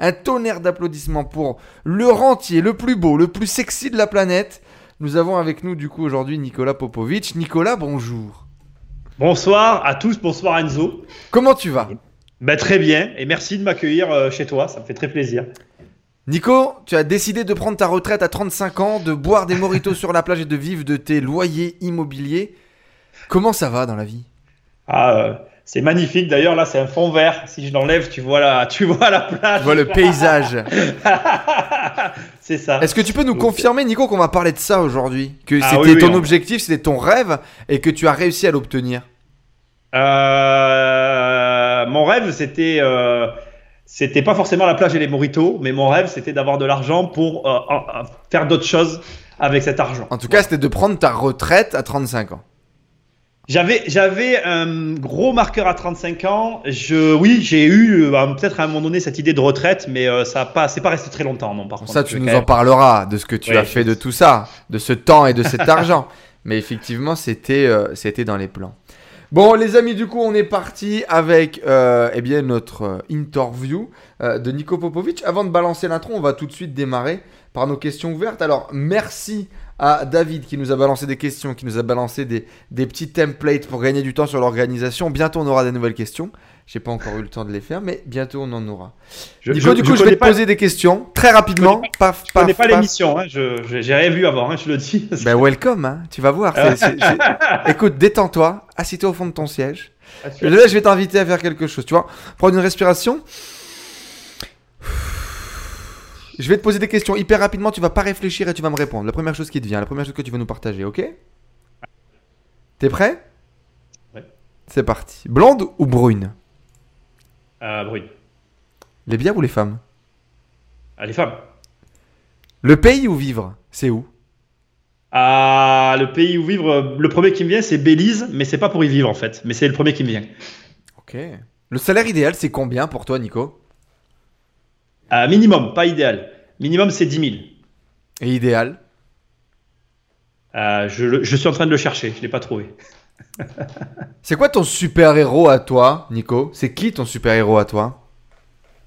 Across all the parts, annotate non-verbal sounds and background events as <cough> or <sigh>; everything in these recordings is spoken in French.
Un tonnerre d'applaudissements pour le rentier, le plus beau, le plus sexy de la planète. Nous avons avec nous du coup aujourd'hui Nicolas Popovic. Nicolas, bonjour. Bonsoir à tous, bonsoir Enzo. Comment tu vas? Bah, Très bien et merci de m'accueillir euh, chez toi, ça me fait très plaisir. Nico, tu as décidé de prendre ta retraite à 35 ans, de boire des moritos <laughs> sur la plage et de vivre de tes loyers immobiliers. Comment ça va dans la vie? Ah, euh, c'est magnifique. D'ailleurs, là, c'est un fond vert. Si je l'enlève, tu vois la, tu vois la plage. Tu vois le paysage. <laughs> c'est ça. Est-ce que tu peux nous confirmer, Nico, qu'on va parler de ça aujourd'hui? Que ah c'était ton objectif, c'était ton rêve et que tu as réussi à l'obtenir? Euh, Mon rêve, c'était. Euh, c'était pas forcément la plage et les moritos, mais mon rêve, c'était d'avoir de l'argent pour euh, faire d'autres choses avec cet argent. En tout cas, c'était de prendre ta retraite à 35 ans. J'avais, j'avais un gros marqueur à 35 ans. Je, oui, j'ai eu euh, peut-être à un moment donné cette idée de retraite, mais euh, ça a pas, c'est pas resté très longtemps, non. Par contre, ça, tu nous en parleras de ce que tu as fait de tout ça, de ce temps et de cet <laughs> argent. Mais effectivement, c'était, c'était dans les plans. Bon, les amis, du coup, on est parti avec euh, eh bien, notre euh, interview euh, de Nico Popovic. Avant de balancer l'intro, on va tout de suite démarrer par nos questions ouvertes. Alors, merci à David qui nous a balancé des questions, qui nous a balancé des, des petits templates pour gagner du temps sur l'organisation. Bientôt, on aura des nouvelles questions. J'ai pas encore eu le temps de les faire, mais bientôt on en aura. Je, du coup, je, vais te poser des questions très rapidement. Je paf, paf, connais pas l'émission, hein, j'ai rien vu avant, hein, je le dis. Ben welcome, hein, tu vas voir. <laughs> Écoute, détends-toi, assis-toi au fond de ton siège. Là, je vais t'inviter à faire quelque chose, tu vois. Prendre une respiration. Je vais te poser des questions hyper rapidement, tu vas pas réfléchir et tu vas me répondre. La première chose qui te vient, la première chose que tu veux nous partager, ok? T'es prêt? Ouais. C'est parti. Blonde ou brune? Euh, brune. Les bières ou les femmes? Ah, Les femmes. Le pays où vivre, c'est où? Ah, le pays où vivre, le premier qui me vient, c'est Belize, mais c'est pas pour y vivre en fait, mais c'est le premier qui me vient. Ok. Le salaire idéal, c'est combien pour toi, Nico? Euh, Minimum, pas idéal. Minimum, c'est 10 000. Et idéal euh, je, je, suis en train de le chercher, je l'ai pas trouvé. <laughs> c'est quoi ton super-héros à toi, Nico? C'est qui ton super-héros à toi?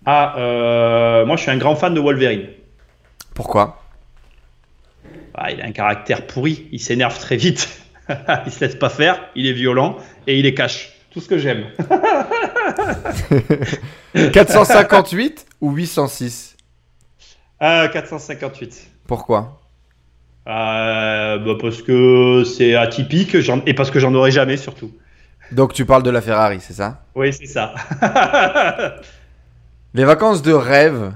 Ah, euh, moi je suis un grand fan de Wolverine. Pourquoi? Ah, Il a un caractère pourri, il s'énerve très vite, <laughs> il se laisse pas faire, il est violent et il est cash. Tout ce que j'aime. <laughs> 458 ou 806 euh, 458. Pourquoi? Euh, bah, parce que c'est atypique et parce que j'en aurai jamais surtout. Donc tu parles de la Ferrari, c'est ça? Oui, c'est ça. <laughs> les vacances de rêve,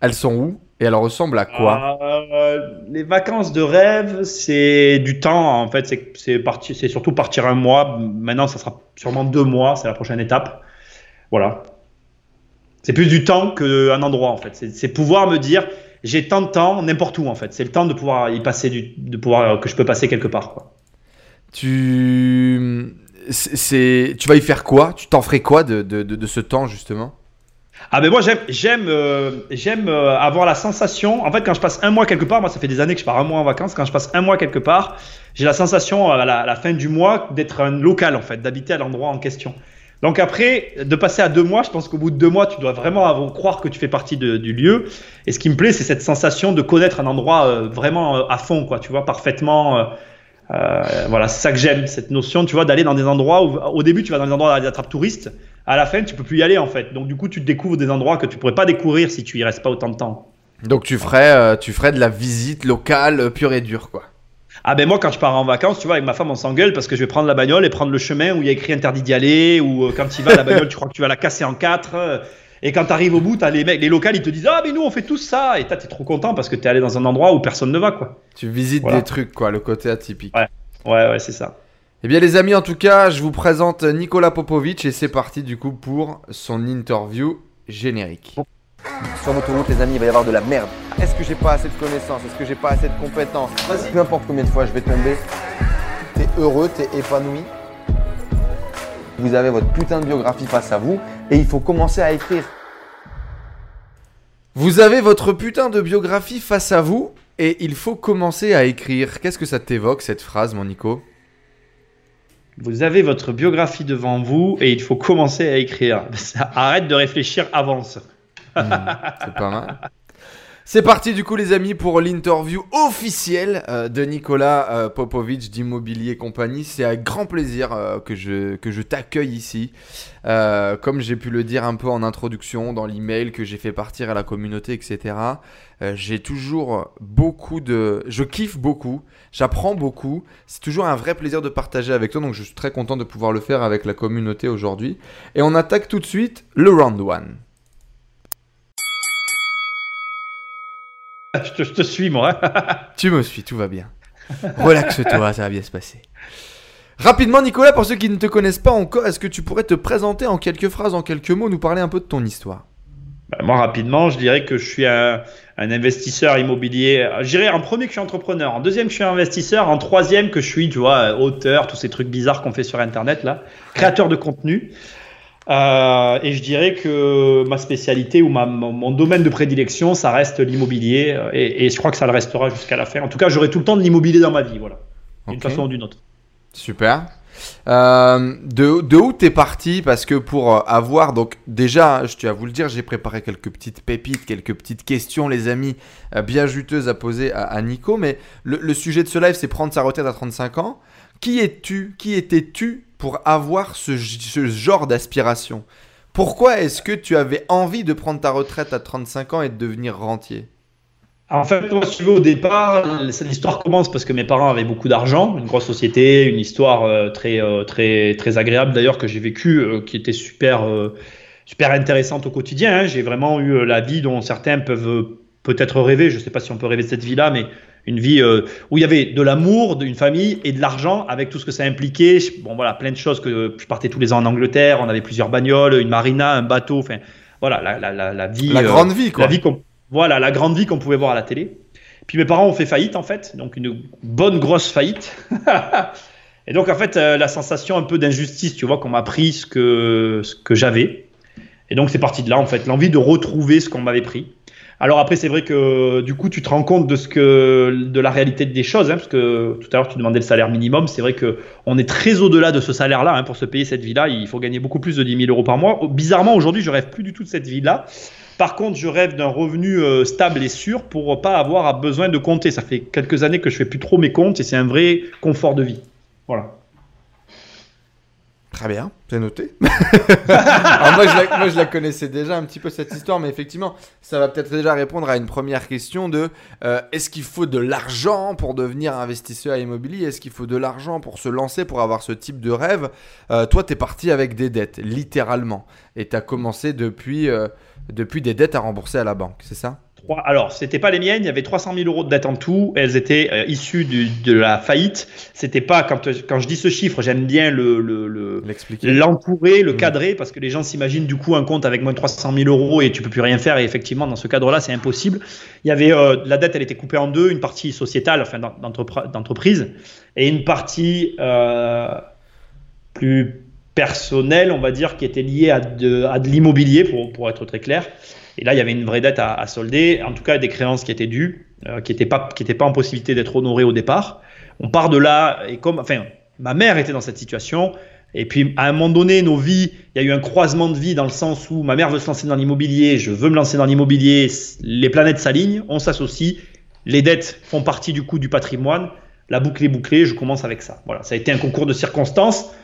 elles sont où? Et elles ressemblent à quoi? Euh, Les vacances de rêve, c'est du temps en fait. C'est c'est surtout partir un mois. Maintenant, ça sera sûrement deux mois. C'est la prochaine étape. Voilà. C'est plus du temps qu'un endroit en fait. C'est pouvoir me dire j'ai tant de temps n'importe où en fait. C'est le temps de pouvoir y passer du, de pouvoir que je peux passer quelque part. Quoi. Tu c'est tu vas y faire quoi? Tu t'en ferais quoi de, de, de, ce temps justement? Ah ben moi j'aime j'aime euh, j'aime euh, avoir la sensation en fait quand je passe un mois quelque part moi ça fait des années que je pars un mois en vacances quand je passe un mois quelque part j'ai la sensation à la, à la fin du mois d'être un local en fait d'habiter à l'endroit en question donc après, de passer à deux mois, je pense qu'au bout de deux mois, tu dois vraiment croire que tu fais partie du lieu. Et ce qui me plaît, c'est cette sensation de connaître un endroit euh, vraiment euh, à fond, quoi. Tu vois, parfaitement. Euh, voilà, c'est ça que j'aime, cette notion, tu vois, d'aller dans des endroits où, au début, tu vas dans des endroits d'attrape touristes. À la fin, tu peux plus y aller, en fait. Donc du coup, tu découvres des endroits que tu pourrais pas découvrir si tu y restes pas autant de temps. Donc tu ferais, tu ferais de la visite locale pure et dure, quoi. Ah ben moi quand je pars en vacances, tu vois, avec ma femme on s'engueule parce que je vais prendre la bagnole et prendre le chemin où il y a écrit interdit d'y aller ou euh, quand tu vas la bagnole, tu crois que tu vas la casser en quatre. Euh, et quand tu arrives au bout, as les mecs, les locaux, ils te disent ah mais nous on fait tout ça et tu es trop content parce que tu es allé dans un endroit où personne ne va quoi. Tu visites des trucs quoi, le côté atypique. Ouais, ouais, ouais c'est ça. Eh bien les amis, en tout cas, je vous présente Nicolas Popovic et c'est parti du coup pour son interview générique. Sur votre route, les amis, il va y avoir de la merde. Est-ce que j'ai pas assez de connaissances? Est-ce que j'ai pas assez de compétences? Peu importe combien de fois je vais tomber, t'es heureux, t'es épanoui. Vous avez votre putain de biographie face à vous et il faut commencer à écrire. Vous avez votre putain de biographie face à vous et il faut commencer à écrire. Qu'est-ce que ça t'évoque cette phrase, mon Nico? Vous avez votre biographie devant vous et il faut commencer à écrire. <laughs> Arrête de réfléchir, avance. C'est pas mal. C'est parti du coup les amis pour l'interview officielle euh, de Nicolas euh, Popovic d'Immobilier Compagnie. C'est avec grand plaisir euh, que je t'accueille ici. comme j'ai pu le dire un peu en introduction dans l'email que j'ai fait partir à la communauté, etc. j'ai toujours beaucoup de... Je kiffe beaucoup, j'apprends beaucoup. C'est toujours un vrai plaisir de partager avec toi. Donc je suis très content de pouvoir le faire avec la communauté aujourd'hui. Et on attaque tout de suite le round one. Je, te, suis, moi. <laughs> tu me suis, tout va bien. Relaxe-toi, ça va bien se passer. Rapidement, Nicolas, pour ceux qui ne te connaissent pas encore, est-ce que tu pourrais te présenter en quelques phrases, en quelques mots, nous parler un peu de ton histoire? Bah, Moi, rapidement, je dirais que je suis un, investisseur immobilier. Je dirais en premier que je suis entrepreneur, en deuxième que je suis investisseur, en troisième que je suis, tu vois, auteur, tous ces trucs bizarres qu'on fait sur Internet, là, créateur de contenu. Euh, et je dirais que ma spécialité ou ma, mon domaine de prédilection, ça reste l'immobilier. Euh, et, je crois que ça le restera jusqu'à la fin. En tout cas, j'aurai tout le temps de l'immobilier dans ma vie, voilà, d'une façon ou d'une autre. Super. Euh, de, de, où t'es parti? Parce que pour avoir, donc déjà, je tiens à vous le dire, j'ai préparé quelques petites pépites, quelques petites questions, les amis, bien juteuses à poser à, Nico. Mais le, le, sujet de ce live, c'est prendre sa retraite à 35 ans. Qui es-tu? Qui étais-tu pour avoir ce, genre d'aspiration Pourquoi est-ce que tu avais envie de prendre ta retraite à 35 ans et de devenir rentier? En fait, moi, si tu veux, au départ, l'histoire commence parce que mes parents avaient beaucoup d'argent, une grosse société, une histoire euh, très, euh, très, très agréable d'ailleurs que j'ai vécue, euh, qui était super, super intéressante au quotidien. Hein. J'ai vraiment eu la vie dont certains peuvent peut-être rêver. Je ne sais pas si on peut rêver de cette vie-là, mais une vie euh, où il y avait de l'amour, d'une famille et de l'argent avec tout ce que ça impliquait. Bon voilà, plein de choses que je partais tous les ans en Angleterre, on avait plusieurs bagnoles, une marina, un bateau, enfin voilà, la, la, la, vie. La grande vie quoi. La vie voilà, la grande vie qu'on pouvait voir à la télé. Puis mes parents ont fait faillite en fait, donc une bonne grosse faillite. <laughs> et donc en fait, euh, la sensation un peu d'injustice, tu vois, qu'on m'a pris ce que, ce que j'avais. Et donc c'est parti de là en fait, l'envie de retrouver ce qu'on m'avait pris. Alors après, c'est vrai que du coup, tu te rends compte de ce que de la réalité des choses, hein, parce que tout à l'heure tu demandais le salaire minimum. C'est vrai que on est très au-delà de ce salaire-là hein, pour se payer cette vie-là. Il faut gagner beaucoup plus de 10 000 euros par mois. Bizarrement, aujourd'hui, je rêve plus du tout de cette vie-là. Par contre, je rêve d'un revenu euh, stable et sûr pour pas avoir besoin de compter. Ça fait quelques années que je fais plus trop mes comptes et c'est un vrai confort de vie. Voilà. Très bien, c'est noté. <laughs> Moi, je la, connaissais déjà un petit peu cette histoire, mais effectivement, ça va peut-être déjà répondre à une première question de euh, est-ce qu'il faut de l'argent pour devenir investisseur immobilier? Est-ce qu'il faut de l'argent pour se lancer, pour avoir ce type de rêve? Euh, Toi, tu es parti avec des dettes, littéralement, et tu as commencé euh, depuis des dettes à rembourser à la banque, c'est ça? Alors, c'était pas les miennes, il y avait 300 000 euros de dette en tout, elles étaient euh, issues de la faillite. C'était pas, quand, quand je dis ce chiffre, j'aime bien le, l'entourer, le, mmh. cadrer, parce que les gens s'imaginent du coup un compte avec moins de 300 000 euros et tu peux plus rien faire. Et effectivement, dans ce cadre-là, c'est impossible. Il y avait, euh, la dette, elle était coupée en deux, une partie sociétale, enfin d'entreprise, et une partie euh, plus personnelle, on va dire, qui était liée à de, à de l'immobilier, pour, pour être très clair. Et là, il y avait une vraie dette à, solder, en tout cas des créances qui étaient dues, euh, qui n'étaient pas, pas en possibilité d'être honorées au départ. On part de là, et comme, enfin, ma mère était dans cette situation, et puis à un moment donné, nos vies, il y a eu un croisement de vie dans le sens où ma mère veut se lancer dans l'immobilier, je veux me lancer dans l'immobilier, les planètes s'alignent, on s'associe, les dettes font partie du coup du patrimoine, la boucle est bouclée, je commence avec ça. Voilà, ça a été un concours de circonstances.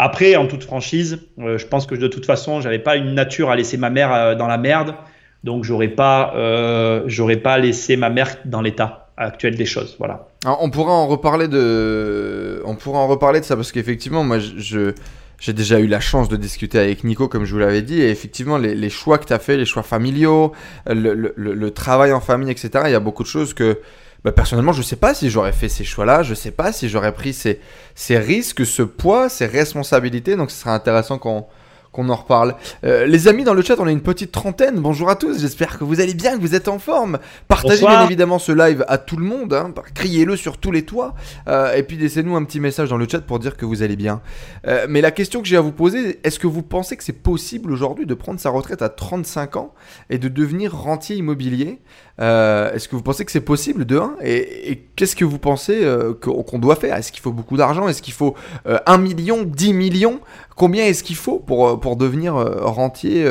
Après, en toute franchise, euh, je pense que de toute façon, j'avais pas une nature à laisser ma mère euh, dans la merde, donc j'aurais pas, euh, j'aurais pas laissé ma mère dans l'état actuel des choses. Voilà. on pourra en reparler de, on en reparler de ça parce qu'effectivement, moi, je, j'ai déjà eu la chance de discuter avec Nico, comme je vous l'avais dit, et effectivement, les, choix que tu as fait, les choix familiaux, le, travail en famille, etc., il y a beaucoup de choses que bah, personnellement, je ne sais pas si j'aurais fait ces choix-là, je ne sais pas si j'aurais pris ces, ces, risques, ce poids, ces responsabilités. Donc, ce serait intéressant qu'on qu'on en reparle. Euh, les amis dans le chat, on a une petite trentaine. Bonjour à tous, j'espère que vous allez bien, que vous êtes en forme. Partagez bien évidemment ce live à tout le monde, hein. criez-le sur tous les toits, euh, et puis laissez-nous un petit message dans le chat pour dire que vous allez bien. Euh, mais la question que j'ai à vous poser, est-ce que vous pensez que c'est possible aujourd'hui de prendre sa retraite à 35 ans et de devenir rentier immobilier? Est-ce que vous pensez que c'est possible de 1 Et, qu'est-ce que vous pensez qu'on doit faire? Est-ce qu'il faut beaucoup d'argent? Est-ce qu'il faut 1 million, 10 millions? Combien est-ce qu'il faut pour, pour devenir rentier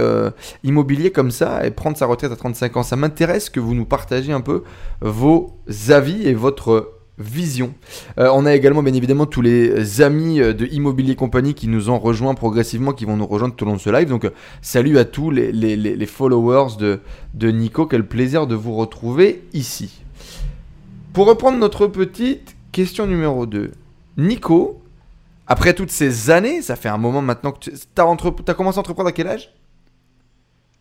immobilier comme ça et prendre sa retraite à 35 ans? Ça m'intéresse que vous nous partagiez un peu vos avis et votre vision. Euh, on a également bien évidemment tous les amis euh, de Immobilier Compagnie qui nous ont rejoints progressivement, qui vont nous rejoindre tout au long de ce live. Donc euh, salut à tous les, followers de, de, Nico, quel plaisir de vous retrouver ici. Pour reprendre notre petite question numéro 2. Nico, après toutes ces années, ça fait un moment maintenant que tu as, commencé à entreprendre à quel âge?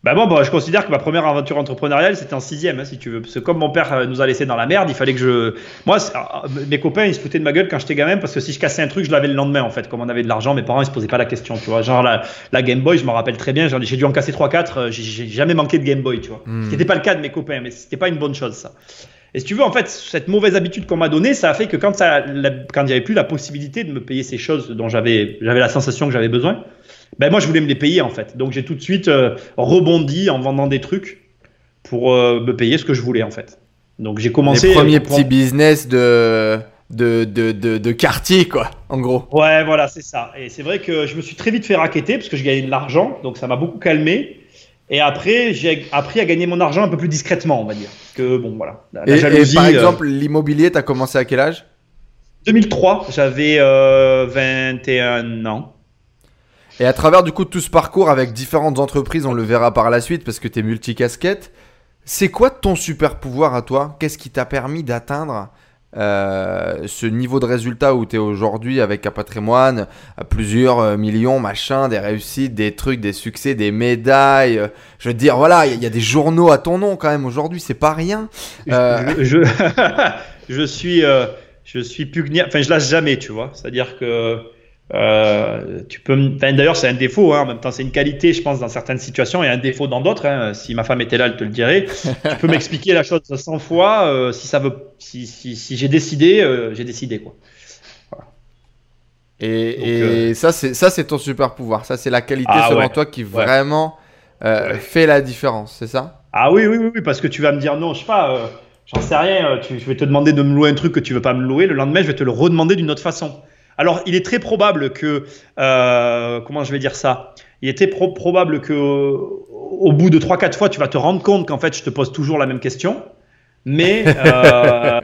Bah bon, bah, je considère que ma première aventure entrepreneuriale, c'était en sixième, hein, si tu veux. Parce que comme mon père euh, nous a laissé dans la merde, il fallait que je. Moi, euh, mes copains, ils se foutaient de ma gueule quand j'étais gamin, parce que si je cassais un truc, je l'avais le lendemain, en fait. Comme on avait de l'argent, mes parents, ils se posaient pas la question, tu vois. Genre, la, la Game Boy, je m'en rappelle très bien, j'ai dû en casser 3-4, euh, j'ai jamais manqué de Game Boy, tu vois. Hmm. Ce qui n'était pas le cas de mes copains, mais c'était pas une bonne chose, ça. Et si tu veux, en fait, cette mauvaise habitude qu'on m'a donnée, ça a fait que quand, ça, quand il n'y avait plus la possibilité de me payer ces choses dont j'avais la sensation que j'avais besoin, ben moi je voulais me les payer en fait. Donc j'ai tout de suite euh, rebondi en vendant des trucs pour euh, me payer ce que je voulais en fait. Donc j'ai commencé. Les premiers petits business de, de, de, de, quartier quoi, en gros. Ouais, voilà, c'est ça. Et c'est vrai que je me suis très vite fait raqueter parce que je gagnais de l'argent, donc ça m'a beaucoup calmé. Et après, j'ai appris à gagner mon argent un peu plus discrètement, on va dire. Que bon, voilà. et, par euh, exemple, l'immobilier, tu as commencé à quel âge? 2003, j'avais 21 ans. Et à travers du coup tout ce parcours avec différentes entreprises, on le verra par la suite parce que tu es multicasquette, c'est quoi ton super pouvoir à toi? Qu'est-ce qui t'a permis d'atteindre euh, ce niveau de résultat où tu es aujourd'hui avec un patrimoine à plusieurs euh, millions, machin, des réussites, des trucs, des succès, des médailles. Je veux dire, voilà, il y, a des journaux à ton nom quand même aujourd'hui, c'est pas rien. Euh... Je, <laughs> je, suis, euh, je suis pugnaire, enfin je lâche jamais, tu vois. C'est-à-dire que euh, tu peux, d'ailleurs, c'est un défaut. Hein, en même temps, c'est une qualité, je pense, dans certaines situations et un défaut dans d'autres. Hein. Si ma femme était là, elle te le dirait. <laughs> tu peux m'expliquer la chose 100 fois. Euh, si ça veut, si, si, si j'ai décidé, euh, j'ai décidé quoi. Et, et ça, c'est ça, c'est ton super pouvoir. Ça, c'est la qualité ah selon toi qui vraiment fait la différence. C'est ça? Ah oui, oui, oui, parce que tu vas me dire non, je sais pas. J'en sais rien. Tu, je vais te demander de me louer un truc que tu veux pas me louer. Le lendemain, je vais te le redemander d'une autre façon. Alors, il est très probable que, euh, comment je vais dire ça? Il très probable que, au bout de 3-4 fois, tu vas te rendre compte qu'en fait, je te pose toujours la même question, mais euh,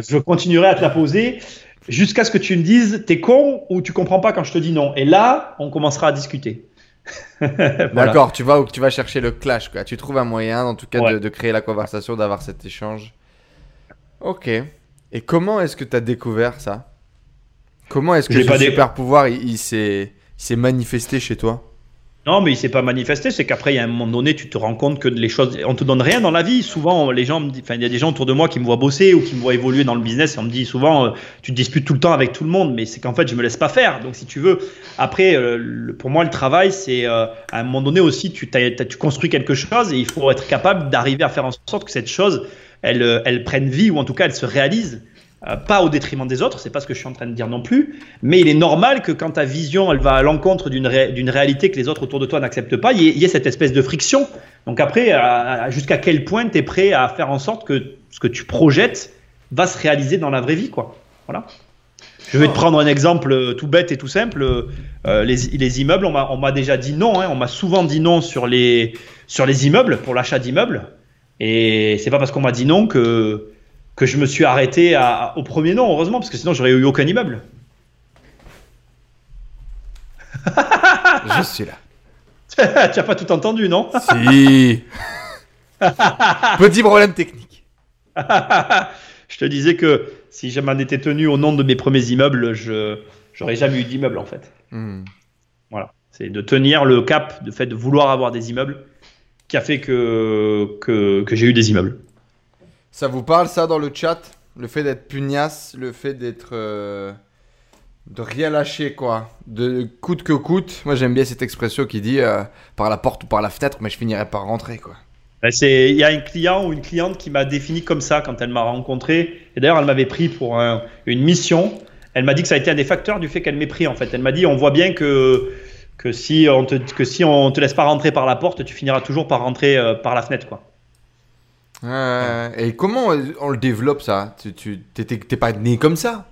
<laughs> je continuerai à te la poser jusqu'à ce que tu me dises t'es con ou tu comprends pas quand je te dis non. Et là, on commencera à discuter. <laughs> D'accord, tu vas tu vas chercher le clash, quoi. Tu trouves un moyen, en tout cas, de, de, créer la conversation, d'avoir cet échange. Ok. Et comment est-ce que tu as découvert ça? Comment est-ce que ce super pouvoir il, s'est manifesté chez toi? Non, mais il s'est pas manifesté. C'est qu'après, il y a un moment donné, tu te rends compte que les choses, on te donne rien dans la vie. Souvent, les gens, enfin, il y a des gens autour de moi qui me voient bosser ou qui me voient évoluer dans le business et on me dit souvent, euh, tu te disputes tout le temps avec tout le monde, mais c'est qu'en fait, je me laisse pas faire. Donc, si tu veux, après, euh, pour moi, le travail, c'est euh, à un moment donné aussi, tu, tu construis quelque chose et il faut être capable d'arriver à faire en sorte que cette chose, elle, elle prenne vie ou en tout cas, elle se réalise. Euh, pas au détriment des autres, c'est pas ce que je suis en train de dire non plus, mais il est normal que quand ta vision elle va à l'encontre d'une réalité que les autres autour de toi n'acceptent pas, il y, ait cette espèce de friction. Donc après, jusqu'à quel point tu es prêt à faire en sorte que ce que tu projettes va se réaliser dans la vraie vie, quoi. Voilà. Je vais te prendre un exemple euh, tout bête et tout simple. Euh, les, les, immeubles, on m'a déjà dit non. Hein, on m'a souvent dit non sur les, sur les immeubles, pour l'achat d'immeubles. Et c'est pas parce qu'on m'a dit non que, que je me suis arrêté au premier nom, heureusement, parce que sinon j'aurais eu aucun immeuble. je suis là. <laughs> tu n'as pas tout entendu, non <laughs> Si. Petit problème technique. <laughs> je te disais que si je m'en étais tenu au nom de mes premiers immeubles, je j'aurais jamais eu d'immeuble en fait. Hmm. Voilà, c'est de tenir le cap, de fait de vouloir avoir des immeubles, qui a fait que, que j'ai eu des immeubles. Ça vous parle ça dans le chat? Le fait d'être pugnace, le fait d'être... Euh, de rien lâcher quoi. De coûte que coûte. Moi j'aime bien cette expression qui dit euh, par la porte ou par la fenêtre, mais je finirai par rentrer quoi. Il y a un client ou une cliente qui m'a défini comme ça quand elle m'a rencontré. Et d'ailleurs, elle m'avait pris pour une mission. Elle m'a dit que ça a été un des facteurs du fait qu'elle m'ait pris en fait. Elle m'a dit on voit bien que, que, si on te, que si on te laisse pas rentrer par la porte, tu finiras toujours par rentrer euh, par la fenêtre quoi et comment on le développe ça? Tu t'es pas né comme ça?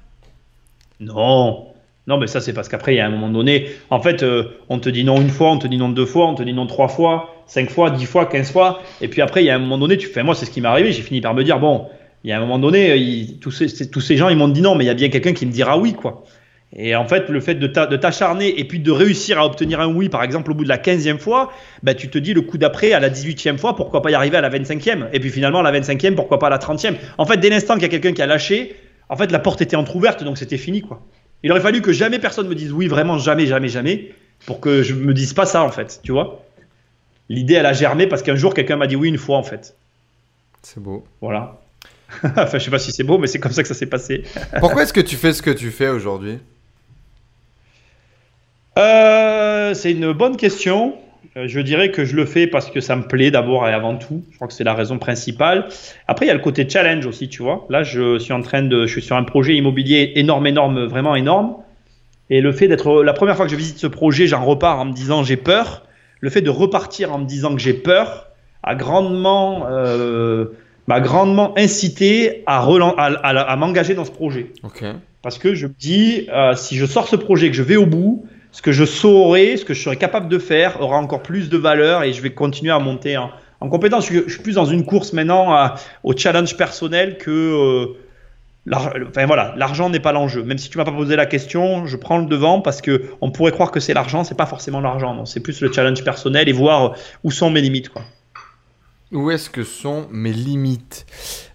Non, Non, mais ça, c'est parce qu'après, il y a un moment donné, en fait, euh, on te dit non une fois, on te dit non deux fois, on te dit non trois fois, cinq fois, dix fois, quinze fois. Et puis après, il y a un moment donné, tu fais, moi, c'est ce qui m'est arrivé. J'ai fini par me dire, bon, il y a un moment donné, tous, ces, tous ces gens, ils m'ont dit non, mais il y a bien quelqu'un qui me dira oui, quoi. Et en fait, le fait de t'acharner et puis de réussir à obtenir un oui, par exemple, au bout de la 15e fois, bah, tu te dis le coup d'après, à la 18e fois, pourquoi pas y arriver à la 25e Et puis finalement, à la 25e, pourquoi pas à la 30e En fait, dès l'instant qu'il y a quelqu'un qui a lâché, en fait, la porte était entrouverte, donc c'était fini, quoi. Il aurait fallu que jamais personne me dise oui, vraiment jamais, jamais, jamais, pour que je me dise pas ça en fait, tu vois? L'idée, elle a germé parce qu'un jour, quelqu'un m'a dit oui une fois en fait. C'est beau. Voilà. <laughs> enfin, je sais pas si c'est beau, mais c'est comme ça que ça s'est passé. Pourquoi est-ce que tu fais ce que tu fais aujourd'hui? Euh, C'est une bonne question. Euh, je dirais que je le fais parce que ça me plaît d'abord et avant tout. Je crois que c'est la raison principale. Après, il y a le côté challenge aussi, tu vois. Là, je suis en train de, je suis sur un projet immobilier énorme, énorme, vraiment énorme. Et le fait d'être, la première fois que je visite ce projet, j'en repars en me disant j'ai peur. Le fait de repartir en me disant que j'ai peur a grandement, euh, m'a grandement incité à, à, m'engager dans ce projet. Parce que je me dis, euh, si je sors ce projet, que je vais au bout, ce que je saurais, ce que je serais capable de faire aura encore plus de valeur et je vais continuer à monter en, en compétence. Je, suis plus dans une course maintenant au challenge personnel que. Euh, voilà, l'argent n'est pas l'enjeu. Même si tu m'as pas posé la question, je prends le devant parce que on pourrait croire que c'est l'argent, c'est pas forcément l'argent. C'est plus le challenge personnel et voir où sont mes limites, quoi. Où est-ce que sont mes limites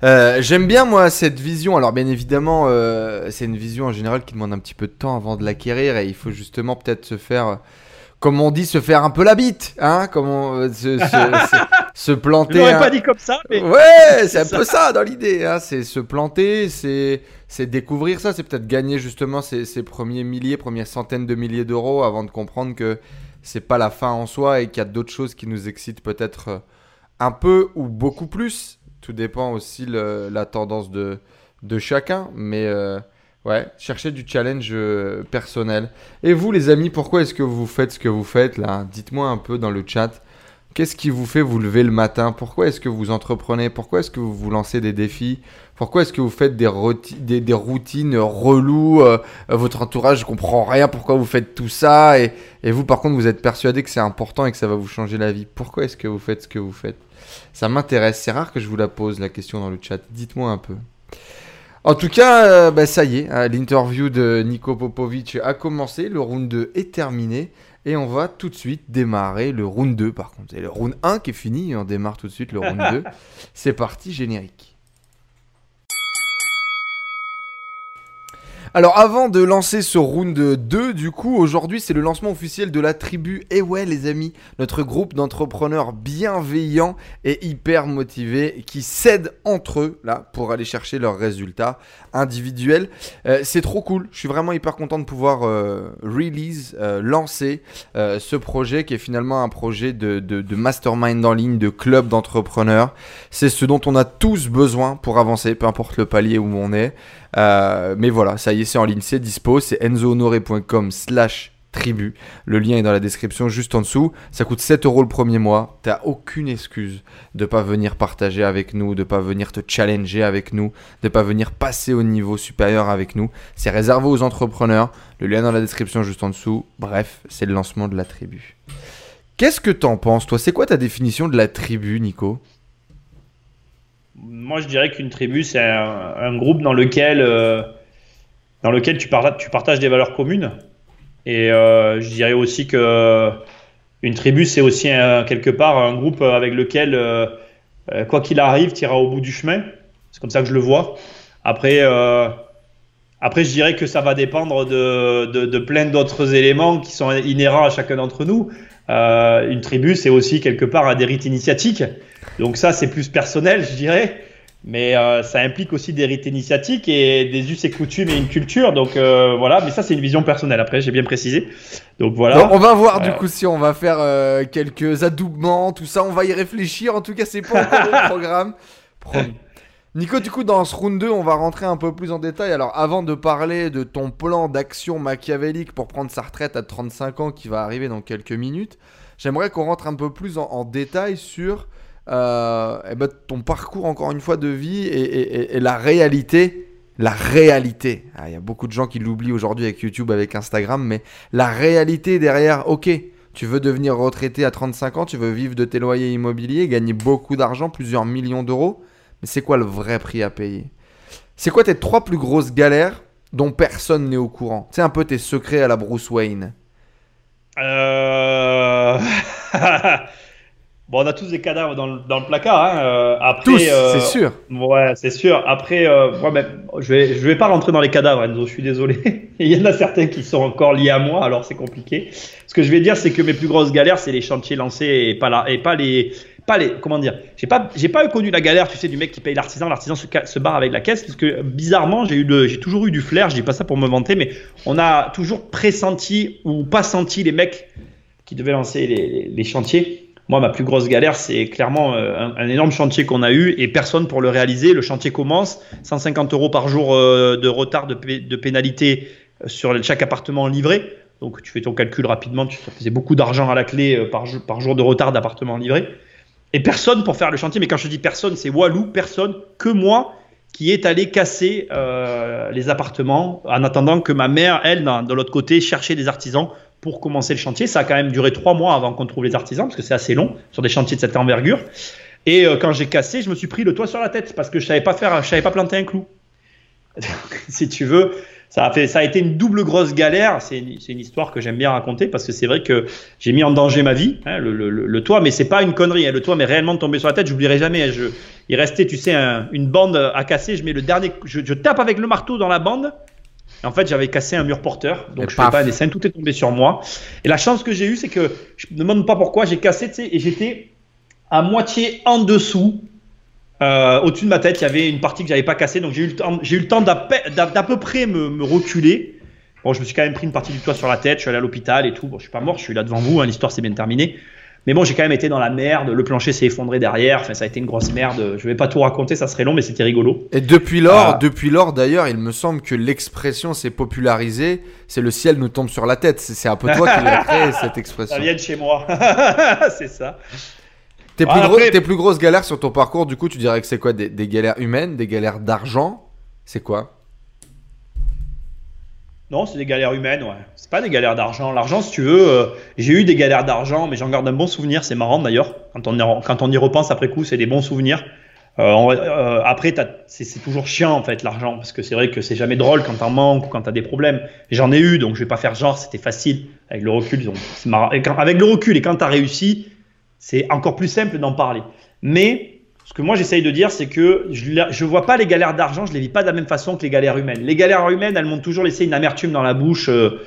euh, J'aime bien moi cette vision. Alors bien évidemment, euh, c'est une vision en général qui demande un petit peu de temps avant de l'acquérir et il faut justement peut-être se faire, comme on dit, se faire un peu la bite, hein Comment euh, se, <laughs> se, planter. Je l'aurais pas dit comme ça, mais ouais, <laughs> c'est un peu ça dans l'idée. Hein c'est se planter, c'est c'est découvrir ça, c'est peut-être gagner justement ces, ces premiers milliers, premières centaines de milliers d'euros avant de comprendre que c'est pas la fin en soi et qu'il y a d'autres choses qui nous excitent peut-être un peu ou beaucoup plus. Tout dépend aussi de la tendance de, de chacun. Mais euh, ouais, cherchez du challenge euh, personnel. Et vous, les amis, pourquoi est-ce que vous faites ce que vous faites là? Dites-moi un peu dans le chat. Qu'est-ce qui vous fait vous lever le matin? Pourquoi est-ce que vous entreprenez? Pourquoi est-ce que vous vous lancez des défis? Pourquoi est-ce que vous faites des, des, routines reloues? Euh, Votre entourage ne comprend rien pourquoi vous faites tout ça? Et, vous, par contre, vous êtes persuadé que c'est important et que ça va vous changer la vie. Pourquoi est-ce que vous faites ce que vous faites? Ça m'intéresse. C'est rare que je vous la pose, la question dans le chat. Dites-moi un peu. En tout cas, euh, bah, ça y est, hein, l'interview de Nico Popovic a commencé. Le round 2 est terminé. Et on va tout de suite démarrer le round 2 par contre. C'est le round 1 qui est fini et on démarre tout de suite le round <laughs> 2. C'est parti, générique. Alors avant de lancer ce round 2, du coup, aujourd'hui c'est le lancement officiel de la tribu. Et ouais les amis, notre groupe d'entrepreneurs bienveillants et hyper motivés qui s'aident entre eux là pour aller chercher leurs résultats individuels. Euh, c'est trop cool, je suis vraiment hyper content de pouvoir euh, release, euh, lancer ce projet qui est finalement un projet de, de mastermind en ligne, de club d'entrepreneurs. C'est ce dont on a tous besoin pour avancer, peu importe le palier où on est. Euh, mais voilà, ça y est, c'est en ligne, c'est dispo. C'est enzohonoré.com slash tribu. Le lien est dans la description juste en dessous. Ça coûte 7 euros le premier mois. T'as aucune excuse de pas venir partager avec nous, de pas venir te challenger avec nous, de pas venir passer au niveau supérieur avec nous. C'est réservé aux entrepreneurs. Le lien est dans la description juste en dessous. Bref, c'est le lancement de la tribu. Qu'est-ce que t'en penses, toi? C'est quoi ta définition de la tribu, Nico? Moi, je dirais qu'une tribu, c'est un, groupe dans lequel, euh, dans lequel tu, partages, des valeurs communes. Et euh, je dirais aussi que une tribu, c'est aussi quelque part un groupe avec lequel, euh, quoi qu'il arrive, tu iras au bout du chemin. C'est comme ça que je le vois. Après, après, je dirais que ça va dépendre de, de, de plein d'autres éléments qui sont inhérents à chacun d'entre nous. Une tribu, c'est aussi quelque part un des rites initiatiques. Donc ça, c'est plus personnel, je dirais. Mais euh, ça implique aussi des rites initiatiques et des us et coutumes et une culture. Donc euh, voilà, mais ça c'est une vision personnelle après, j'ai bien précisé. Donc voilà. on va voir du euh. coup si on va faire quelques adoubements, tout ça, on va y réfléchir. En tout cas, c'est pas encore le <laughs> programme. Nico, du coup, dans ce round 2, on va rentrer un peu plus en détail. Alors, avant de parler de ton plan d'action machiavélique pour prendre sa retraite à 35 ans qui va arriver dans quelques minutes, j'aimerais qu'on rentre un peu plus en détail sur euh, et ben, ton parcours encore une fois de vie et, la réalité la réalité. Ah, il y a beaucoup de gens qui l'oublient aujourd'hui avec YouTube, avec Instagram, mais la réalité derrière, ok, tu veux devenir retraité à 35 ans, tu veux vivre de tes loyers immobiliers, gagner beaucoup d'argent, plusieurs millions d'euros, mais c'est quoi le vrai prix à payer? C'est quoi tes trois plus grosses galères dont personne n'est au courant? C'est un peu tes secrets à la Bruce Wayne. Euh... <laughs> Bon, on a tous des cadavres dans le, dans le placard. Hein. Euh, après, tous, euh, c'est sûr. Ouais, c'est sûr. Après, euh, ouais, je vais, je vais pas rentrer dans les cadavres, Enzo. Je suis désolé. <laughs> Il y en a certains qui sont encore liés à moi, alors c'est compliqué. Ce que je vais dire, c'est que mes plus grosses galères, c'est les chantiers lancés et pas et pas les, pas les, comment dire. J'ai pas, j'ai pas connu la galère, tu sais, du mec qui paye l'artisan. L'artisan se, se, barre avec la caisse, parce que bizarrement, j'ai eu j'ai toujours eu du flair. Je dis pas ça pour me vanter, mais on a toujours pressenti ou pas senti les mecs qui devaient lancer les, les, chantiers moi, ma plus grosse galère, c'est clairement euh, un, énorme chantier qu'on a eu et personne pour le réaliser. Le chantier commence, 150 euros par jour euh, de retard de, de, pénalité euh, sur chaque appartement livré. Donc, tu fais ton calcul rapidement, tu, ça faisait beaucoup d'argent à la clé par jour de retard d'appartement livré. Et personne pour faire le chantier. Mais quand je dis personne, c'est Walou, personne, que moi qui est allé casser euh, les appartements en attendant que ma mère, elle, de l'autre côté, cherchait des artisans pour commencer le chantier. Ça a quand même duré trois mois avant qu'on trouve les artisans, parce que c'est assez long sur des chantiers de cette envergure. Et euh, quand j'ai cassé, je me suis pris le toit sur la tête parce que je savais pas faire, je savais pas planter un clou. <laughs> si tu veux, ça a, fait, ça a été une double grosse galère. C'est une, une, histoire que j'aime bien raconter parce que c'est vrai que j'ai mis en danger ma vie, hein, le, le, le, toit, mais c'est pas une connerie. Hein, le toit m'est réellement tombé sur la tête. J'oublierai jamais. Je, il restait, tu sais, un, une bande à casser. Je mets le dernier, je, je tape avec le marteau dans la bande en fait, j'avais cassé un mur porteur, donc je ne fais pas un dessin, tout est tombé sur moi. Et la chance que j'ai eue, c'est que je me demande pas pourquoi, j'ai cassé, tu sais, et j'étais à moitié en dessous. Euh, au-dessus de ma tête, il y avait une partie que j'avais pas cassée, donc j'ai eu le temps, j'ai eu le temps d'à peu près me, me, reculer. Bon, je me suis quand même pris une partie du toit sur la tête, je suis allé à l'hôpital et tout. Bon, je suis pas mort, je suis là devant vous, hein, l'histoire s'est bien terminée. Mais bon, j'ai quand même été dans la merde. Le plancher s'est effondré derrière. Enfin, ça a été une grosse merde. Je vais pas tout raconter, ça serait long, mais c'était rigolo. Et depuis lors, euh... depuis lors d'ailleurs, il me semble que l'expression s'est popularisée. C'est le ciel nous tombe sur la tête. C'est un peu toi qui l'as <laughs> créé cette expression. Ça vient de chez moi. <laughs> c'est ça. Tes, plus après... tes plus grosses galères sur ton parcours, du coup, tu dirais que c'est quoi des, des galères humaines, des galères d'argent? C'est quoi? Non, c'est des galères humaines, ouais. C'est pas des galères d'argent. L'argent, si tu veux, euh, j'ai eu des galères d'argent, mais j'en garde un bon souvenir. C'est marrant d'ailleurs. Quand on, y, quand on y repense après coup, c'est des bons souvenirs. Euh, euh, après, c'est toujours chiant en fait l'argent, parce que c'est vrai que c'est jamais drôle quand t'en manques ou quand t'as des problèmes. J'en ai eu, donc je vais pas faire genre, c'était facile. Avec le recul, donc, marrant. Quand, avec le recul et quand t'as réussi, c'est encore plus simple d'en parler. Mais ce que moi j'essaye de dire, c'est que je ne vois pas les galères d'argent, je les vis pas de la même façon que les galères humaines. Les galères humaines, elles m'ont toujours laissé une amertume dans la bouche euh,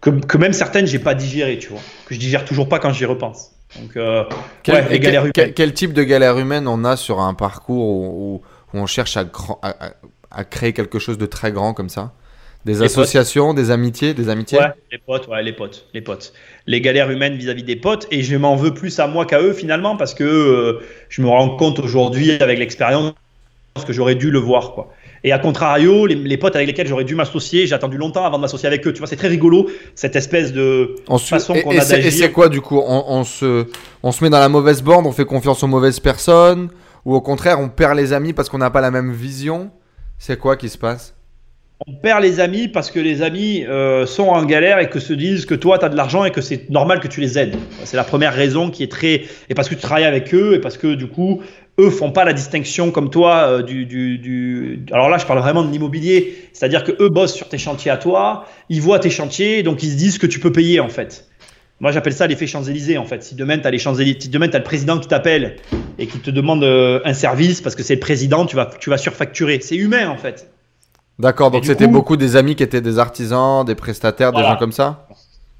que, que, même certaines j'ai pas digéré, tu vois, que je digère toujours pas quand j'y repense. Donc, euh, quel, ouais, les galères quel, quel, type de galères humaines on a sur un parcours où, où on cherche à, à, à, créer quelque chose de très grand comme ça? Des les associations, potes. des amitiés, des amitiés Ouais, les potes, ouais, les potes, les potes les galères humaines vis-à-vis -vis des potes et je m'en veux plus à moi qu'à eux finalement parce que euh, je me rends compte aujourd'hui avec l'expérience que j'aurais dû le voir quoi. Et à contrario, les, les potes avec lesquels j'aurais dû m'associer, j'ai attendu longtemps avant de m'associer avec eux. Tu vois, c'est très rigolo cette espèce de on façon qu'on a d'agir. Et c'est quoi du coup? On, on, se, on se met dans la mauvaise bande, on fait confiance aux mauvaises personnes ou au contraire on perd les amis parce qu'on n'a pas la même vision? C'est quoi qui se passe? On perd les amis parce que les amis euh, sont en galère et que se disent que toi tu as de l'argent et que c'est normal que tu les aides. C'est la première raison qui est très et parce que tu travailles avec eux et parce que du coup eux font pas la distinction comme toi euh, du, du, du, alors là je parle vraiment de l'immobilier, c'est-à-dire que eux bossent sur tes chantiers à toi, ils voient tes chantiers donc ils se disent que tu peux payer en fait. Moi, j'appelle ça l'effet Champs-Élysées, en fait. Si demain, tu as les Champs-Élysées, si demain, tu le président qui t'appelle et qui te demande euh, un service parce que c'est le président, tu vas, tu vas surfacturer. C'est humain, en fait. D'accord, donc c'était beaucoup des amis qui étaient des artisans, des prestataires, voilà. des gens comme ça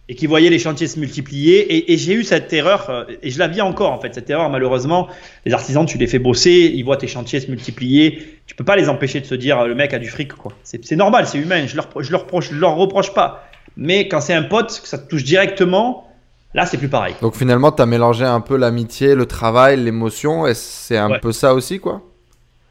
Et qui voyaient les chantiers se multiplier. Et, et j'ai eu cette erreur, euh, et je la vis encore en fait, cette erreur malheureusement. Les artisans, tu les fais bosser, ils voient tes chantiers se multiplier. Tu peux pas les empêcher de se dire le mec a du fric, quoi. C'est normal, c'est humain, je leur, je, leur reproche, je leur reproche pas. Mais quand c'est un pote, que ça te touche directement, Là, c'est plus pareil. Donc finalement, tu as mélangé un peu l'amitié, le travail, l'émotion, et c'est un ouais. peu ça aussi, quoi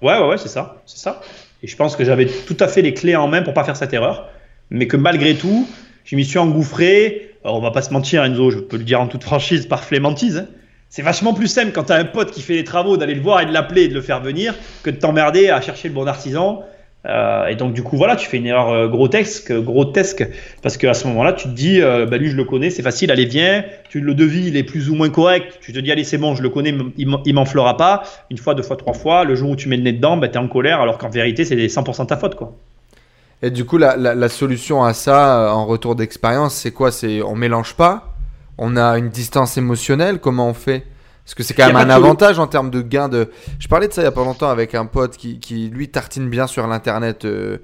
Ouais, ouais, ouais, c'est ça, c'est ça. Et je pense que j'avais tout à fait les clés en main pour pas faire cette erreur. Mais que malgré tout, je m'y suis engouffré. Alors, on va pas se mentir, Enzo, je peux le dire en toute franchise, par flémantise. Hein. C'est vachement plus simple quand tu as un pote qui fait les travaux d'aller le voir et de l'appeler et de le faire venir que de t'emmerder à chercher le bon artisan. Euh, et donc du coup voilà, tu fais une erreur euh, grotesque, grotesque, parce qu'à ce moment-là, tu te dis, euh, bah, lui je le connais, c'est facile, allez viens, tu le devis, il est plus ou moins correct, tu te dis allez c'est bon, je le connais, il m'enflera pas, une fois, deux fois, trois fois, le jour où tu mets le nez dedans, bah, tu es en colère, alors qu'en vérité c'est 100% ta faute quoi. Et du coup la, la, solution à ça, en retour d'expérience, c'est quoi? C'est on mélange pas, on a une distance émotionnelle, comment on fait? Parce que c'est quand même un avantage en termes de gain de. Je parlais de ça il y a pas longtemps avec un pote qui, qui lui tartine bien sur l'internet. Euh,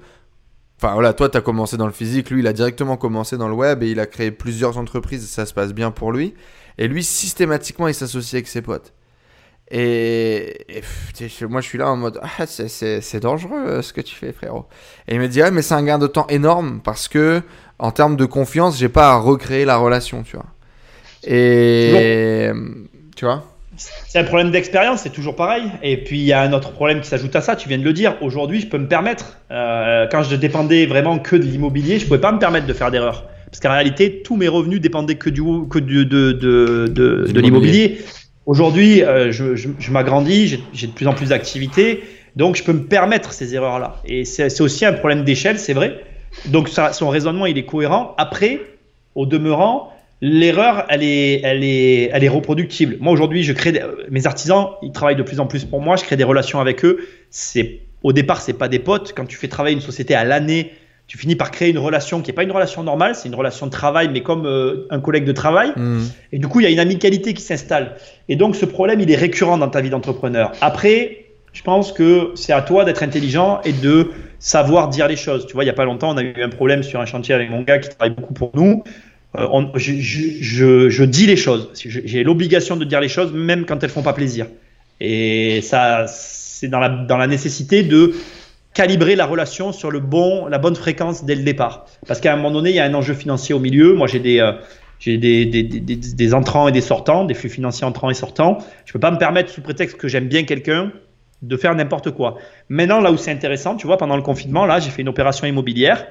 enfin voilà, toi tu as commencé dans le physique, lui il a directement commencé dans le web et il a créé plusieurs entreprises et ça se passe bien pour lui. Et lui systématiquement il s'associe avec ses potes. Et, moi je suis là en mode ah, c'est dangereux euh, ce que tu fais frérot. Et il me dit ouais mais c'est un gain de temps énorme parce que en termes de confiance j'ai pas à recréer la relation tu vois. Et tu vois? C'est un problème d'expérience, c'est toujours pareil. Et puis il y a un autre problème qui s'ajoute à ça, tu viens de le dire. Aujourd'hui, je peux me permettre, euh, quand je dépendais vraiment que de l'immobilier, je ne pouvais pas me permettre de faire d'erreurs. Parce qu'en réalité, tous mes revenus dépendaient que, du, que de, de, de, de l'immobilier. Aujourd'hui, euh, je, je, m'agrandis, j'ai de plus en plus d'activités, donc je peux me permettre ces erreurs-là. Et c'est aussi un problème d'échelle, c'est vrai. Donc ça, son raisonnement, il est cohérent. Après, au demeurant, l'erreur, elle est, elle, est, elle est reproductible. Moi, aujourd'hui, je crée mes artisans, ils travaillent de plus en plus pour moi, je crée des relations avec eux. C'est, au départ, c'est pas des potes. Quand tu fais travailler une société à l'année, tu finis par créer une relation qui n'est pas une relation normale, c'est une relation de travail, mais comme euh, un collègue de travail. Mmh. Et du coup, il y a une amicalité qui s'installe. Et donc, ce problème, il est récurrent dans ta vie d'entrepreneur. Après, je pense que c'est à toi d'être intelligent et de savoir dire les choses. Tu vois, il n'y a pas longtemps, on a eu un problème sur un chantier avec mon gars qui travaille beaucoup pour nous. Euh, je, je, je, dis les choses. J'ai l'obligation de dire les choses, même quand elles font pas plaisir. Et ça, c'est dans la, dans la nécessité de calibrer la relation sur le bon, la bonne fréquence dès le départ. Parce qu'à un moment donné, il y a un enjeu financier au milieu. Moi, j'ai des, euh, j'ai des, des, des, des, entrants et des sortants, des flux financiers entrants et sortants. Je peux pas me permettre, sous prétexte que j'aime bien quelqu'un, de faire n'importe quoi. Maintenant, là où c'est intéressant, tu vois, pendant le confinement, là, j'ai fait une opération immobilière.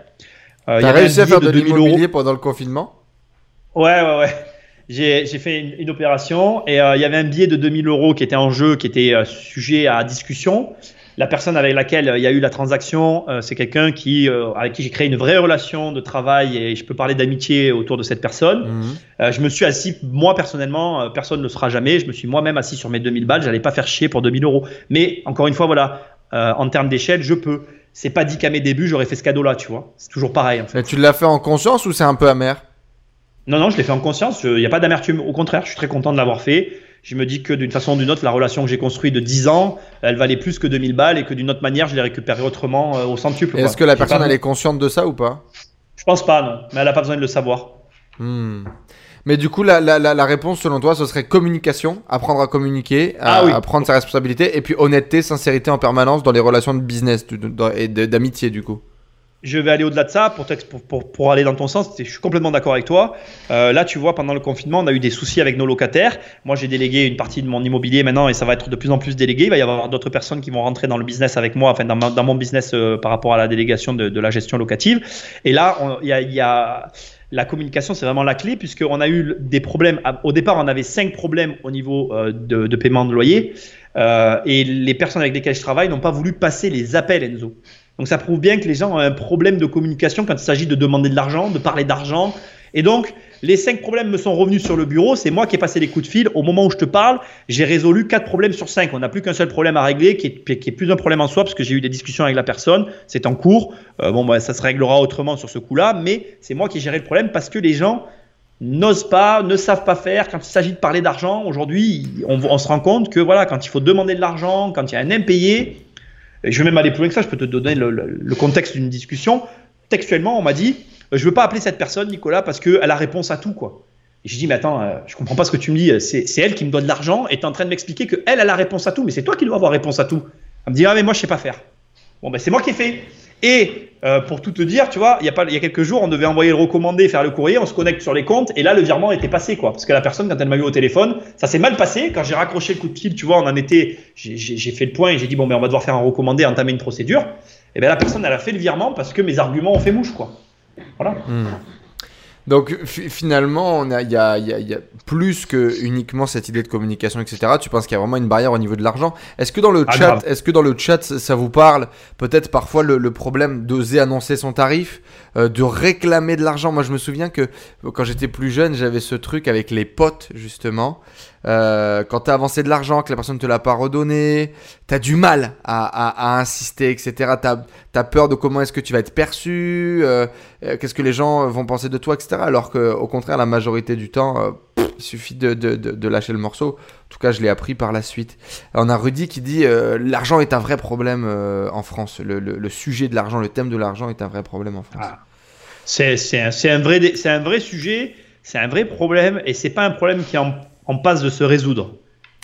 Euh, T'as réussi à faire de, de l'immobilier pendant le confinement? Ouais, ouais, ouais. J'ai fait une, opération et euh, il y avait un billet de 2000 euros qui était en jeu, qui était euh, sujet à discussion. La personne avec laquelle euh, il y a eu la transaction, c'est quelqu'un qui, avec qui j'ai créé une vraie relation de travail et je peux parler d'amitié autour de cette personne. Mhm. je me suis assis, moi personnellement, personne ne le sera jamais, je me suis moi-même assis sur mes 2000 balles, j'allais pas faire chier pour 2000 euros. Mais encore une fois, voilà, en termes d'échelle, je peux. C'est pas dit qu'à mes débuts, j'aurais fait ce cadeau-là, tu vois. C'est toujours pareil. En fait. tu l'as fait en conscience ou c'est un peu amer? Non, non, je l'ai fait en conscience. Il n'y a pas d'amertume. Au contraire, je suis très content de l'avoir fait. Je me dis que d'une façon ou d'une autre, la relation que j'ai construite de 10 ans, elle valait plus que 2000 balles et que d'une autre manière, je l'ai récupérée autrement euh, au centuple. Est-ce que la personne, elle est consciente de ça ou pas? Je pense pas, non. Mais elle n'a pas besoin de le savoir. Hmm. Mais du coup, la, la, la, réponse selon toi, ce serait communication, apprendre à communiquer, à, ah prendre sa responsabilité, et puis honnêteté, sincérité en permanence dans les relations de business et d'amitié du coup je vais aller au-delà de ça pour, aller dans ton sens. Je suis complètement d'accord avec toi. Euh, là, tu vois, pendant le confinement, on a eu des soucis avec nos locataires. Moi, j'ai délégué une partie de mon immobilier maintenant et ça va être de plus en plus délégué. Il va y avoir d'autres personnes qui vont rentrer dans le business avec moi, enfin dans, mon business euh, par rapport à la délégation de, la gestion locative. Et là, il y a, la communication, c'est vraiment la clé, puisqu'on a eu des problèmes. Au départ, on avait cinq problèmes au niveau euh, de, paiement de loyer. Et les personnes avec lesquelles je travaille n'ont pas voulu passer les appels, Enzo. Donc ça prouve bien que les gens ont un problème de communication quand il s'agit de demander de l'argent, de parler d'argent. Et donc, les cinq problèmes me sont revenus sur le bureau. C'est moi qui ai passé les coups de fil. Au moment où je te parle, j'ai résolu quatre problèmes sur cinq. On n'a plus qu'un seul problème à régler, qui est, plus un problème en soi, parce que j'ai eu des discussions avec la personne. C'est en cours. Euh, bon, bah, ça se réglera autrement sur ce coup-là. Mais c'est moi qui ai géré le problème parce que les gens n'osent pas, ne savent pas faire. Quand il s'agit de parler d'argent, aujourd'hui, on, on, se rend compte que voilà, quand il faut demander de l'argent, quand il y a un impayé, je vais même aller plus loin que ça, je peux te donner le, contexte d'une discussion. Textuellement, on m'a dit euh, Je veux pas appeler cette personne, Nicolas, parce qu'elle a réponse à tout. quoi. Et j'ai dit Mais attends, euh, je comprends pas ce que tu me dis. C'est elle qui me donne l'argent et tu en train de m'expliquer qu'elle, elle a la réponse à tout, mais c'est toi qui dois avoir réponse à tout. Elle me dit Ah, mais moi, je sais pas faire. Bon, ben, c'est moi qui ai fait. Et euh, pour tout te dire, tu vois, il y, a pas, il y a quelques jours, on devait envoyer le recommandé, faire le courrier, on se connecte sur les comptes, et là, le virement était passé, quoi. Parce que la personne, quand elle m'a eu au téléphone, ça s'est mal passé. Quand j'ai raccroché le coup de fil, tu vois, on en était, j'ai fait le point et j'ai dit, bon, ben, on va devoir faire un recommandé, entamer une procédure. Et bien, la personne, elle a fait le virement parce que mes arguments ont fait mouche, quoi. Voilà. Hmm. Donc finalement, il y a, y a, plus que uniquement cette idée de communication, etc. Tu penses qu'il y a vraiment une barrière au niveau de l'argent? Est-ce que dans le ah, chat, est-ce que dans le chat, ça vous parle? Peut-être parfois le, problème d'oser annoncer son tarif, euh, de réclamer de l'argent Moi, je me souviens que quand j'étais plus jeune, j'avais ce truc avec les potes justement. Euh, quand tu as avancé de l'argent, que la personne ne te l'a pas redonné, tu as du mal à, insister, etc. Tu as, peur de comment est-ce que tu vas être perçu, euh, euh, qu'est-ce que les gens vont penser de toi, etc. Alors qu'au contraire, la majorité du temps, il suffit de, lâcher le morceau. En tout cas, je l'ai appris par la suite. on a Rudy qui dit l'argent est un vrai problème en France. Le, sujet de l'argent, le thème de l'argent est un vrai problème en France. Ah. C'est un, vrai, un vrai sujet, c'est un vrai problème et c'est pas un problème qui est en on passe de se résoudre.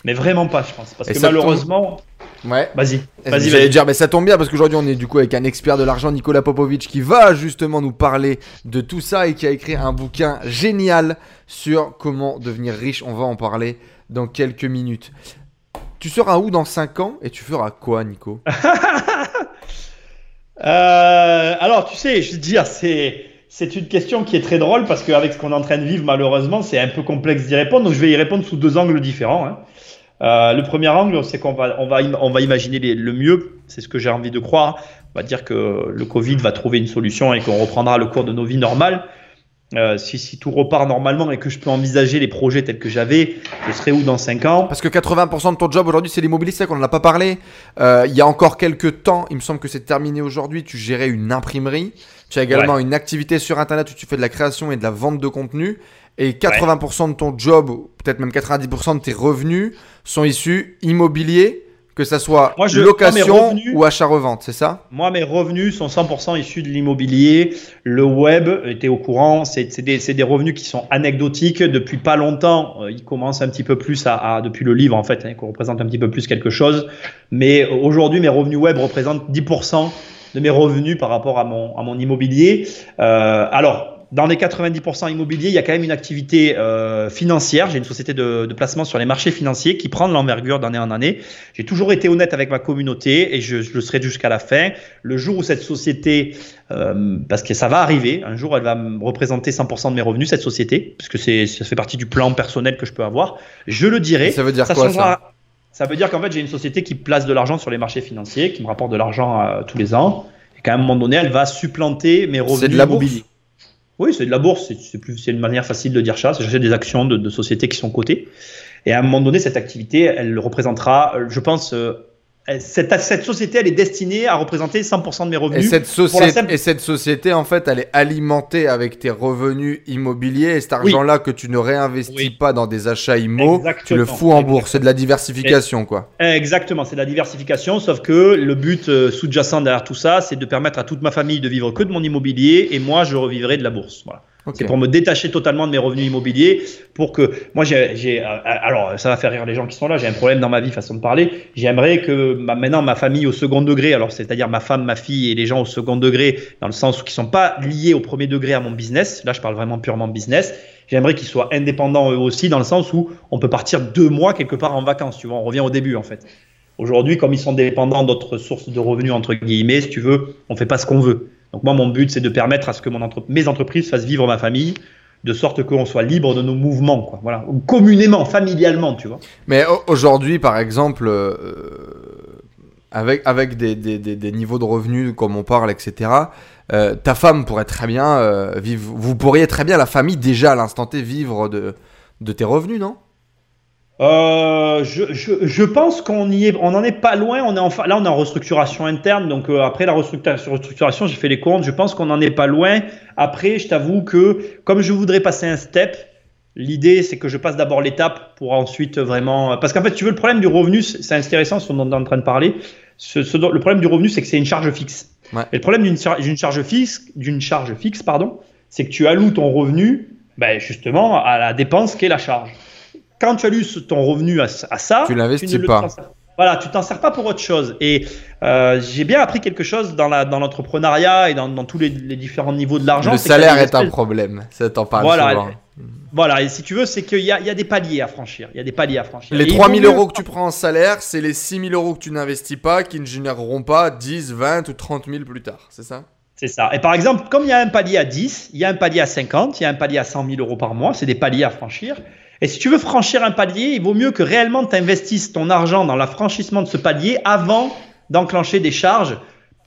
Mais vraiment pas, je pense. Parce que malheureusement. Ouais. Vas-y. Vas-y, J'allais dire, mais ça tombe bien parce qu'aujourd'hui on est du coup avec un expert de l'argent, Nicolas Popovic, qui va justement nous parler de tout ça et qui a écrit un bouquin génial sur comment devenir riche. On va en parler dans quelques minutes. Tu seras où dans 5 ans et tu feras quoi, Nico <laughs> euh, Alors, tu sais, je veux dire, c'est c'est une question qui est très drôle parce qu'avec ce qu'on est en train de vivre, malheureusement, c'est un peu complexe d'y répondre. Donc, je vais y répondre sous deux angles différents. Hein. Euh, le premier angle, c'est qu'on va, on va, on va imaginer le mieux. C'est ce que j'ai envie de croire. On va dire que le Covid va trouver une solution et qu'on reprendra le cours de nos vies normales. Euh, si, si, tout repart normalement et que je peux envisager les projets tels que j'avais, je serai où dans 5 ans? Parce que 80% de ton job aujourd'hui, c'est l'immobilier, c'est qu'on n'en a pas parlé. Euh, il y a encore quelques temps, il me semble que c'est terminé aujourd'hui, tu gérais une imprimerie. Tu as également une activité sur Internet où tu fais de la création et de la vente de contenu. Et 80% de ton job, peut-être même 90% de tes revenus sont issus immobiliers, que ça soit location ou achat-revente, c'est ça? Moi, mes revenus sont 100% issus de l'immobilier. Le web était au courant. C'est des, des, revenus qui sont anecdotiques. Depuis pas longtemps, euh, ils commencent un petit peu plus à, depuis le livre en fait, hein, qu'on représente un petit peu plus quelque chose. Mais aujourd'hui, mes revenus web représentent 10% de mes revenus par rapport à mon, à mon immobilier. Euh, alors, dans les 90% immobiliers, il y a quand même une activité euh, financière. J'ai une société de, de, placement sur les marchés financiers qui prend de l'envergure d'année en année. J'ai toujours été honnête avec ma communauté et je, je le serai jusqu'à la fin. Le jour où cette société, euh, parce que ça va arriver, un jour elle va me représenter 100% de mes revenus, cette société, parce que c'est, ça fait partie du plan personnel que je peux avoir, je le dirai. ça veut dire quoi ça? Ça veut dire qu'en fait, j'ai une société qui place de l'argent sur les marchés financiers, qui me rapporte de l'argent euh, tous les ans, et qu'à un moment donné, elle va supplanter mes revenus C'est de la immobiliers. Oui, c'est de la bourse, c'est une manière facile de dire ça. C'est j'achète des actions de, de, sociétés qui sont cotées. Et à un moment donné, cette activité, elle représentera, je pense, euh, cette, cette, société, elle est destinée à représenter 100% de mes revenus. Et cette, société, et cette société, en fait, elle est alimentée avec tes revenus immobiliers. Et cet argent-là que tu ne réinvestis pas dans des achats immo, tu le fous en bourse. C'est de la diversification, quoi. Exactement, c'est de la diversification. Sauf que le but euh, sous-jacent derrière tout ça, c'est de permettre à toute ma famille de vivre que de mon immobilier. Et moi, je revivrai de la bourse. Voilà. C'est pour me détacher totalement de mes revenus immobiliers, pour que moi j'ai, euh, alors ça va faire rire les gens qui sont là. J'ai un problème dans ma vie, façon de parler. J'aimerais que maintenant ma famille au second degré, alors c'est-à-dire ma femme, ma fille et les gens au second degré, dans le sens où qui sont pas liés au premier degré à mon business. Là, je parle vraiment purement business. J'aimerais qu'ils soient indépendants eux aussi, dans le sens où on peut partir deux mois quelque part en vacances. Tu vois, on revient au début en fait. Aujourd'hui, comme ils sont dépendants d'autres sources de revenus entre guillemets, si tu veux, on fait pas ce qu'on veut. Donc moi, mon but, c'est de permettre à ce que mon mes entreprises fassent vivre ma famille de sorte qu'on soit libre de nos mouvements, quoi. Voilà, communément, familialement, tu vois. Mais aujourd'hui, par exemple, euh, avec, avec des, des, niveaux de revenus comme on parle, etc., euh, ta femme pourrait très bien euh, vivre, vous pourriez très bien, la famille, déjà à l'instant T, vivre de, de tes revenus, non? Euh, je, je, je, pense qu'on y est, on en est pas loin. On est en, là, on est en restructuration interne. Donc euh, après la restructuration, restructuration j'ai fait les comptes. Je pense qu'on en est pas loin. Après, je t'avoue que comme je voudrais passer un step, l'idée c'est que je passe d'abord l'étape pour ensuite vraiment. Parce qu'en fait, tu veux le problème du revenu, c'est intéressant ce dont on est en train de parler. Ce, ce, le problème du revenu, c'est que c'est une charge fixe. Ouais. Et le problème d'une charge fixe, d'une charge fixe, pardon, c'est que tu alloues ton revenu, ben justement, à la dépense qu'est la charge quand tu as lu ton revenu à, ça, tu l'investis pas. voilà, tu t'en sers pas pour autre chose. Et euh, j'ai bien appris quelque chose dans l'entrepreneuriat et dans, tous les, différents niveaux de l'argent. Le salaire est un problème, ça t'en parle voilà, souvent. Voilà, et si tu veux, c'est qu'il y, a, des paliers à franchir. Il y a des paliers à franchir. Les 3000 euros que tu prends en salaire, c'est les 6000 euros que tu n'investis pas qui ne généreront pas 10, 20 ou 30 000 plus tard, c'est ça? C'est ça. Et par exemple, comme il y a un palier à 10, il y a un palier à 50, il y a un palier à 100 000 euros par mois, c'est des paliers à franchir. Et si tu veux franchir un palier, il vaut mieux que réellement tu investisses ton argent dans l'affranchissement de ce palier avant d'enclencher des charges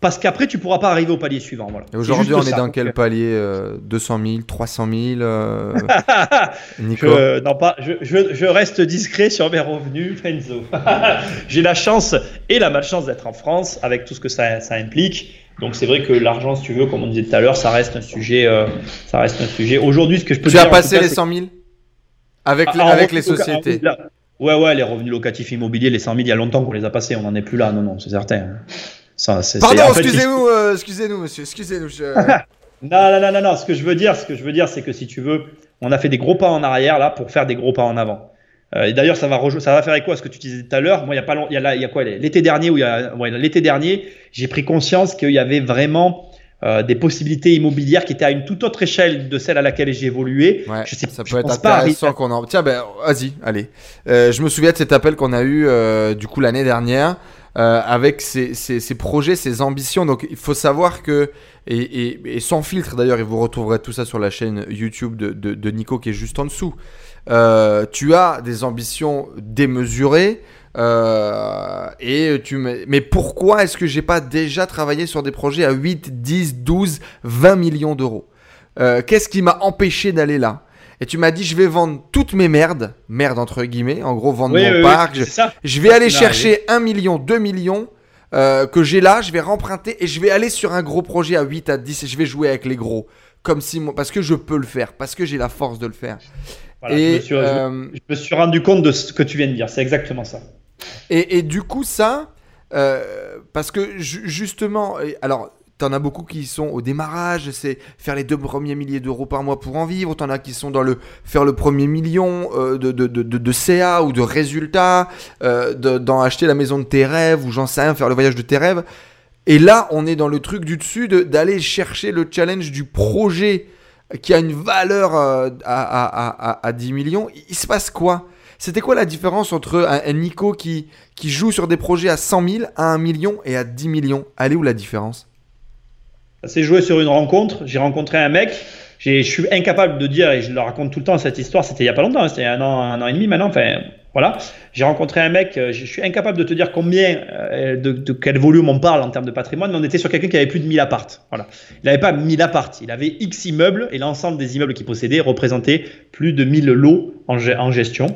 parce qu'après, tu pourras pas arriver au palier suivant. Voilà. Aujourd'hui, on est dans quel palier 200 000, 300 000 Nico je, non, pas, je, je, reste discret sur mes revenus, <laughs> Fenzo. <laughs> J'ai la chance et la malchance d'être en France avec tout ce que ça, ça implique. Donc c'est vrai que l'argent, si tu veux, comme on disait tout à l'heure, ça reste un sujet. Euh, ça reste un sujet. Aujourd'hui, ce que je peux tu dire. Tu as passé les 100 000 avec, ah, les, avec les sociétés. Ouais, ouais, les revenus locatifs immobiliers, les 100 000, il y a longtemps qu'on les a passés. On n'en est plus là. Non, non, c'est certain. Pardon, excusez-nous, euh, excusez-nous, monsieur, excusez-nous. <laughs> non, non, non, non, non. Ce que je veux dire, ce que je veux dire, c'est que si tu veux, on a fait des gros pas en arrière là pour faire des gros pas en avant. Euh, et d'ailleurs, ça va ça va faire écho à ce que tu disais tout à l'heure. Moi, il y a pas, il y a, il y a quoi L'été dernier, où il y a, ouais, l'été dernier, j'ai pris conscience qu'il y avait vraiment euh, des possibilités immobilières qui étaient à une toute autre échelle de celle à laquelle j'ai évolué. Ouais, je sais, ça peut être intéressant qu'on en. Tiens, ben, vas-y, allez. Euh, je me souviens de cet appel qu'on a eu euh, du coup l'année dernière. Avec ses, ses, ses, projets, ses ambitions. Donc il faut savoir que, et, et, et sans filtre d'ailleurs, et vous retrouverez tout ça sur la chaîne YouTube de, de, de Nico qui est juste en dessous, tu as des ambitions démesurées. Euh, et tu mais pourquoi est-ce que j'ai pas déjà travaillé sur des projets à 8, 10, 12, 20 millions d'euros? Euh, Qu'est-ce qui m'a empêché d'aller là? Et tu m'as dit je vais vendre toutes mes merdes, merde entre guillemets, en gros vendre mon parc. je, vais aller chercher 1 million, 2 millions euh, que j'ai là, je vais remprunter et je vais aller sur un gros projet à 8 à 10 et je vais jouer avec les gros. Comme si parce que je peux le faire, parce que j'ai la force de le faire. et, je, me suis, rendu compte de ce que tu viens de dire, c'est exactement ça. Et, du coup, ça, euh, parce que justement, alors T'en as beaucoup qui sont au démarrage, c'est faire les deux premiers milliers d'euros par mois pour en vivre. T'en as qui sont dans le faire le premier million euh, de, de, de, de, CA ou de résultats, euh, dans acheter la maison de tes rêves ou j'en sais rien, faire le voyage de tes rêves. Et là, on est dans le truc du dessus d'aller chercher le challenge du projet qui a une valeur euh, à, à, à, à, 10 millions. Il se passe quoi? C'était quoi la différence entre un, Nico qui, qui joue sur des projets à 100 000, à 1 million et à 10 millions? Allez où la différence? Ça s'est joué sur une rencontre. J'ai rencontré un mec. Je suis incapable de dire, et je le raconte tout le temps cette histoire, c'était il n'y a pas longtemps, hein, c'était un an, un an et demi maintenant. Enfin, voilà. J'ai rencontré un mec, euh, je suis incapable de te dire combien, euh, de, quel volume on parle en termes de patrimoine, mais on était sur quelqu'un qui avait plus de 1000 appartes. Voilà. Il n'avait pas 1000 appartes, il avait X immeubles et l'ensemble des immeubles qu'il possédait représentait plus de 1000 lots en gestion.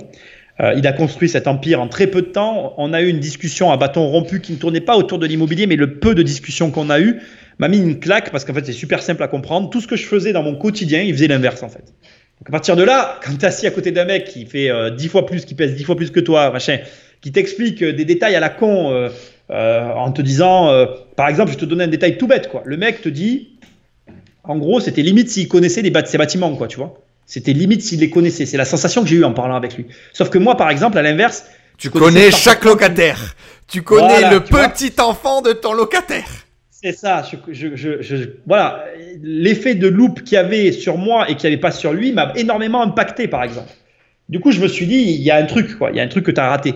Euh, il a construit cet empire en très peu de temps. On a eu une discussion à bâton rompu qui ne tournait pas autour de l'immobilier, mais le peu de discussions qu'on a eu m'a mis une claque parce qu'en fait, c'est super simple à comprendre. Tout ce que je faisais dans mon quotidien, il faisait l'inverse en fait. Donc à partir de là, quand tu assis à côté d'un mec qui fait euh, 10 fois plus, qui pèse 10 fois plus que toi, machin, qui t'explique euh, des détails à la con euh, en te disant, par exemple, je te donnais un détail tout bête, quoi. Le mec te dit, en gros, c'était limite s'il connaissait les ses bâtiments, quoi, tu vois. C'était limite s'il les connaissait. C'est la sensation que j'ai eue en parlant avec lui. Sauf que moi, par exemple, à l'inverse, tu connais chaque locataire. Tu connais le petit enfant de ton locataire. C'est ça. Je, je, je, voilà, l'effet de loupe qu'il y avait sur moi et qu'il n'y avait pas sur lui m'a énormément impacté, par exemple. Du coup, je me suis dit, il y a un truc, quoi. Il y a un truc que tu as raté.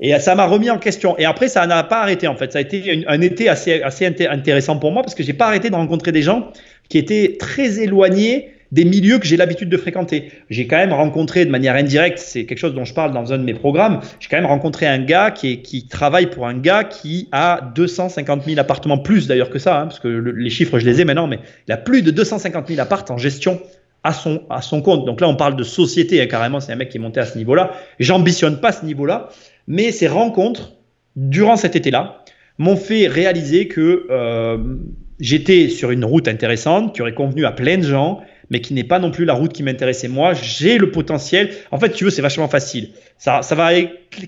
Et ça m'a remis en question. Et après, ça n'a pas arrêté, en fait. Ça a été un, été assez, assez intéressant pour moi parce que j'ai pas arrêté de rencontrer des gens qui étaient très éloignés des milieux que j'ai l'habitude de fréquenter. J'ai quand même rencontré de manière indirecte, c'est quelque chose dont je parle dans un de mes programmes, j'ai quand même rencontré un gars qui, travaille pour un gars qui a 250 000 appartements, plus d'ailleurs que ça, hein, parce que les chiffres je les ai maintenant, mais il a plus de 250 000 appartements en gestion à son, à son compte. Donc là, on parle de société, hein, carrément, c'est un mec qui est monté à ce niveau-là. J'ambitionne pas ce niveau-là, mais ces rencontres, durant cet été-là, m'ont fait réaliser que euh, j'étais sur une route intéressante qui aurait convenu à plein de gens mais qui n'est pas non plus la route qui m'intéressait moi. J'ai le potentiel. En fait, tu veux, c'est vachement facile. Ça, ça va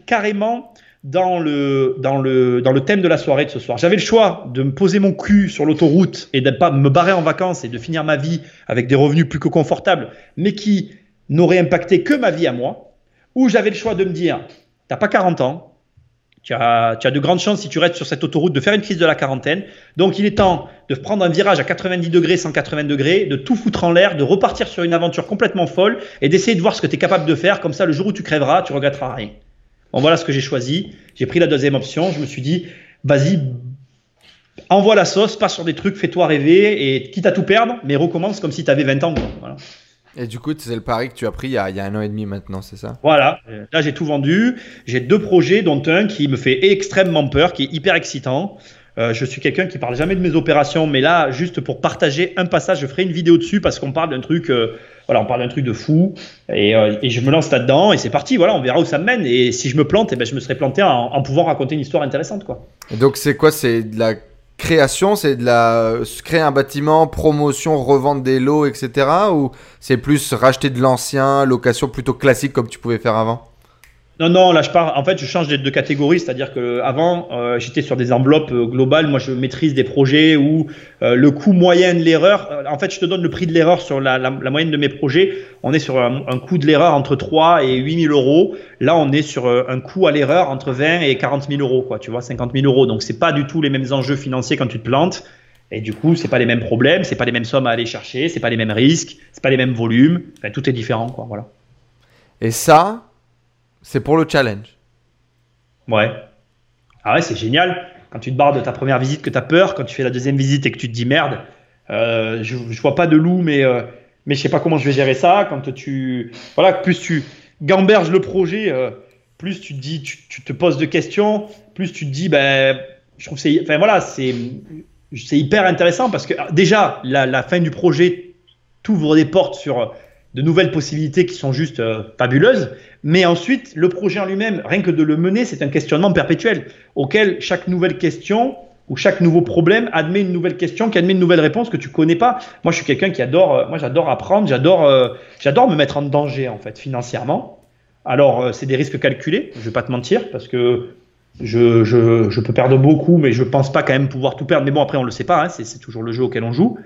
carrément dans le, dans, le, dans le thème de la soirée de ce soir. J'avais le choix de me poser mon cul sur l'autoroute et de pas me barrer en vacances et de finir ma vie avec des revenus plus que confortables, mais qui n'auraient impacté que ma vie à moi. Ou j'avais le choix de me dire, t'as pas 40 ans, tu as, de grandes chances, si tu restes sur cette autoroute, de faire une crise de la quarantaine. Donc, il est temps de prendre un virage à 90 degrés, 180 degrés, de tout foutre en l'air, de repartir sur une aventure complètement folle et d'essayer de voir ce que tu es capable de faire. Comme ça, le jour où tu crèveras, tu regretteras rien. Bon, voilà ce que j'ai choisi. J'ai pris la deuxième option. Je me suis dit, vas-y, envoie la sauce, passe sur des trucs, fais-toi rêver et quitte à tout perdre, mais recommence comme si tu avais 20 ans. Et du coup, c'est le pari que tu as pris il y a, il y a un an et demi maintenant, c'est ça? Voilà, là j'ai tout vendu. J'ai deux projets, dont un qui me fait extrêmement peur, qui est hyper excitant. Euh, je suis quelqu'un qui parle jamais de mes opérations, mais là, juste pour partager un passage, je ferai une vidéo dessus parce qu'on parle d'un truc, euh, voilà, on parle d'un truc de fou, et, euh, et, je me lance là-dedans, et c'est parti, voilà, on verra où ça me mène, et si je me plante, eh ben, je me serai planté en, en pouvant raconter une histoire intéressante, quoi. Et donc c'est quoi? C'est de la création, c'est de la créer un bâtiment, promotion, revendre des lots, etc. Ou c'est plus racheter de l'ancien, location plutôt classique comme tu pouvais faire avant? Non, non, là je pars. En fait, je change de, catégorie, c'est-à-dire que avant, euh, j'étais sur des enveloppes euh, globales. Moi, je maîtrise des projets où euh, le coût moyen de l'erreur. euh, en fait, je te donne le prix de l'erreur sur la, la, la moyenne de mes projets. On est sur un, un coût de l'erreur entre 3 et 8 000 euros. Là, on est sur euh, un coût à l'erreur entre 20 et 40 000 euros, quoi. Tu vois, 50 000 euros. Donc, c'est pas du tout les mêmes enjeux financiers quand tu te plantes. Et du coup, c'est pas les mêmes problèmes, c'est pas les mêmes sommes à aller chercher, c'est pas les mêmes risques, c'est pas les mêmes volumes. Enfin, tout est différent, quoi. Voilà. Et ça, c'est pour le challenge. Ouais. Ah ouais, c'est génial. Quand tu te barres de ta première visite, que tu as peur, quand tu fais la deuxième visite et que tu te dis merde, euh, je, je vois pas de loup, mais, euh, mais je sais pas comment je vais gérer ça. Quand tu. Voilà, plus tu gamberges le projet, euh, plus tu te dis, tu, te poses de questions, plus tu te dis, ben, je trouve c'est. Enfin voilà, c'est. C'est hyper intéressant parce que déjà, la, la fin du projet t'ouvre des portes sur de nouvelles possibilités qui sont juste euh, fabuleuses. Mais ensuite, le projet en lui-même, rien que de le mener, c'est un questionnement perpétuel auquel chaque nouvelle question ou chaque nouveau problème admet une nouvelle question, qui admet une nouvelle réponse que tu connais pas. Moi, je suis quelqu'un qui adore, euh, moi, j'adore apprendre, j'adore, euh, j'adore me mettre en danger en fait financièrement. Alors, c'est des risques calculés, je vais pas te mentir, parce que je, je, je, peux perdre beaucoup, mais je pense pas quand même pouvoir tout perdre. Mais bon, après, on le sait pas, hein, c'est toujours le jeu auquel on joue.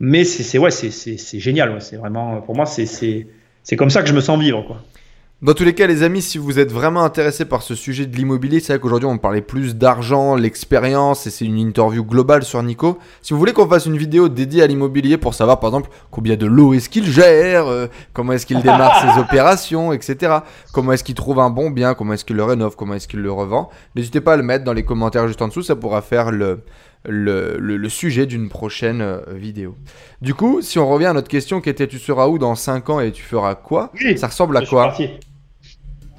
Mais c'est ouais, c'est génial. Ouais. C'est vraiment, pour moi, c'est comme ça que je me sens vivre. Quoi. Dans tous les cas, les amis, si vous êtes vraiment intéressés par ce sujet de l'immobilier, c'est vrai qu'aujourd'hui on parlait plus d'argent, l'expérience, et c'est une interview globale sur Nico. Si vous voulez qu'on fasse une vidéo dédiée à l'immobilier pour savoir par exemple combien de lots est-ce qu'il gère, euh, comment est-ce qu'il démarre <laughs> ses opérations, etc. Comment est-ce qu'il trouve un bon bien, comment est-ce qu'il le rénove, comment est-ce qu'il le revend, n'hésitez pas à le mettre dans les commentaires juste en dessous, ça pourra faire le, le, le, le sujet d'une prochaine euh, vidéo. Du coup, si on revient à notre question qui était tu seras où dans 5 ans et tu feras quoi? Oui, Ça ressemble à quoi?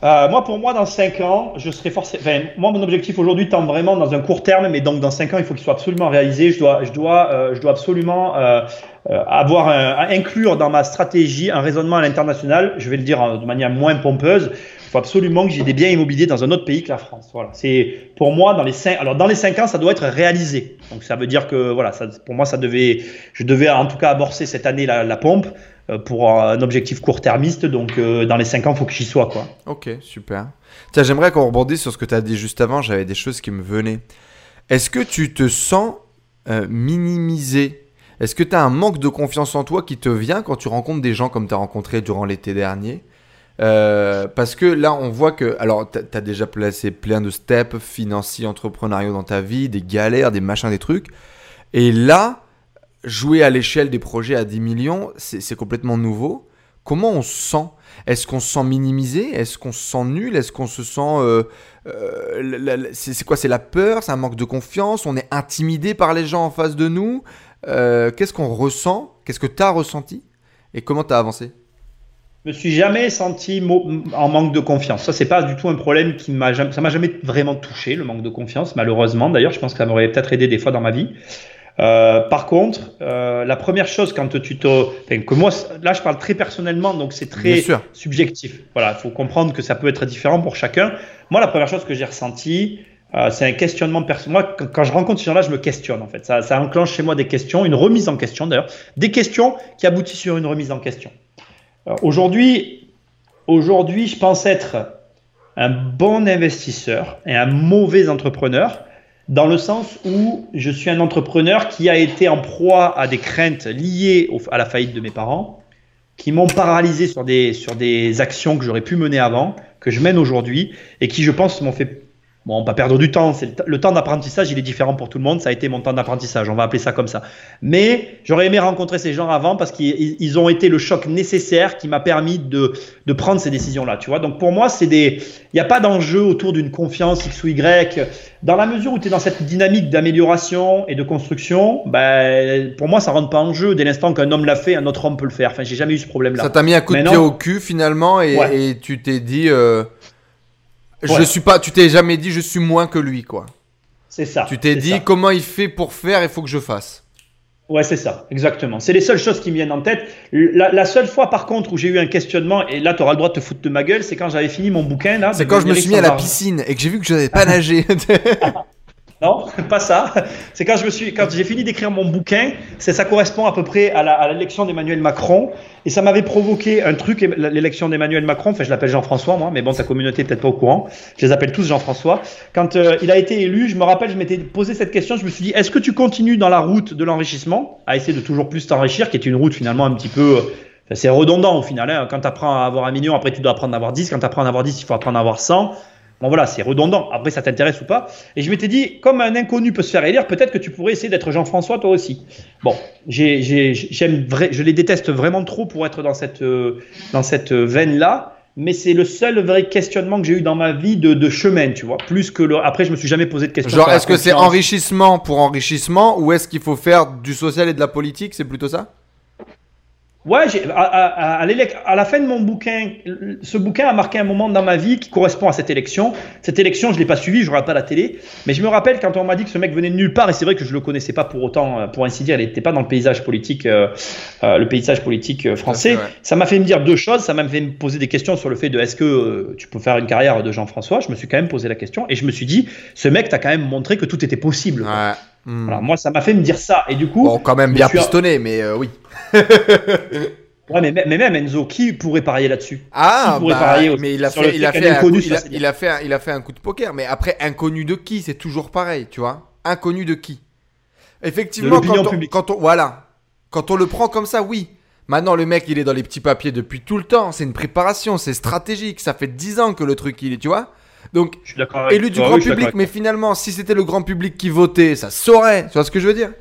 euh, moi, pour moi, dans 5 ans, je serai forcément. Enfin, moi, mon objectif aujourd'hui tend vraiment dans un court terme, mais donc dans 5 ans, il faut qu'il soit absolument réalisé. Je dois, je dois, euh, je dois absolument euh, avoir un, inclure dans ma stratégie un raisonnement à l'international. Je vais le dire de manière moins pompeuse. Il faut absolument que j'ai des biens immobiliers dans un autre pays que la France. Voilà. C'est pour moi dans les 5 alors dans les 5 ans, ça doit être réalisé. Donc ça veut dire que voilà, pour moi, ça devait, je devais en tout cas amorcer cette année la, pompe pour un objectif court-termiste. Donc, euh, dans les 5 ans, il faut que j'y sois. Quoi. Ok, super. Tiens, j'aimerais qu'on rebondisse sur ce que tu as dit juste avant. J'avais des choses qui me venaient. Est-ce que tu te sens euh, minimisé? Est-ce que tu as un manque de confiance en toi qui te vient quand tu rencontres des gens comme tu as rencontré durant l'été dernier? Euh, parce que là, on voit que, alors, tu as déjà placé plein de steps financiers, entrepreneuriaux dans ta vie, des galères, des machins, des trucs. Et là, jouer à l'échelle des projets à 10 millions, c'est complètement nouveau. Comment on se sent? Est-ce qu'on se sent minimisé? Est-ce qu'on se sent nul? Est-ce qu'on se sent... Euh, euh, c'est quoi? C'est la peur? C'est un manque de confiance? On est intimidé par les gens en face de nous? Qu'est-ce qu'on ressent? Qu'est-ce que tu as ressenti? Et comment tu as avancé? Me suis jamais senti en manque de confiance. Ça, c'est pas du tout un problème qui m'a jamais, ça m'a jamais vraiment touché, le manque de confiance, malheureusement. D'ailleurs, je pense que ça m'aurait peut-être aidé des fois dans ma vie. Euh, par contre, euh, la première chose quand tu te, enfin, que moi, là, je parle très personnellement, donc c'est très subjectif. Voilà, il faut comprendre que ça peut être différent pour chacun. Moi, la première chose que j'ai ressenti, euh, c'est un questionnement personnel. Moi, quand, quand, je rencontre ces gens-là, je me questionne en fait. Ça, ça enclenche chez moi des questions, une remise en question d'ailleurs, des questions qui aboutissent sur une remise en question. Euh, aujourd'hui, aujourd'hui, je pense être un bon investisseur et un mauvais entrepreneur dans le sens où je suis un entrepreneur qui a été en proie à des craintes liées à la faillite de mes parents, qui m'ont paralysé sur des, sur des actions que j'aurais pu mener avant, que je mène aujourd'hui, et qui, je pense, m'ont fait Bon, pas perdre du temps. Le, le temps d'apprentissage, il est différent pour tout le monde. Ça a été mon temps d'apprentissage. On va appeler ça comme ça. Mais j'aurais aimé rencontrer ces gens avant parce qu'ils ont été le choc nécessaire qui m'a permis de, de, prendre ces décisions-là. Tu vois. Donc pour moi, c'est des. Il n'y a pas d'enjeu autour d'une confiance X ou Y. Dans la mesure où tu es dans cette dynamique d'amélioration et de construction, ben, pour moi, ça rentre pas en jeu. Dès l'instant qu'un homme l'a fait, un autre homme peut le faire. Enfin, j'ai jamais eu ce problème-là. Ça t'a mis un coup de pied au cul finalement et, et tu t'es dit. Euh je suis pas. Tu t'es jamais dit je suis moins que lui, quoi. C'est ça. Tu t'es dit comment il fait pour faire, il faut que je fasse. Ouais, c'est ça, exactement. C'est les seules choses qui me viennent en tête. La, seule fois, par contre, où j'ai eu un questionnement, et là, tu auras le droit de te foutre de ma gueule, c'est quand j'avais fini mon bouquin. là. C'est quand je me suis mis à la piscine et que j'ai vu que je n'avais pas nager. <laughs> <laughs> Non, pas ça. C'est quand je me suis, quand j'ai fini d'écrire mon bouquin, ça correspond à peu près à l'élection d'Emmanuel Macron, et ça m'avait provoqué un truc, l'élection d'Emmanuel Macron. Enfin, je l'appelle Jean-François moi, mais bon, ta communauté est peut-être pas au courant. Je les appelle tous Jean-François. Quand euh, il a été élu, je me rappelle, je m'étais posé cette question. Je me suis dit, est-ce que tu continues dans la route de l'enrichissement, à essayer de toujours plus t'enrichir, qui est une route finalement un petit peu c'est redondant au final. Hein. Quand tu apprends à avoir un million, après tu dois apprendre à avoir 10. Quand tu apprends à avoir 10, il faut apprendre à avoir 100. Bon voilà, c'est redondant. Après, ça t'intéresse ou pas. Et je m'étais dit, comme un inconnu peut se faire élire, peut-être que tu pourrais essayer d'être Jean-François toi aussi. Bon, j'aime vrai, je les déteste vraiment trop pour être dans cette, euh, dans cette veine-là. Mais c'est le seul vrai questionnement que j'ai eu dans ma vie de, de, chemin, tu vois. Plus que le... après, je me suis jamais posé de questions. Genre, est-ce que c'est enrichissement pour enrichissement ou est-ce qu'il faut faire du social et de la politique? C'est plutôt ça? Ouais, à, à, à, la fin de mon bouquin, ce bouquin a marqué un moment dans ma vie qui correspond à cette élection. Cette élection, je ne l'ai pas suivie, je ne regarde pas la télé, mais je me rappelle quand on m'a dit que ce mec venait de nulle part, et c'est vrai que je ne le connaissais pas pour autant, euh, pour ainsi dire, il n'était pas dans le paysage politique, euh, euh, le paysage politique français. Ça m'a fait me dire deux choses, ça m'a fait me poser des questions sur le fait de est-ce que tu peux faire une carrière de Jean-François? Je me suis quand même posé la question, et je me suis dit, ce mec t'a quand même montré que tout était possible. Ouais. Hmm. moi, ça m'a fait me dire ça. Et du coup. Bon, quand même bien pistonné, mais euh, oui. <laughs> ouais, mais, mais, même Enzo, qui pourrait parier là-dessus? Ah, bah, mais il a fait, il a fait, un coup, il, a, il, a fait il a fait un coup de poker. Mais après, inconnu de qui? C'est toujours pareil, tu vois Inconnu de qui? Effectivement, quand on, quand on, voilà, quand on le prend comme ça, oui. Maintenant, le mec, il est dans les petits papiers depuis tout le temps. C'est une préparation, c'est stratégique. Ça fait 10 ans que le truc, il est, tu vois donc, élu du grand public, mais finalement, si c'était le grand public qui votait, ça saurait. Tu vois ce que je veux dire?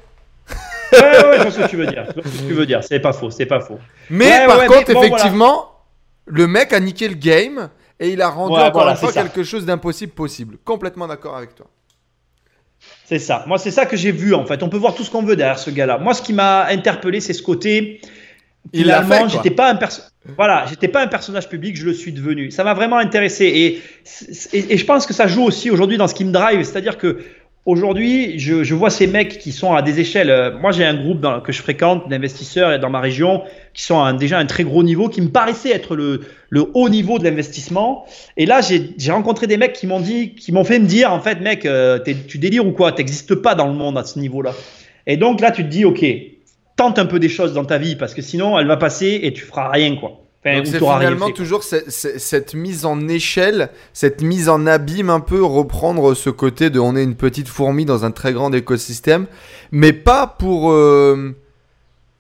Ouais, ouais, je vois ce que tu veux dire. ce que tu veux dire. C'est pas faux, c'est pas faux. Mais par contre, effectivement, le mec a niqué le game et il a rendu encore une fois quelque chose d'impossible possible. Complètement d'accord avec toi. C'est ça. Moi, c'est ça que j'ai vu en fait. On peut voir tout ce qu'on veut derrière ce gars-là. Moi, ce qui m'a interpellé, c'est ce côté. Finalement, j'étais pas un. Voilà, j'étais pas un personnage public, je le suis devenu. Ça m'a vraiment intéressé et, et, je pense que ça joue aussi aujourd'hui dans ce qui me drive, c'est-à-dire que aujourd'hui, je, je, vois ces mecs qui sont à des échelles. Euh, moi, j'ai un groupe dans, que je fréquente d'investisseurs dans ma région qui sont à déjà un très gros niveau, qui me paraissait être le, le haut niveau de l'investissement. Et là, j'ai rencontré des mecs qui m'ont dit, qui m'ont fait me dire, en fait, mec, euh, tu délires ou quoi? T'existes pas dans le monde à ce niveau-là. Et donc là, tu te dis, ok, tente un peu des choses dans ta vie parce que sinon elle va passer et tu feras rien quoi. c'est finalement toujours cette, mise en échelle, cette mise en abîme un peu, reprendre ce côté de on est une petite fourmi dans un très grand écosystème, mais pas pour euh,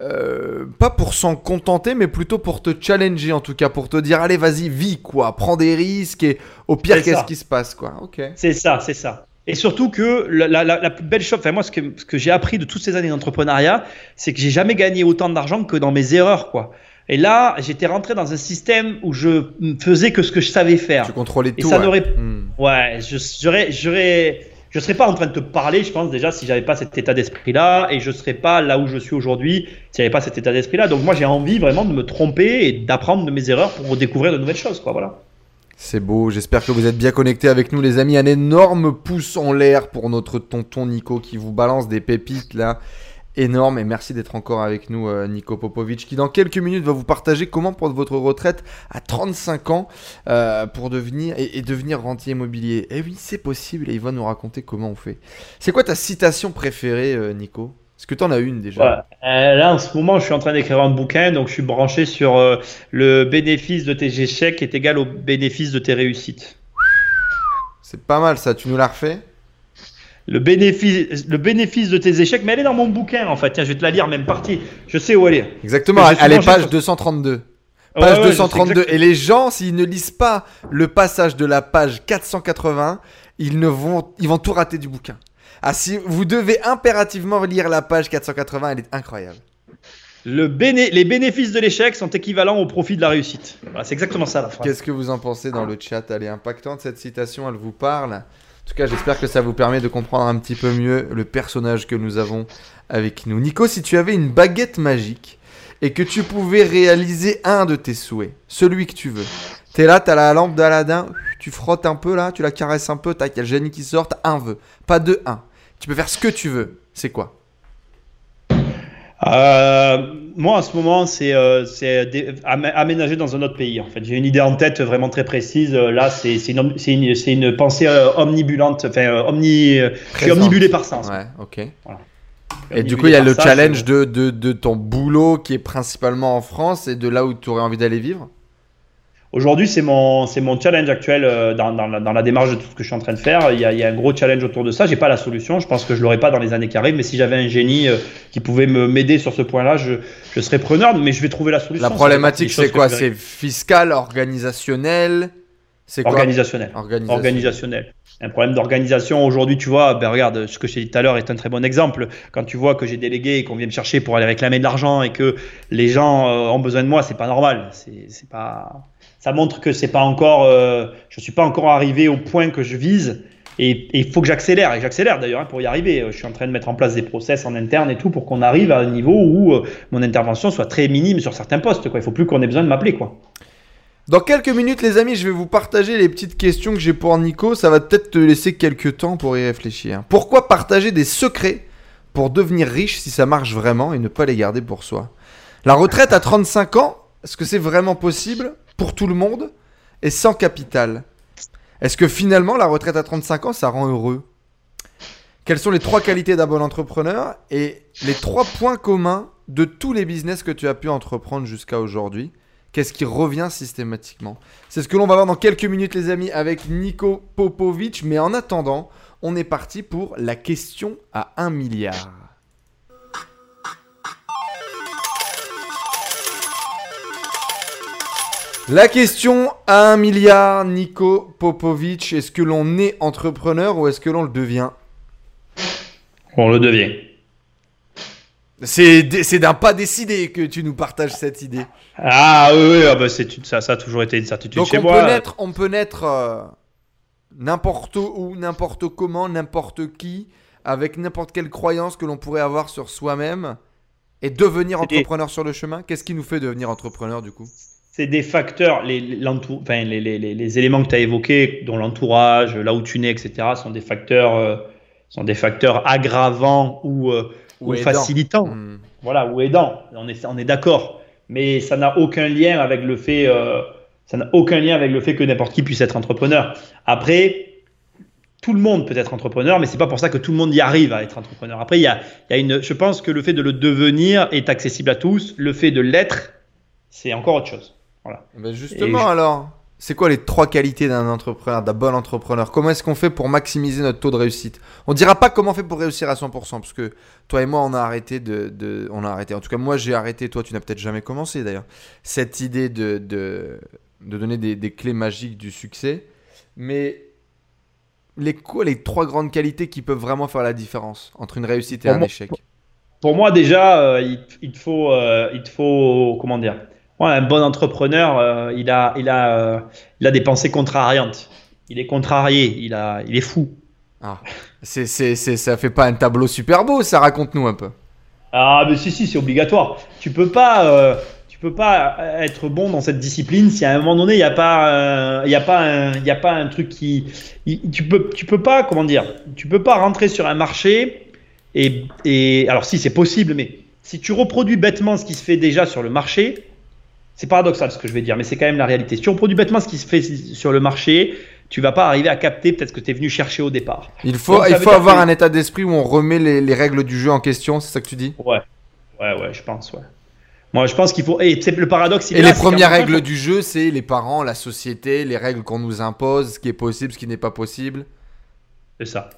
euh, pas pour s'en contenter, mais plutôt pour te challenger en tout cas, pour te dire allez vas-y vis quoi, prends des risques et au pire qu'est-ce qui se passe quoi. Ok. C'est ça, c'est ça. Et surtout que la, plus belle chose, enfin moi ce que, ce que j'ai appris de toutes ces années d'entrepreneuriat, c'est que j'ai jamais gagné autant d'argent que dans mes erreurs, quoi. Et là, j'étais rentré dans un système où je faisais que ce que je savais faire. Tu contrôlais tout. Et ça n'aurait, hmm. ouais, je j'aurais, j'aurais, je serais pas en train de te parler, je pense déjà si j'avais pas cet état d'esprit-là, et je serais pas là où je suis aujourd'hui si j'avais pas cet état d'esprit-là. Donc moi, j'ai envie vraiment de me tromper et d'apprendre de mes erreurs pour découvrir de nouvelles choses, quoi. Voilà. C'est beau, j'espère que vous êtes bien connectés avec nous les amis. Un énorme pouce en l'air pour notre tonton Nico qui vous balance des pépites là. Énorme et merci d'être encore avec nous euh, Nico Popovic qui dans quelques minutes va vous partager comment prendre votre retraite à 35 ans euh, pour devenir et, devenir rentier immobilier. Et eh oui c'est possible et il va nous raconter comment on fait. C'est quoi ta citation préférée euh, Nico? Est-ce que tu en as une déjà? Euh, Là, en ce moment, je suis en train d'écrire un bouquin, donc je suis branché sur euh, le bénéfice de tes échecs est égal au bénéfice de tes réussites. C'est pas mal ça, tu nous l'as refait? Le bénéfice, le bénéfice de tes échecs, mais elle est dans mon bouquin en fait. Tiens, je vais te la lire, même partie. Je sais où elle est. Exactement, elle est page 232. Page 232. Et les gens, s'ils ne lisent pas le passage de la page 480, ils, ne vont, ils vont tout rater du bouquin. Ah, si vous devez impérativement lire la page 480, elle est incroyable. Le les bénéfices de l'échec sont équivalents au profit de la réussite. c'est exactement ça la phrase. Qu'est-ce que vous en pensez dans le chat? Elle est impactante cette citation, elle vous parle. En tout cas, j'espère que ça vous permet de comprendre un petit peu mieux le personnage que nous avons avec nous. Nico, si tu avais une baguette magique et que tu pouvais réaliser un de tes souhaits, celui que tu veux, t'es là, t'as la lampe d'Aladin, tu frottes un peu là, tu la caresses un peu, t'as quel génie qui sort, un vœu, pas deux, un. Tu peux faire ce que tu veux. C'est quoi? Euh, moi, en ce moment, c'est euh, aménager dans un autre pays. En fait, j'ai une idée en tête vraiment très précise. Là, c'est une, une, une, pensée euh, omnibulante. Enfin, omni, je suis omnibulé par ça. Ouais, ok. Et du coup, il y a le challenge de, de, de, ton boulot qui est principalement en France et de là où tu aurais envie d'aller vivre? Aujourd'hui, c'est mon, c'est mon challenge actuel euh, dans, dans, la, dans, la, démarche de tout ce que je suis en train de faire. Il y a, il y a un gros challenge autour de ça. J'ai pas la solution. Je pense que je l'aurai pas dans les années qui arrivent. Mais si j'avais un génie euh, qui pouvait me m'aider sur ce point-là, je, je serais preneur. Mais je vais trouver la solution. La problématique, c'est quoi? C'est fiscal, organisationnel? C'est organisationnel. organisationnel. Organisationnel un problème d'organisation. Aujourd'hui, tu vois, ben regarde, ce que j'ai dit tout à l'heure est un très bon exemple. Quand tu vois que j'ai délégué et qu'on vient me chercher pour aller réclamer de l'argent et que les gens euh, ont besoin de moi, c'est pas normal. C'est pas ça montre que c'est pas encore, euh, je suis pas encore arrivé au point que je vise. Et il faut que j'accélère, et j'accélère d'ailleurs hein, pour y arriver. Je suis en train de mettre en place des process en interne et tout pour qu'on arrive à un niveau où euh, mon intervention soit très minime sur certains postes. Quoi. Il faut plus qu'on ait besoin de m'appeler. quoi. Dans quelques minutes, les amis, je vais vous partager les petites questions que j'ai pour Nico. Ça va peut-être te laisser quelques temps pour y réfléchir. Pourquoi partager des secrets pour devenir riche si ça marche vraiment et ne pas les garder pour soi? La retraite à 35 ans, est-ce que c'est vraiment possible? Pour tout le monde et sans capital. Est-ce que finalement la retraite à 35 ans, ça rend heureux? Quelles sont les trois qualités d'un bon entrepreneur et les trois points communs de tous les business que tu as pu entreprendre jusqu'à aujourd'hui? Qu'est-ce qui revient systématiquement? C'est ce que l'on va voir dans quelques minutes les amis avec Nico Popovic. Mais en attendant, on est parti pour la question à 1 milliard. La question à un milliard, Nico Popovic, est-ce que l'on est entrepreneur ou est-ce que l'on le devient? On le devient. C'est d'un pas décidé que tu nous partages cette idée. Ah oui, oui ah bah ça, ça a toujours été une certitude chez on moi. Peut naître, on peut naître euh, n'importe où, n'importe comment, n'importe qui, avec n'importe quelle croyance que l'on pourrait avoir sur soi-même et devenir entrepreneur sur le chemin. Qu'est-ce qui nous fait devenir entrepreneur du coup? C'est des facteurs, les, enfin, les, les, les, éléments que tu as évoqués, dont l'entourage, là où tu nais, etc., sont des facteurs, euh, sont des facteurs aggravants ou, euh, ou, facilitants. Hmm. Voilà, ou aidants. On est, on est d'accord. Mais ça n'a aucun lien avec le fait, euh, ça n'a aucun lien avec le fait que n'importe qui puisse être entrepreneur. Après, tout le monde peut être entrepreneur, mais c'est pas pour ça que tout le monde y arrive à être entrepreneur. Après, il y a, y a une, je pense que le fait de le devenir est accessible à tous. Le fait de l'être, c'est encore autre chose. Ben, justement, alors, c'est quoi les trois qualités d'un entrepreneur, d'un bon entrepreneur? Comment est-ce qu'on fait pour maximiser notre taux de réussite? On dira pas comment on fait pour réussir à 100%, parce que toi et moi, on a arrêté de, on a arrêté. En tout cas, moi, j'ai arrêté. Toi, tu n'as peut-être jamais commencé d'ailleurs. Cette idée de, de, donner des, clés magiques du succès, mais les quoi les trois grandes qualités qui peuvent vraiment faire la différence entre une réussite et un échec? Pour moi, déjà, euh, il, il, faut, euh, il faut, comment dire? Un bon entrepreneur, euh, il, a, il, a, euh, il a des pensées contrariantes. Il est contrarié, il, a, il est fou. Ah, c'est, c'est, c'est, ça fait pas un tableau super beau, ça raconte-nous un peu. Ah, mais si, si, c'est obligatoire. Tu peux pas, euh, tu peux pas être bon dans cette discipline si à un moment donné, il n'y a, pas, il y a, pas un, y a pas un truc qui. tu, peux, tu peux pas, comment dire, tu peux pas rentrer sur un marché et. et alors, si, c'est possible, mais si tu reproduis bêtement ce qui se fait déjà sur le marché, c'est paradoxal ce que je vais dire, mais c'est quand même la réalité. Si tu reproduis bêtement ce qui se fait sur le marché, tu vas pas arriver à capter peut-être ce que tu es venu chercher au départ. Il faut, il faut avoir un état d'esprit où on remet les, règles du jeu en question, c'est ça que tu dis? Ouais, ouais, ouais, je pense, ouais. Moi, je pense qu'il faut. Et c'est le paradoxe. Et les premières règles du jeu, c'est les parents, la société, les règles qu'on nous impose, ce qui est possible, ce qui n'est pas possible. C'est ça.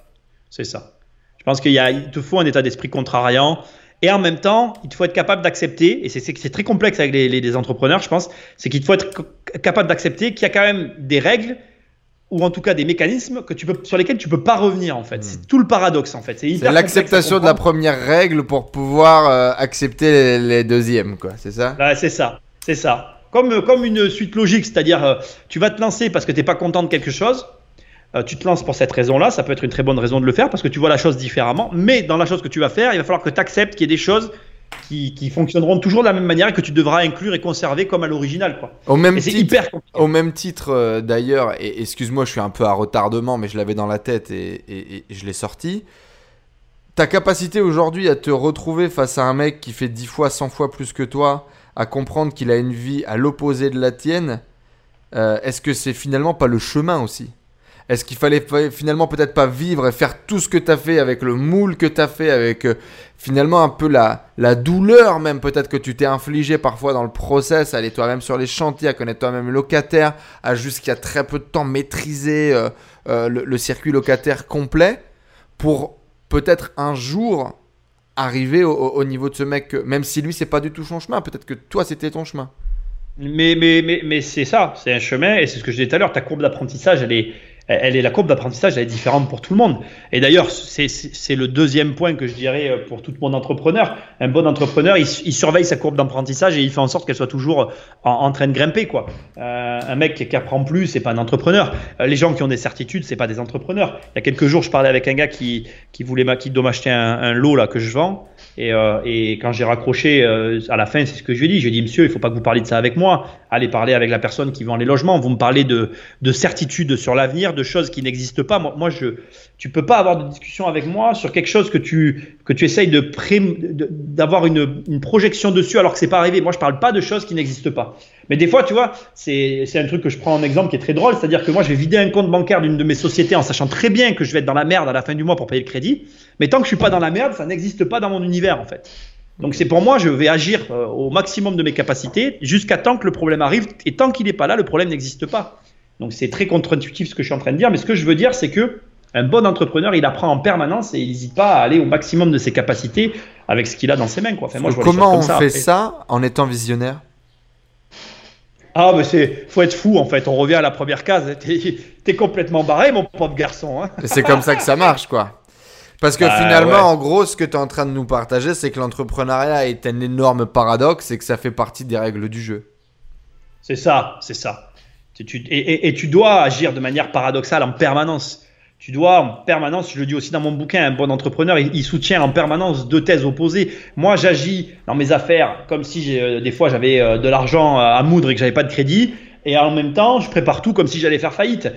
C'est ça. Je pense qu'il il te faut un état d'esprit contrariant. Et en même temps, il faut être capable d'accepter, et c'est très complexe avec les, les, entrepreneurs, je pense, c'est qu'il faut être capable d'accepter qu'il y a quand même des règles ou en tout cas des mécanismes que tu peux, sur lesquels tu peux pas revenir en fait. C'est tout le paradoxe en fait. C'est l'acceptation de la première règle pour pouvoir euh, accepter les, deuxièmes, quoi. C'est ça? C'est ça, c'est ça. Comme, comme une suite logique, c'est-à-dire euh, tu vas te lancer parce que tu n'es pas content de quelque chose. Euh, tu te lances pour cette raison-là, ça peut être une très bonne raison de le faire parce que tu vois la chose différemment. Mais dans la chose que tu vas faire, il va falloir que tu acceptes qu'il y ait des choses qui, fonctionneront toujours de la même manière et que tu devras inclure et conserver comme à l'original. Quoi. Au même titre, hyper Au même titre, euh, d'ailleurs, et excuse-moi, je suis un peu à retardement, mais je l'avais dans la tête et, je l'ai sorti. Ta capacité aujourd'hui à te retrouver face à un mec qui fait 10 fois, 100 fois plus que toi, à comprendre qu'il a une vie à l'opposé de la tienne, euh, est-ce que c'est finalement pas le chemin aussi? Est-ce qu'il fallait finalement peut-être pas vivre et faire tout ce que tu as fait avec le moule que tu as fait, avec euh, finalement un peu la, la douleur même peut-être que tu t'es infligé parfois dans le process, aller toi-même sur les chantiers, à connaître toi-même locataire, à jusqu'à très peu de temps maîtriser euh, euh, le, circuit locataire complet pour peut-être un jour arriver au, niveau de ce mec, même si lui c'est pas du tout son chemin, peut-être que toi c'était ton chemin. Mais, mais, mais, mais c'est ça, c'est un chemin, et c'est ce que je disais tout à l'heure, ta courbe d'apprentissage, elle est, elle est la courbe d'apprentissage, elle est différente pour tout le monde. Et d'ailleurs, c'est le deuxième point que je dirais euh, pour tout mon entrepreneur. Un bon entrepreneur, il, surveille sa courbe d'apprentissage et il fait en sorte qu'elle soit toujours en, train de grimper. Quoi. Euh, un mec qui apprend plus, c'est pas un entrepreneur. Euh, les gens qui ont des certitudes, c'est pas des entrepreneurs. Il y a quelques jours, je parlais avec un gars qui, qui voulait qui doit m'acheter un, un lot là que je vends. Et, euh, et, quand j'ai raccroché euh, à la fin, c'est ce que je lui ai dit. J'ai dit, monsieur, il faut pas que vous parliez de ça avec moi. Allez parler avec la personne qui vend les logements. Vous me parlez de, de certitude sur l'avenir, de choses qui n'existent pas. Moi, moi, je, tu peux pas avoir de discussion avec moi sur quelque chose que tu, essayes d'avoir une, projection dessus alors que c'est pas arrivé. Moi, je parle pas de choses qui n'existent pas. Mais des fois, tu vois, c'est un truc que je prends en exemple qui est très drôle, c'est-à-dire que moi, je vais vider un compte bancaire d'une de mes sociétés en sachant très bien que je vais être dans la merde à la fin du mois pour payer le crédit. Mais tant que je suis pas dans la merde, ça n'existe pas dans mon univers, en fait. Donc c'est pour moi, je vais agir euh, au maximum de mes capacités jusqu'à temps que le problème arrive. Et tant qu'il n'est pas là, le problème n'existe pas. Donc c'est très contre-intuitif ce que je suis en train de dire. Mais ce que je veux dire, c'est que un bon entrepreneur, il apprend en permanence et il n'hésite pas à aller au maximum de ses capacités avec ce qu'il a dans ses mains. Quoi. moi, je Comment on fait ça en étant visionnaire? Ah, mais c'est, faut être fou en fait. On revient à la première case. <laughs> T'es, es complètement barré, mon pauvre garçon. Hein. c'est comme ça que ça marche, quoi. Parce que bah, finalement, en gros, ce que tu es en train de nous partager, c'est que l'entrepreneuriat est un énorme paradoxe et que ça fait partie des règles du jeu. C'est ça, c'est ça. et, tu dois agir de manière paradoxale en permanence tu dois en permanence, je le dis aussi dans mon bouquin, un bon entrepreneur, il, soutient en permanence deux thèses opposées. Moi, j'agis dans mes affaires comme si euh, des fois j'avais euh, de l'argent à moudre et que j'avais pas de crédit. Et en même temps, je prépare tout comme si j'allais faire faillite.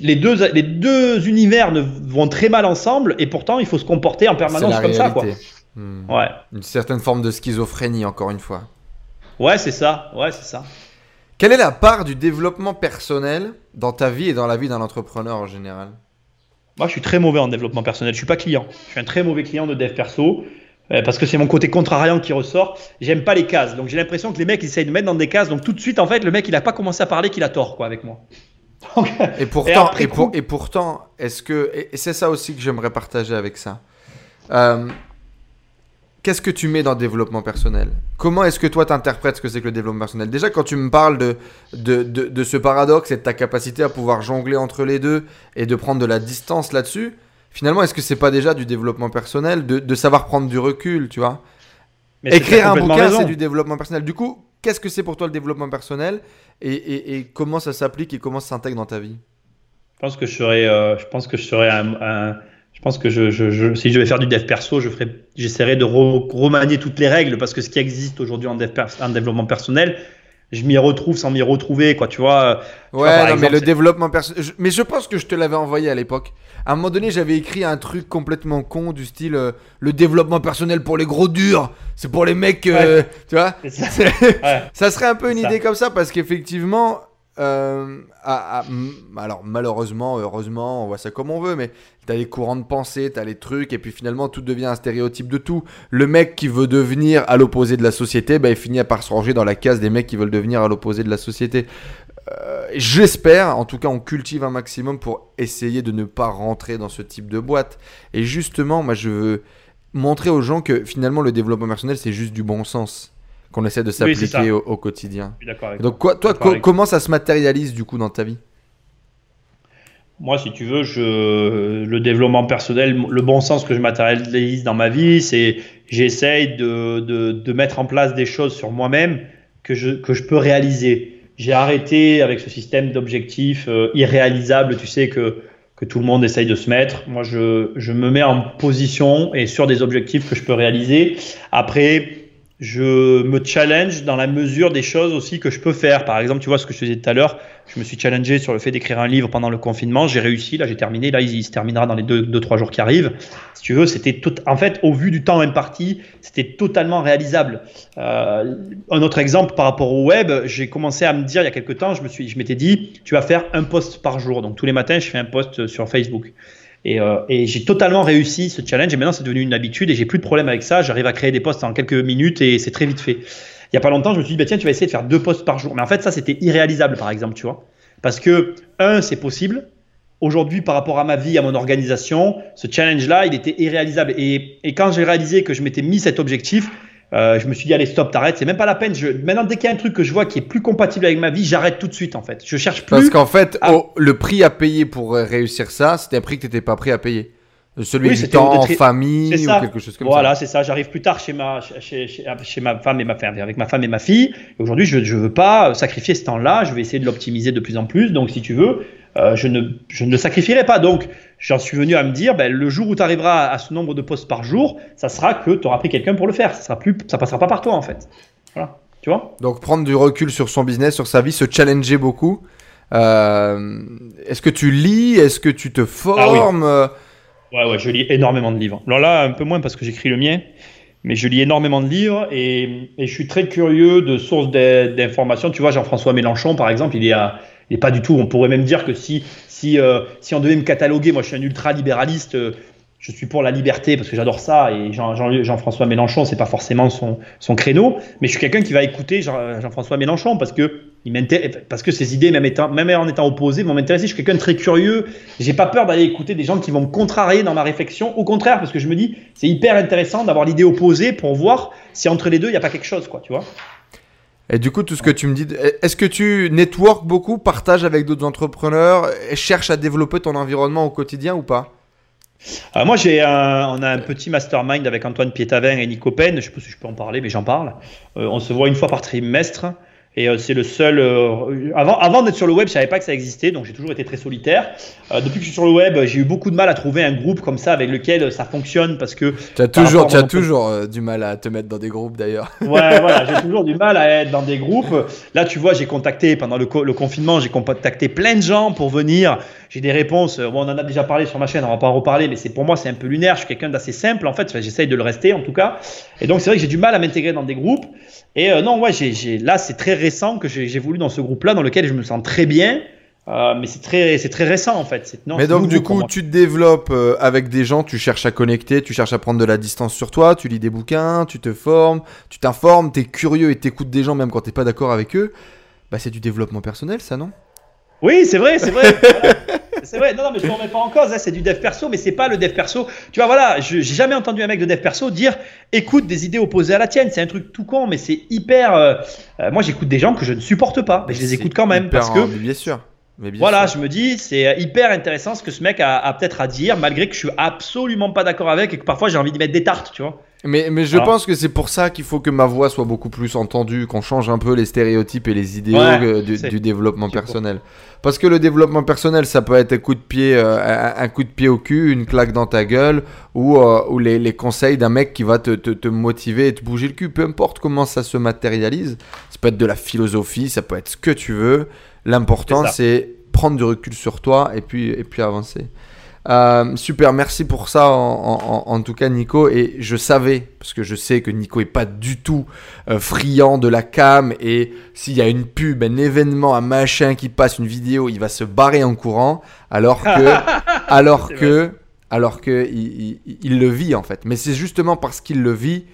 les, deux, les deux univers ne, vont très mal ensemble et pourtant, il faut se comporter en permanence comme ça. Quoi. Hmm. Ouais. Une certaine forme de schizophrénie, encore une fois. Ouais, c'est ça. Ouais, c'est ça. Quelle est la part du développement personnel dans ta vie et dans la vie d'un entrepreneur en général? Moi, je suis très mauvais en développement personnel. Je suis pas client. Je suis un très mauvais client de dev perso euh, parce que c'est mon côté contrariant qui ressort. J'aime pas les cases. Donc j'ai l'impression que les mecs ils essayent de mettre dans des cases. Donc tout de suite, en fait, le mec il a pas commencé à parler qu'il a tort quoi avec moi. <laughs> et pourtant, et, pourtant, est-ce que et c'est ça aussi que j'aimerais partager avec ça. Euh, qu'est-ce que tu mets dans le développement personnel? Comment est-ce que toi tu interprètes ce que c'est que le développement personnel? Déjà, quand tu me parles de de, de, ce paradoxe et de ta capacité à pouvoir jongler entre les deux et de prendre de la distance là-dessus, finalement, est-ce que c'est pas déjà du développement personnel, de, de savoir prendre du recul, tu vois? Écrire un bouquin, c'est du développement personnel. Du coup, qu'est-ce que c'est pour toi le développement personnel et, et, et comment ça s'applique et comment ça s'intègre dans ta vie? Je pense que je serais, euh, je pense que je serais un pense que je, je, si je vais faire du dev perso, je ferai, j'essaierai de remanier toutes les règles parce que ce qui existe aujourd'hui en, dev en développement personnel, je m'y retrouve sans m'y retrouver, quoi, tu vois. Ouais, mais le développement personnel. Mais je pense que je te l'avais envoyé à l'époque. À un moment donné, j'avais écrit un truc complètement con du style euh, le développement personnel pour les gros durs, c'est pour les mecs, euh, tu vois. Ça. <laughs> ça. serait un peu une idée comme ça parce qu'effectivement, euh, alors malheureusement, heureusement, on voit ça comme on veut, mais t'as les courants de pensée, t'as les trucs, et puis finalement tout devient un stéréotype de tout. Le mec qui veut devenir à l'opposé de la société, bah, il finit par se ranger dans la case des mecs qui veulent devenir à l'opposé de la société. Euh, j'espère, en tout cas on cultive un maximum pour essayer de ne pas rentrer dans ce type de boîte. Et justement, moi je veux montrer aux gens que finalement le développement personnel c'est juste du bon sens qu'on essaie de s'appliquer au, quotidien. Donc quoi, toi, comment ça se matérialise du coup dans ta vie? Moi, si tu veux, je, le développement personnel, le bon sens que je matérialise dans ma vie, c'est j'essaye de, de, de, mettre en place des choses sur moi-même que je, que je peux réaliser. J'ai arrêté avec ce système d'objectifs euh, irréalisables, tu sais, que, que tout le monde essaye de se mettre. Moi, je, je me mets en position et sur des objectifs que je peux réaliser. Après, je me challenge dans la mesure des choses aussi que je peux faire. Par exemple, tu vois ce que je te disais tout à l'heure, je me suis challengé sur le fait d'écrire un livre pendant le confinement. J'ai réussi, là j'ai terminé, là il, se terminera dans les 2-3 deux, trois jours qui arrivent. Si tu veux, c'était tout. En fait, au vu du temps imparti, c'était totalement réalisable. Euh, un autre exemple par rapport au web, j'ai commencé à me dire il y a quelques temps, je me suis, je m'étais dit, tu vas faire un post par jour. Donc tous les matins, je fais un post sur Facebook. Euh, et, j'ai totalement réussi ce challenge et maintenant c'est devenu une habitude et j'ai plus de problème avec ça. J'arrive à créer des posts en quelques minutes et c'est très vite fait. Il y a pas longtemps, je me suis dit, bah, tiens, tu vas essayer de faire deux posts par jour. Mais en fait, ça, c'était irréalisable, par exemple, tu vois. Parce que, un, c'est possible. Aujourd'hui, par rapport à ma vie, à mon organisation, ce challenge-là, il était irréalisable. Et, et quand j'ai réalisé que je m'étais mis cet objectif, euh, je me suis dit, allez, stop, t'arrêtes, c'est même pas la peine. Je... Maintenant, dès qu'il y a un truc que je vois qui est plus compatible avec ma vie, j'arrête tout de suite, en fait. Je cherche plus. Parce qu'en fait, le prix à payer pour réussir ça, c'était un prix que t'étais pas prêt à payer. Celui du temps en famille ou quelque chose comme ça. Voilà, c'est ça. J'arrive plus tard chez ma, chez, chez, ma femme et ma femme, avec ma femme et ma fille. aujourd'hui, je ne veux pas sacrifier ce temps-là. Je vais essayer de l'optimiser de plus en plus. Donc, si tu veux, euh, je, ne, je ne le sacrifierai pas. Donc, j'en suis venu à me dire, ben, le jour où tu arriveras à ce nombre de postes par jour, ça sera que tu auras pris quelqu'un pour le faire. Ça sera plus, ça passera pas par toi en fait. Voilà. Tu vois? Donc, prendre du recul sur son business, sur sa vie, se challenger beaucoup. Euh, est-ce que tu lis? Est-ce que tu te formes? Ah Ouais, ouais, je lis énormément de livres. Alors là, un peu moins parce que j'écris le mien, mais je lis énormément de livres et, et je suis très curieux de sources d'informations. Tu vois, Jean-François Mélenchon, par exemple, il est, à, est pas du tout. On pourrait même dire que si, si, euh, si on devait me cataloguer, moi je suis un ultra-libéraliste. Euh, je suis pour la liberté parce que j'adore ça. Et Jean-François Jean, Mélenchon c'est pas forcément son, son, créneau. Mais je suis quelqu'un qui va écouter Jean-François Mélenchon parce que il parce que ses idées même en étant opposées vont m'intéresser je suis quelqu'un de très curieux. J'ai pas peur d'aller écouter des gens qui vont me contrarier dans ma réflexion. Au contraire parce que je me dis c'est hyper intéressant d'avoir l'idée opposée pour voir si entre les deux il n'y a pas quelque chose quoi tu vois et du coup, tout ce que tu me dis, est-ce que tu network beaucoup, partages avec d'autres entrepreneurs, et cherches à développer ton environnement au quotidien ou pas? Euh, moi, j'ai on a un petit mastermind avec Antoine Pietavin et Nico Pen. Je sais pas si je peux en parler, mais j'en parle. Euh, on se voit une fois par trimestre. Et euh, c'est le seul. Euh, avant, avant d'être sur le web, je savais pas que ça existait, donc j'ai toujours été très solitaire. Euh, depuis que je suis sur le web, j'ai eu beaucoup de mal à trouver un groupe comme ça avec lequel ça fonctionne parce que. Tu as toujours, tu as toujours du mal à te mettre dans des groupes d'ailleurs. Ouais, voilà, j'ai toujours du mal à être dans des groupes. Là, tu vois, j'ai contacté pendant le, le confinement, j'ai contacté plein de gens pour venir. J'ai des réponses. Bon, on en a déjà parlé sur ma chaîne, on va pas en reparler, mais c'est pour moi c'est un peu lunaire. Je suis quelqu'un d'assez simple en fait. j'essaye de le rester en tout cas. Et donc c'est vrai que j'ai du mal à m'intégrer dans des groupes. Et non, ouais, j'ai, là c'est très récent que j'ai voulu dans ce groupe-là, dans lequel je me sens très bien. Euh, mais c'est très, c'est très récent en fait. Non, mais donc du coup, tu te développes euh, avec des gens, tu cherches à connecter, tu cherches à prendre de la distance sur toi, tu lis des bouquins, tu te formes, tu t'informes, tu es curieux et t'écoutes des gens même quand t'es pas d'accord avec eux. Bah c'est du développement personnel, ça non? Oui, c'est vrai, c'est vrai. <laughs> c'est vrai. Non, non, mais je ne remets pas en cause. Hein, c'est du dev perso, mais c'est pas le dev perso. Tu vois, voilà, j'ai jamais entendu un mec de dev perso dire écoute des idées opposées à la tienne. C'est un truc tout con, mais c'est hyper. Euh, euh, moi, j'écoute des gens que je ne supporte pas, mais je les écoute quand même parce que. bien sûr. Mais voilà, je me dis, c'est hyper intéressant ce que ce mec a, a peut-être à dire, malgré que je suis absolument pas d'accord avec et que parfois j'ai envie d'y mettre des tartes, tu vois. Mais, mais je pense que c'est pour ça qu'il faut que ma voix soit beaucoup plus entendue, qu'on change un peu les stéréotypes et les idéaux euh, du, développement personnel. Parce que le développement personnel, ça peut être un coup de pied, euh, un, coup de pied au cul, une claque dans ta gueule, ou, euh, ou les, les, conseils d'un mec qui va te, te, te, motiver et te bouger le cul. Peu importe comment ça se matérialise, ça peut être de la philosophie, ça peut être ce que tu veux. L'important, c'est prendre du recul sur toi et puis, et puis avancer. Euh, super, merci pour ça en, tout cas Nico. Et je savais, parce que je sais que Nico est pas du tout euh, friand de la cam et s'il y a une pub, un événement, un machin qui passe, une vidéo, il va se barrer en courant alors que, <laughs> alors que, alors que il, le vit en fait. Mais c'est justement parce qu'il le vit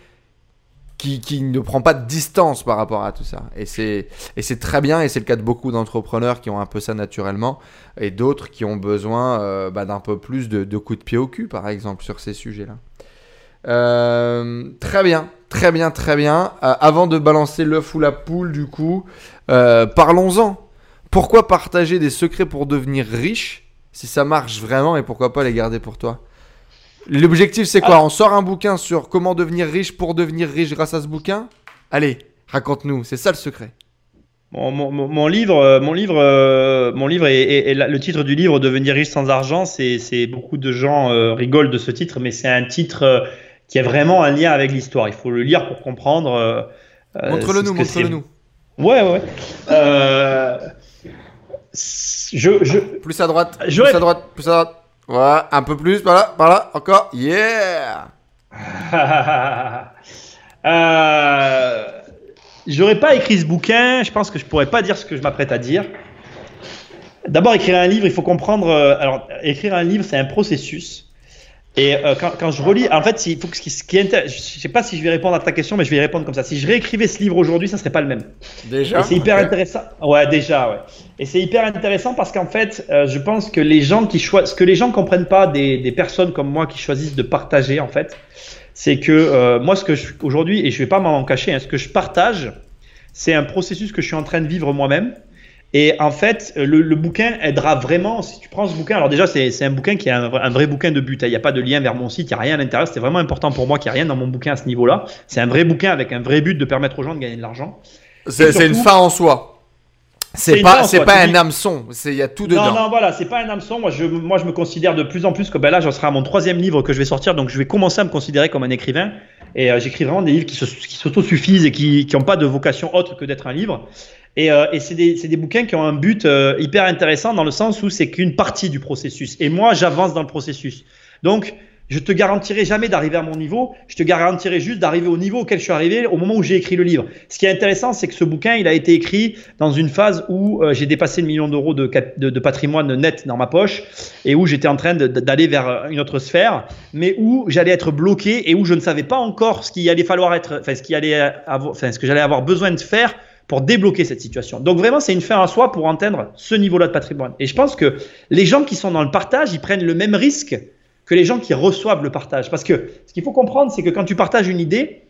qui, ne prend pas de distance par rapport à tout ça. Et c'est, très bien, et c'est le cas de beaucoup d'entrepreneurs qui ont un peu ça naturellement, et d'autres qui ont besoin euh, bah, d'un peu plus de, coups de pied au cul, par exemple, sur ces sujets-là. Euh, très bien, très bien, très bien. Euh, avant de balancer l'œuf ou la poule, du coup, parlons-en. Pourquoi partager des secrets pour devenir riche si ça marche vraiment et pourquoi pas les garder pour toi? L'objectif c'est quoi On sort un bouquin sur comment devenir riche pour devenir riche grâce à ce bouquin Allez, raconte-nous, c'est ça le secret. Mon, livre, mon livre, euh, mon livre et, le titre du livre Devenir riche sans argent, c'est beaucoup de gens euh, rigolent de ce titre, mais c'est un titre euh, qui a vraiment un lien avec l'histoire. Il faut le lire pour comprendre. montre-le nous, montre-le nous. Ouais, ouais. je, Plus à droite, plus à droite, plus à droite. Ouais, un peu plus, par là, par là, encore. Yeah. <laughs> euh, J'aurais pas écrit ce bouquin, je pense que je pourrais pas dire ce que je m'apprête à dire. D'abord, écrire un livre, il faut comprendre. Euh, alors, écrire un livre, c'est un processus. Et euh, quand, quand, je relis, en fait, il faut que ce qui, ce qui est, je sais pas si je vais répondre à ta question, mais je vais y répondre comme ça. Si je réécrivais ce livre aujourd'hui, ça serait pas le même. Déjà. C'est hyper intéressant. Ouais, déjà, ouais. Et c'est hyper intéressant parce qu'en fait, euh, je pense que les gens qui choisissent, ce que les gens comprennent pas des, des personnes comme moi qui choisissent de partager, en fait, c'est que euh, moi, ce que je aujourd'hui, et je vais pas m'en cacher, hein, ce que je partage, c'est un processus que je suis en train de vivre moi-même. Et en fait, le, le, bouquin aidera vraiment, si tu prends ce bouquin, alors déjà, c'est un bouquin qui est un, un, vrai bouquin de but. Hein. Il n'y a pas de lien vers mon site, il n'y a rien à l'intérieur. C'était vraiment important pour moi qu'il n'y ait rien dans mon bouquin à ce niveau-là. C'est un vrai bouquin avec un vrai but de permettre aux gens de gagner de l'argent. C'est une fin en soi. C'est pas, c'est pas un hameçon, il y a tout dedans. Non, non, voilà, c'est pas un hameçon. Moi je, moi, je me considère de plus en plus que ben là, j'en serai à mon troisième livre que je vais sortir, donc je vais commencer à me considérer comme un écrivain. Et euh, j'écris vraiment des livres qui, qui s'autosuffisent et qui n'ont pas de vocation autre que d'être un livre. Et, euh, c'est des, bouquins qui ont un but euh, hyper intéressant dans le sens où c'est qu'une partie du processus. Et moi, j'avance dans le processus. Donc, je te garantirai jamais d'arriver à mon niveau. Je te garantirai juste d'arriver au niveau auquel je suis arrivé au moment où j'ai écrit le livre. Ce qui est intéressant, c'est que ce bouquin, il a été écrit dans une phase où euh, j'ai dépassé le million d'euros de, de, patrimoine net dans ma poche et où j'étais en train d'aller vers une autre sphère, mais où j'allais être bloqué et où je ne savais pas encore ce qu'il allait falloir être, enfin ce qui allait enfin ce que j'allais avoir besoin de faire pour débloquer cette situation. Donc vraiment, c'est une fin à soi pour atteindre ce niveau-là de patrimoine. Et je pense que les gens qui sont dans le partage, ils prennent le même risque que les gens qui reçoivent le partage. Parce que ce qu'il faut comprendre, c'est que quand tu partages une idée,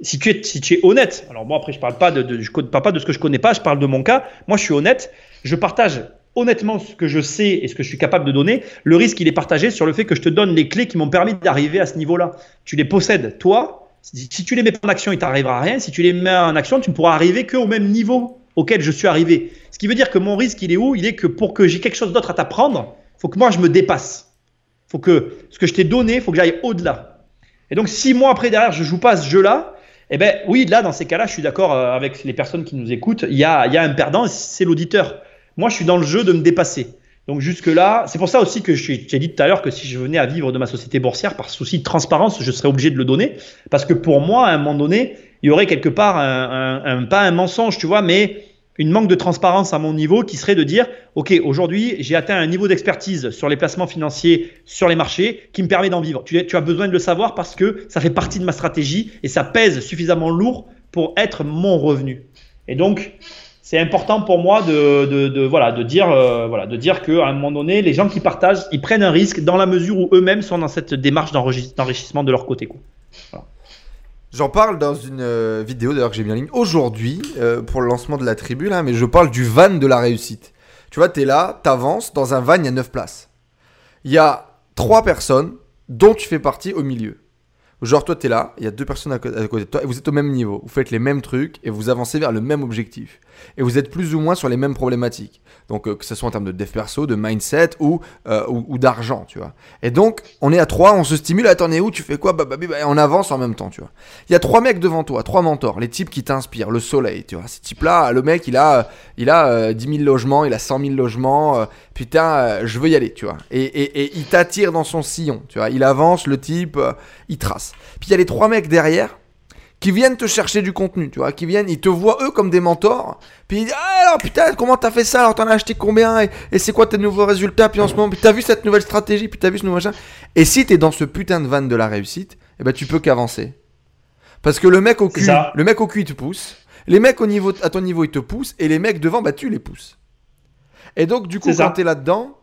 si tu es, honnête, alors moi après je parle je parle pas de ce que je connais pas, je parle de mon cas. Moi je suis honnête, je partage honnêtement ce que je sais et ce que je suis capable de donner. Le risque il est partagé sur le fait que je te donne les clés qui m'ont permis d'arriver à ce niveau-là. Tu les possèdes toi. Si, tu les mets pas en action, il t'arrivera rien. Si tu les mets en action, tu ne pourras arriver qu'au même niveau auquel je suis arrivé. Ce qui veut dire que mon risque il est où? Il est que pour que j'ai quelque chose d'autre à t'apprendre, faut que moi je me dépasse faut que ce que je t'ai donné, faut que j'aille au-delà. Et donc, six mois après derrière, je joue pas ce jeu-là. Eh ben oui, là, dans ces cas-là, je suis d'accord euh, avec les personnes qui nous écoutent. Y a, il y a un perdant, c'est l'auditeur. Moi, je suis dans le jeu de me dépasser. Donc jusque-là, c'est pour ça aussi que j'ai dit tout à l'heure que si je venais à vivre de ma société boursière, par souci de transparence, je serais obligé de le donner. Parce que pour moi, à un moment donné, il y aurait quelque part pas un mensonge, tu vois, mais une manque de transparence à mon niveau qui serait de dire, OK, aujourd'hui, j'ai atteint un niveau d'expertise sur les placements financiers, sur les marchés, qui me permet d'en vivre. Tu, as besoin de le savoir parce que ça fait partie de ma stratégie et ça pèse suffisamment lourd pour être mon revenu. Et donc, c'est important pour moi de, voilà, de dire, euh, voilà, de dire qu'à un moment donné, les gens qui partagent, ils prennent un risque dans la mesure où eux-mêmes sont dans cette démarche d'enrichissement de leur côté. J'en parle dans une euh, vidéo d'ailleurs que j'ai mis en ligne aujourd'hui euh, pour le lancement de la tribu là, mais je parle du van de la réussite. Tu vois, tu es là, tu avances, dans un van, il y a 9 places. Il y a 3 personnes dont tu fais partie au milieu. Genre, toi, tu es là, il y a deux personnes à côté de toi, et vous êtes au même niveau. Vous faites les mêmes trucs, et vous avancez vers le même objectif. Et vous êtes plus ou moins sur les mêmes problématiques. Donc, euh, que ce soit en termes de dev perso, de mindset ou, euh, ou, ou d'argent, tu vois. Et donc, on est à trois, on se stimule. Attends, où Tu fais quoi bah, bah, bah, On avance en même temps, tu vois. Il y a trois mecs devant toi, trois mentors, les types qui t'inspirent, le soleil, tu vois. Ces types-là, le mec, il a, il a euh, 10 000 logements, il a 100 000 logements. Putain, euh, je veux y aller, tu vois. Et, et, et il t'attire dans son sillon, tu vois. Il avance, le type, euh, il trace. Puis il y a les trois mecs derrière qui viennent te chercher du contenu, tu vois, qui viennent, ils te voient eux comme des mentors, puis ils disent ah, alors putain comment t'as fait ça, alors t'en as acheté combien, et, et c'est quoi tes nouveaux résultats, puis en ce moment, puis t'as vu cette nouvelle stratégie, puis t'as vu ce nouveau machin, et si t'es dans ce putain de van de la réussite, eh ben tu peux qu'avancer, parce que le mec au cul, le mec au cul il te pousse, les mecs au niveau, à ton niveau ils te poussent, et les mecs devant bah tu les pousses, et donc du coup quand t'es là-dedans,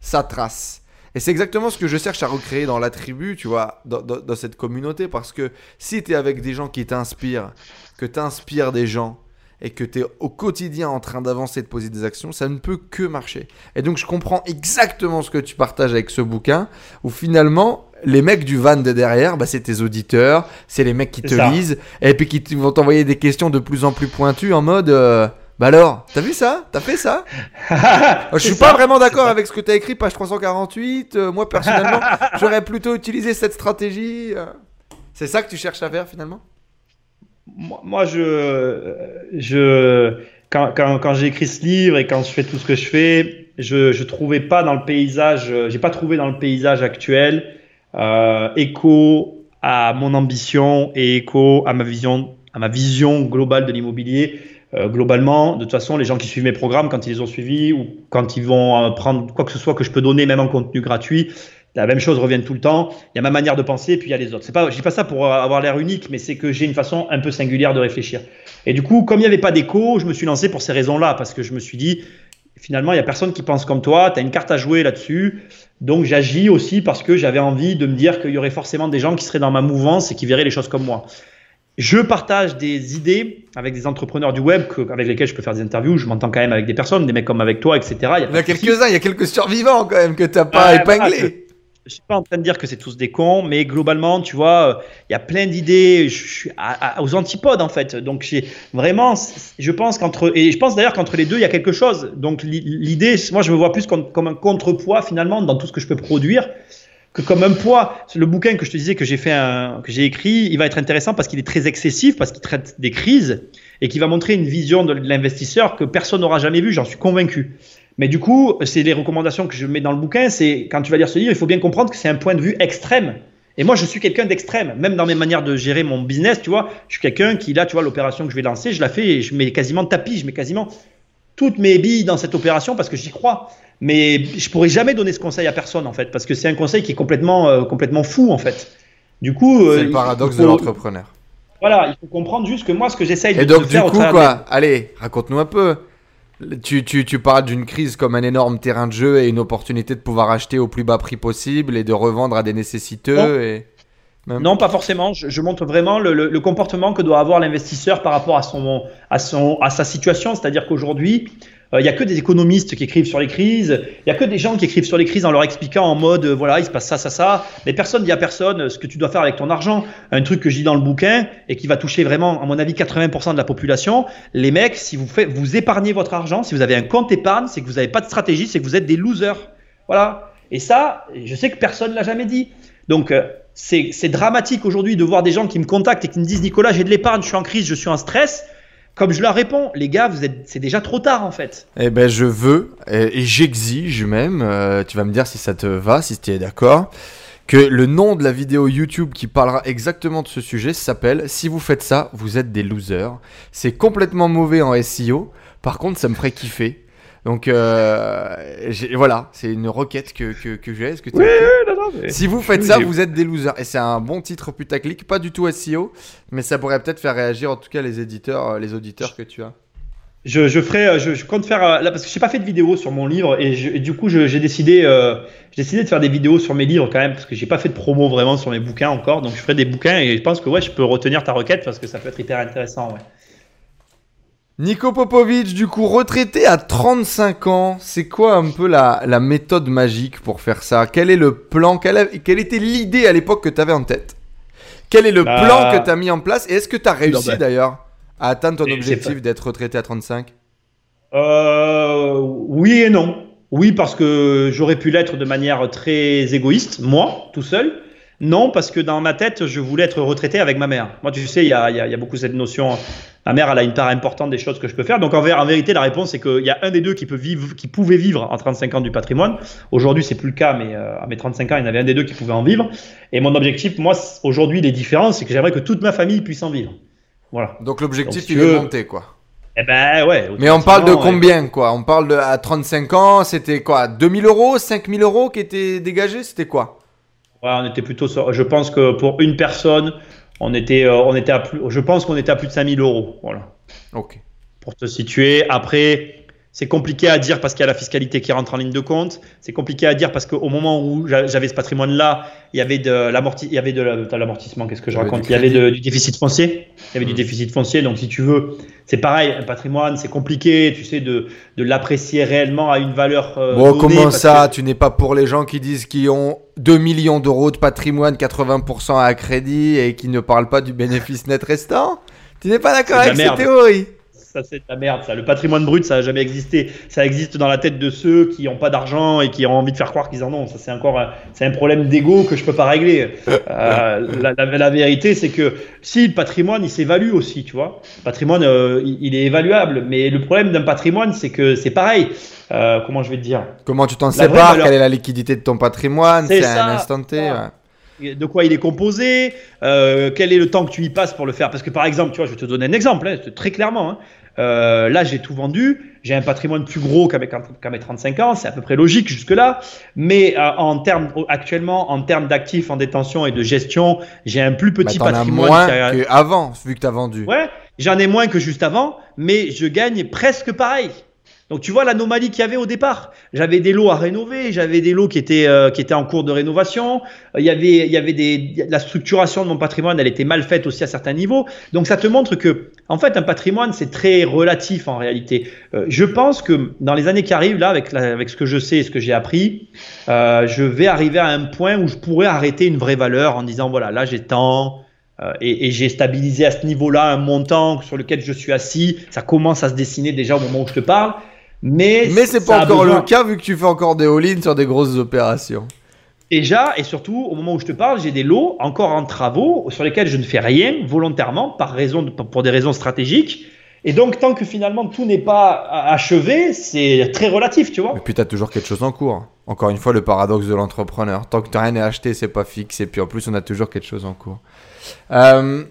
ça trace. Et c'est exactement ce que je cherche à recréer dans la tribu, tu vois, dans, dans, dans cette communauté. Parce que si tu es avec des gens qui t'inspirent, que t'inspires des gens, et que tu es au quotidien en train d'avancer, de poser des actions, ça ne peut que marcher. Et donc je comprends exactement ce que tu partages avec ce bouquin, où finalement, les mecs du van de derrière, bah, c'est tes auditeurs, c'est les mecs qui te lisent, et puis qui vont t'envoyer des questions de plus en plus pointues en mode... Euh, bah alors, t'as vu ça? T'as fait ça? <laughs> Je suis pas vraiment d'accord avec ce que t'as écrit, page 348. Euh, moi, personnellement, <laughs> j'aurais plutôt utilisé cette stratégie. Euh. C'est ça que tu cherches à faire finalement? Moi, je, je, quand, quand, quand j'ai écrit ce livre et quand je fais tout ce que je fais, je, je trouvais pas dans le paysage, j'ai pas trouvé dans le paysage actuel euh, écho à mon ambition et écho à ma vision, à ma vision globale de l'immobilier. Euh, globalement, de toute façon, les gens qui suivent mes programmes, quand ils les ont suivis ou quand ils vont euh, prendre quoi que ce soit que je peux donner, même en contenu gratuit, la même chose revient tout le temps. Il y a ma manière de penser, et puis il y a les autres. C'est pas, je dis pas ça pour avoir l'air unique, mais c'est que j'ai une façon un peu singulière de réfléchir. Et du coup, comme il n'y avait pas d'écho, je me suis lancé pour ces raisons-là, parce que je me suis dit, finalement, il y a personne qui pense comme toi, tu as une carte à jouer là-dessus. Donc j'agis aussi parce que j'avais envie de me dire qu'il y aurait forcément des gens qui seraient dans ma mouvance et qui verraient les choses comme moi. Je partage des idées avec des entrepreneurs du web avec lesquels je peux faire des interviews. Je m'entends quand même avec des personnes, des mecs comme avec toi, etc. Il y a, quelques-uns, il y a quelques survivants quand même que tu n'as pas épinglés je suis pas en train de dire que c'est tous des cons, mais globalement, tu vois, il y a plein d'idées. Je suis aux antipodes en fait. Donc j'ai vraiment, je pense qu'entre et je pense d'ailleurs qu'entre les deux, il y a quelque chose. Donc l'idée, moi, je me vois plus comme, comme, un contrepoids finalement dans tout ce que je peux produire que comme un poids. Le bouquin que je te disais que j'ai fait, que j'ai écrit, il va être intéressant parce qu'il est très excessif, parce qu'il traite des crises et qui va montrer une vision de l'investisseur que personne n'aura jamais vue. J'en suis convaincu. Mais du coup, c'est les recommandations que je mets dans le bouquin. C'est quand tu vas lire ce livre, il faut bien comprendre que c'est un point de vue extrême. Et moi, je suis quelqu'un d'extrême, même dans mes manières de gérer mon business, tu vois. Je suis quelqu'un qui, là, tu vois, l'opération que je vais lancer, je la fais et je mets quasiment tapis, je mets quasiment toutes mes billes dans cette opération parce que j'y crois. Mais je pourrais jamais donner ce conseil à personne, en fait, parce que c'est un conseil qui est complètement, euh, complètement fou, en fait. Du coup. C'est le euh, paradoxe de l'entrepreneur. Voilà, il faut comprendre juste que moi, ce que j'essaye de, donc, faire. Et donc, du coup, quoi Allez, raconte-nous un peu. Tu, tu, tu parles d'une crise comme un énorme terrain de jeu et une opportunité de pouvoir acheter au plus bas prix possible et de revendre à des nécessiteux. Non, et... non pas forcément. Je, montre vraiment le, le, comportement que doit avoir l'investisseur par rapport à, son, à, son, à sa situation. C'est-à-dire qu'aujourd'hui, il euh, n'y a que des économistes qui écrivent sur les crises. Il y a que des gens qui écrivent sur les crises en leur expliquant en mode euh, voilà, il se passe ça, ça, ça. Mais personne dit à personne euh, ce que tu dois faire avec ton argent. Un truc que je dis dans le bouquin et qui va toucher vraiment, à mon avis, 80% de la population. Les mecs, si vous, faites, vous épargnez votre argent, si vous avez un compte épargne, c'est que vous n'avez pas de stratégie, c'est que vous êtes des losers. Voilà. Et ça, je sais que personne ne l'a jamais dit. Donc, c'est dramatique aujourd'hui de voir des gens qui me contactent et qui me disent Nicolas, j'ai de l'épargne, je suis en crise, je suis en stress comme je leur réponds, les gars, vous êtes, c'est déjà trop tard en fait. Eh ben, je veux et, j'exige même. Euh, tu vas me dire si ça te va, si tu es d'accord. Que le nom de la vidéo YouTube qui parlera exactement de ce sujet s'appelle Si vous faites ça, vous êtes des losers. C'est complètement mauvais en SEO. Par contre, ça me ferait kiffer. Donc euh, voilà, c'est une requête que, que, que j'ai. Que oui, non, non, Si vous faites ça, vous êtes des losers. Et c'est un bon titre putaclic, pas du tout SEO, mais ça pourrait peut-être faire réagir en tout cas les éditeurs, euh, les auditeurs que tu as. Je, je ferai, euh, je, compte faire là parce que j'ai pas fait de vidéo sur mon livre et, du coup j'ai décidé, j'ai décidé de faire des vidéos sur mes livres quand même parce que j'ai pas fait de promo vraiment sur mes bouquins encore, donc je ferai des bouquins et je pense que ouais je peux retenir ta requête parce que ça peut être hyper intéressant. Ouais. Nico Popovic, du coup, retraité à 35 ans, c'est quoi un peu la, méthode magique pour faire ça? Quel est le plan? Quelle, était l'idée à l'époque que tu avais en tête? Quel est le bah, plan que tu as mis en place? Et est-ce que tu as réussi bah, d'ailleurs à atteindre ton objectif d'être retraité à 35 euh, Oui et non. Oui, parce que j'aurais pu l'être de manière très égoïste, moi, tout seul. Non, parce que dans ma tête, je voulais être retraité avec ma mère. Moi, tu sais, il y a, y a, beaucoup cette notion ma mère, elle a une part importante des choses que je peux faire. Donc en, en vérité, la réponse, c'est qu'il y a un des deux qui, peut vivre, qui pouvait vivre en 35 ans du patrimoine. Aujourd'hui, c'est plus le cas, mais euh, à mes 35 ans, il y en avait un des deux qui pouvait en vivre. Et mon objectif, moi, aujourd'hui, les différences, c'est que j'aimerais que toute ma famille puisse en vivre. Voilà. Donc l'objectif, il est monté, quoi. Eh ben ouais. Mais on parle de combien, quoi? On parle de à 35 ans, c'était quoi? 2000 euros, 5000 euros qui étaient dégagés? C'était quoi? Ouais, on était plutôt. Je pense que pour une personne, on était, euh, on était à plus, je pense qu'on était à plus de 5000 euros. Voilà. Ok. Pour te situer. Après, C'est compliqué à dire parce qu'il y a la fiscalité qui rentre en ligne de compte. C'est compliqué à dire parce qu'au moment où j'avais ce patrimoine-là, il y avait de l'amortissement. Il y avait de l'amortissement. Qu'est-ce que je raconte Il y avait du déficit foncier. Il y avait du mmh. déficit foncier. Donc, si tu veux, c'est pareil. Un patrimoine, c'est compliqué, tu sais, de, de l'apprécier réellement à une valeur. Euh, bon, comment ça Tu n'es pas pour les gens qui disent qu'ils ont 2 millions d'euros de patrimoine, 80% à crédit et qui ne parlent pas du bénéfice net restant? Tu n'es pas d'accord avec cette théorie? Ça c'est de la merde. Ça. Le patrimoine brut, ça n'a jamais existé. Ça existe dans la tête de ceux qui n'ont pas d'argent et qui ont envie de faire croire qu'ils en ont. Ça, c'est encore c'est un problème d'ego que je peux pas régler. Euh, la, vérité, c'est que si le patrimoine, il s'évalue aussi, tu vois. Le patrimoine, euh, il, est évaluable. Mais le problème d'un patrimoine, c'est que c'est pareil. Euh, comment je vais te dire? Comment tu t'en sépares? Quelle est la liquidité de ton patrimoine? C'est un instant T de quoi il est composé, euh, quel est le temps que tu y passes pour le faire. Parce que par exemple, tu vois, je vais te donner un exemple, hein, très clairement. Hein. Euh, là, j'ai tout vendu, j'ai un patrimoine plus gros qu'à mes, 35 ans, c'est à peu près logique jusque-là. Mais euh, en termes, actuellement, en termes d'actifs en détention et de gestion, j'ai un plus petit bah, patrimoine. moins qu'avant, vu que tu as vendu. Ouais, j'en ai moins que juste avant, mais je gagne presque pareil. Donc tu vois l'anomalie qu'il y avait au départ. J'avais des lots à rénover, j'avais des lots qui étaient euh, qui étaient en cours de rénovation. Il y avait il y avait des la structuration de mon patrimoine, elle était mal faite aussi à certains niveaux. Donc ça te montre que en fait un patrimoine c'est très relatif en réalité. Euh, je pense que dans les années qui arrivent là avec avec ce que je sais et ce que j'ai appris, euh, je vais arriver à un point où je pourrais arrêter une vraie valeur en disant voilà là j'ai tant et, et j'ai stabilisé à ce niveau-là un montant sur lequel je suis assis. Ça commence à se dessiner déjà au moment où je te parle. Mais, mais c'est pas encore le cas vu que tu fais encore des all-in sur des grosses opérations. Déjà, et surtout, au moment où je te parle, j'ai des lots encore en travaux sur lesquels je ne fais rien volontairement par raison pour des raisons stratégiques. Et donc, tant que finalement tout n'est pas achevé, c'est très relatif, tu vois. Et puis, tu as toujours quelque chose en cours. Encore une fois, le paradoxe de l'entrepreneur. Tant que tu rien à acheter, c'est pas fixe. Et puis, en plus, on a toujours quelque chose en cours. Euh,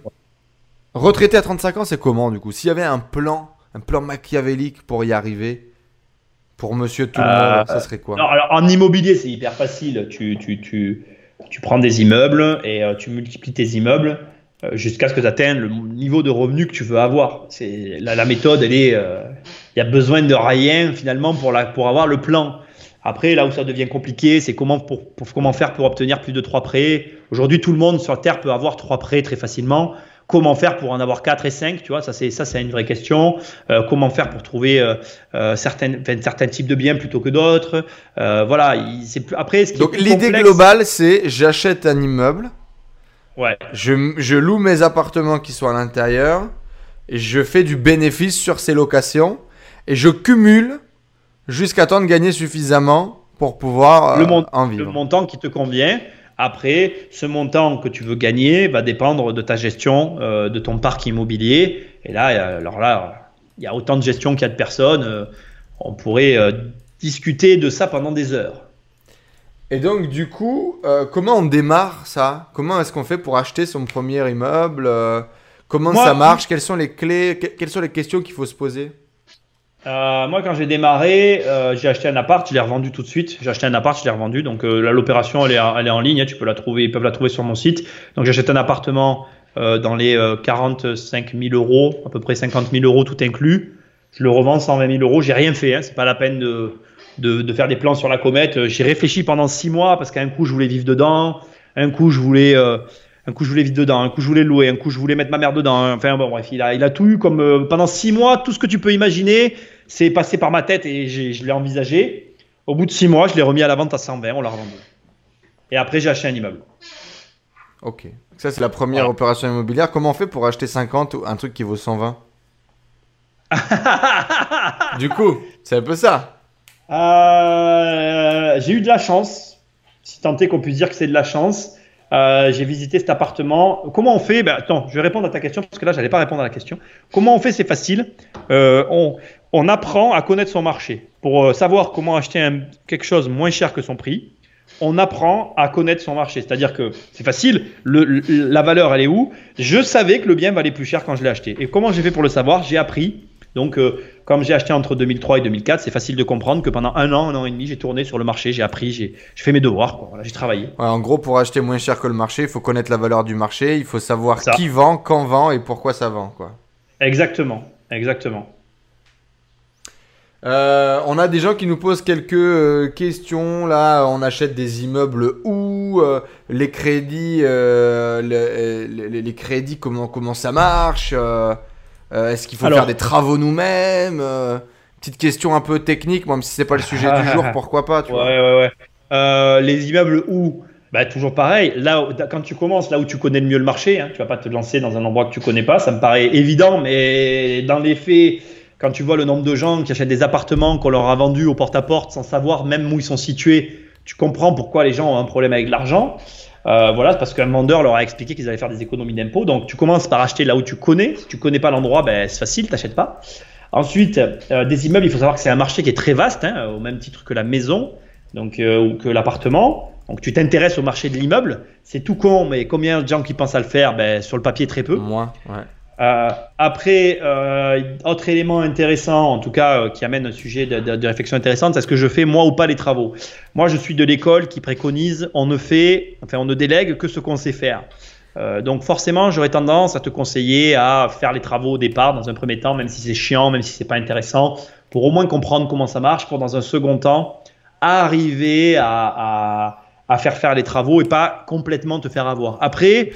retraité à 35 ans, c'est comment, du coup? S'il y avait un plan, un plan machiavélique pour y arriver, pour monsieur tout le monde, ça serait quoi alors, En immobilier, c'est hyper facile. Tu, tu, tu, tu, prends des immeubles et euh, tu multiplies tes immeubles euh, jusqu'à ce que tu atteignes le niveau de revenu que tu veux avoir. C'est la, la, méthode, elle est. Euh, il y a besoin de rien finalement pour, la, pour avoir le plan. Après, là où ça devient compliqué, c'est comment, pour, pour, comment faire pour obtenir plus de trois prêts. Aujourd'hui, tout le monde sur Terre peut avoir trois prêts très facilement. Comment faire pour en avoir 4 et 5 Tu vois, ça c'est ça c'est une vraie question. Euh, comment faire pour trouver euh, euh, certaines, certains types de biens plutôt que d'autres Voilà. C'est après. Ce qui Donc l'idée globale, c'est j'achète un immeuble. Ouais. Je, je loue mes appartements qui sont à l'intérieur et je fais du bénéfice sur ces locations et je cumule jusqu'à temps de gagner suffisamment pour pouvoir le en vivre. Le montant qui te convient. Après, ce montant que tu veux gagner va dépendre de ta gestion, euh, de ton parc immobilier. Et là, alors là, il y a autant de gestion qu'il y a de personnes. Euh, on pourrait euh, discuter de ça pendant des heures. Et donc, du coup, comment on démarre ça? Comment est-ce qu'on fait pour acheter son premier immeuble? Comment ça marche? Quelles sont les clés? Quelles sont les questions qu'il faut se poser? Euh, moi, quand j'ai démarré, euh, j'ai acheté un appart, je l'ai revendu tout de suite. J'ai acheté un appart, je l'ai revendu. Donc euh, l'opération, elle est, en ligne. Hein, tu peux la trouver, ils peuvent la trouver sur mon site. Donc j'achète un appartement dans les 45 000 euros, à peu près 50 000 euros tout inclus. Je le revends 120 000 euros. J'ai rien fait. Hein, c'est pas la peine de, de, de, faire des plans sur la comète. J'ai réfléchi pendant six mois parce qu'un coup je voulais vivre dedans, un coup je voulais un coup je voulais vivre dedans, un coup je voulais louer, un coup je voulais mettre ma mère dedans. Enfin bon, bref, il a, il a tout eu comme euh, pendant six mois, tout ce que tu peux imaginer, c'est passé par ma tête et je l'ai envisagé. Au bout de six mois, je l'ai remis à la vente à 120, on l'a revendu. Et après, j'ai acheté un immeuble. Ok. Ça, c'est la première opération immobilière. Comment on fait pour acheter 50 ou un truc qui vaut 120 <laughs> Du coup, c'est un peu ça. Euh, j'ai eu de la chance, si tant est qu'on puisse dire que c'est de la chance. Euh, j'ai visité cet appartement. Comment on fait? Ben, Attends, je vais répondre à ta question parce que là, je n'allais pas répondre à la question. Comment on fait? C'est facile. Euh, on, apprend à connaître son marché pour euh, savoir comment acheter quelque chose moins cher que son prix. On apprend à connaître son marché. C'est-à-dire que c'est facile. Le, la valeur, elle est où? Je savais que le bien valait plus cher quand je l'ai acheté. Et comment j'ai fait pour le savoir? J'ai appris donc, euh, comme j'ai acheté entre 2003 et 2004, c'est facile de comprendre que pendant un an, un an et demi, j'ai tourné sur le marché, j'ai appris, j'ai fait mes devoirs, j'ai travaillé. en gros, pour acheter moins cher que le marché, il faut connaître la valeur du marché, il faut savoir qui vend, quand vend et pourquoi ça vend. Quoi. Exactement, exactement. Euh, on a des gens qui nous posent quelques euh, questions. Là, on achète des immeubles où euh, les crédits, les, crédits, comment comment ça marche Est-ce qu'il faut faire des travaux nous-mêmes Petite question un peu technique, même si c'est pas le sujet du jour, <laughs> pourquoi pas tu ouais, ouais, ouais. les immeubles où bah, toujours pareil, là, quand tu commences, là où tu connais le mieux le marché, hein, tu vas pas te lancer dans un endroit que tu connais pas, ça me paraît évident, mais dans les faits, quand tu vois le nombre de gens qui achètent des appartements qu'on leur a vendus au porte-à-porte sans savoir même où ils sont situés, tu comprends pourquoi les gens ont un problème avec l'argent. Euh, voilà, parce qu'un vendeur leur a expliqué qu'ils allaient faire des économies d'impôts. Donc tu commences par acheter là où tu connais. Si tu connais pas l'endroit, ben, c'est facile, t'achètes pas. Ensuite, euh, des immeubles, il faut savoir que c'est un marché qui est très vaste, hein, au même titre que la maison, donc euh, ou que l'appartement. Donc tu t'intéresses au marché de l'immeuble. C'est tout con, mais combien de gens qui pensent à le faire? Ben, Sur le papier, très peu. Moi, ouais. Euh, après, euh, autre élément intéressant, en tout cas, euh, qui amène un sujet de, réflexion intéressante, c'est ce que je fais moi ou pas les travaux. Moi, je suis de l'école qui préconise on ne fait, enfin, on ne délègue que ce qu'on sait faire. Euh, donc forcément, j'aurais tendance à te conseiller à faire les travaux au départ, dans un premier temps, même si c'est chiant, même si c'est pas intéressant, pour au moins comprendre comment ça marche, pour dans un second temps arriver à, à à faire faire les travaux et pas complètement te faire avoir. Après,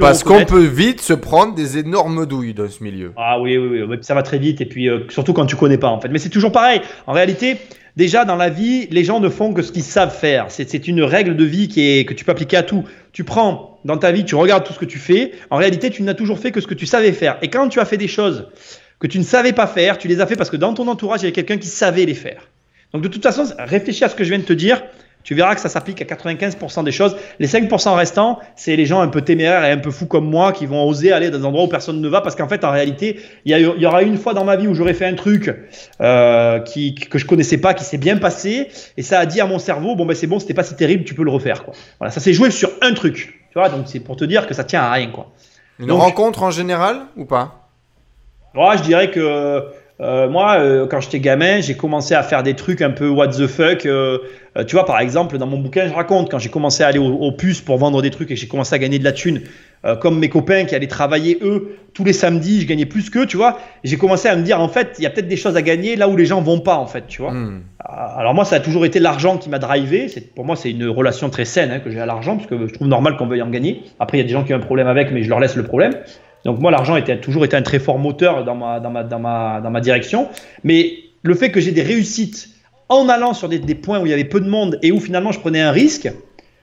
parce qu'on, peut vite se prendre des énormes douilles dans ce milieu. Ah oui, oui, oui, ça va très vite et puis euh, surtout quand tu connais pas en fait. Mais c'est toujours pareil. En réalité, déjà dans la vie, les gens ne font que ce qu'ils savent faire. C'est, c'est une règle de vie qui est que tu peux appliquer à tout. Tu prends dans ta vie, tu regardes tout ce que tu fais. En réalité, tu n'as toujours fait que ce que tu savais faire. Et quand tu as fait des choses que tu ne savais pas faire, tu les as fait parce que dans ton entourage, il y avait quelqu'un qui savait les faire. Donc de toute façon, réfléchis à ce que je viens de te dire tu verras que ça s'applique à 95% des choses. Les 5% restants, c'est les gens un peu téméraires et un peu fous comme moi qui vont oser aller dans des endroits où personne ne va parce qu'en fait, en réalité, il y, aura une fois dans ma vie où j'aurais fait un truc euh, qui, que je connaissais pas, qui s'est bien passé et ça a dit à mon cerveau, bon ben c'est bon, c'était pas si terrible, tu peux le refaire. Quoi. Voilà, ça s'est joué sur un truc. Tu vois, donc c'est pour te dire que ça tient à rien. Quoi. Une rencontre en général ou pas? Moi, je dirais que euh, moi, euh, quand j'étais gamin, j'ai commencé à faire des trucs un peu what the fuck. Euh, tu vois, par exemple, dans mon bouquin, je raconte quand j'ai commencé à aller aux, puces pour vendre des trucs et j'ai commencé à gagner de la thune, comme mes copains qui allaient travailler eux tous les samedis, je gagnais plus qu'eux, tu vois. J'ai commencé à me dire, en fait, il y a peut-être des choses à gagner là où les gens vont pas, en fait, tu vois. Hmm. Alors moi, ça a toujours été l'argent qui m'a drivé. Pour moi, c'est une relation très saine hein, que j'ai à l'argent, parce que je trouve normal qu'on veuille en gagner. Après, il y a des gens qui ont un problème avec, mais je leur laisse le problème. Donc moi, l'argent était toujours été un très fort moteur dans ma, dans ma, dans ma, dans ma direction. Mais le fait que j'ai des réussites en allant sur des, des, points où il y avait peu de monde et où finalement je prenais un risque,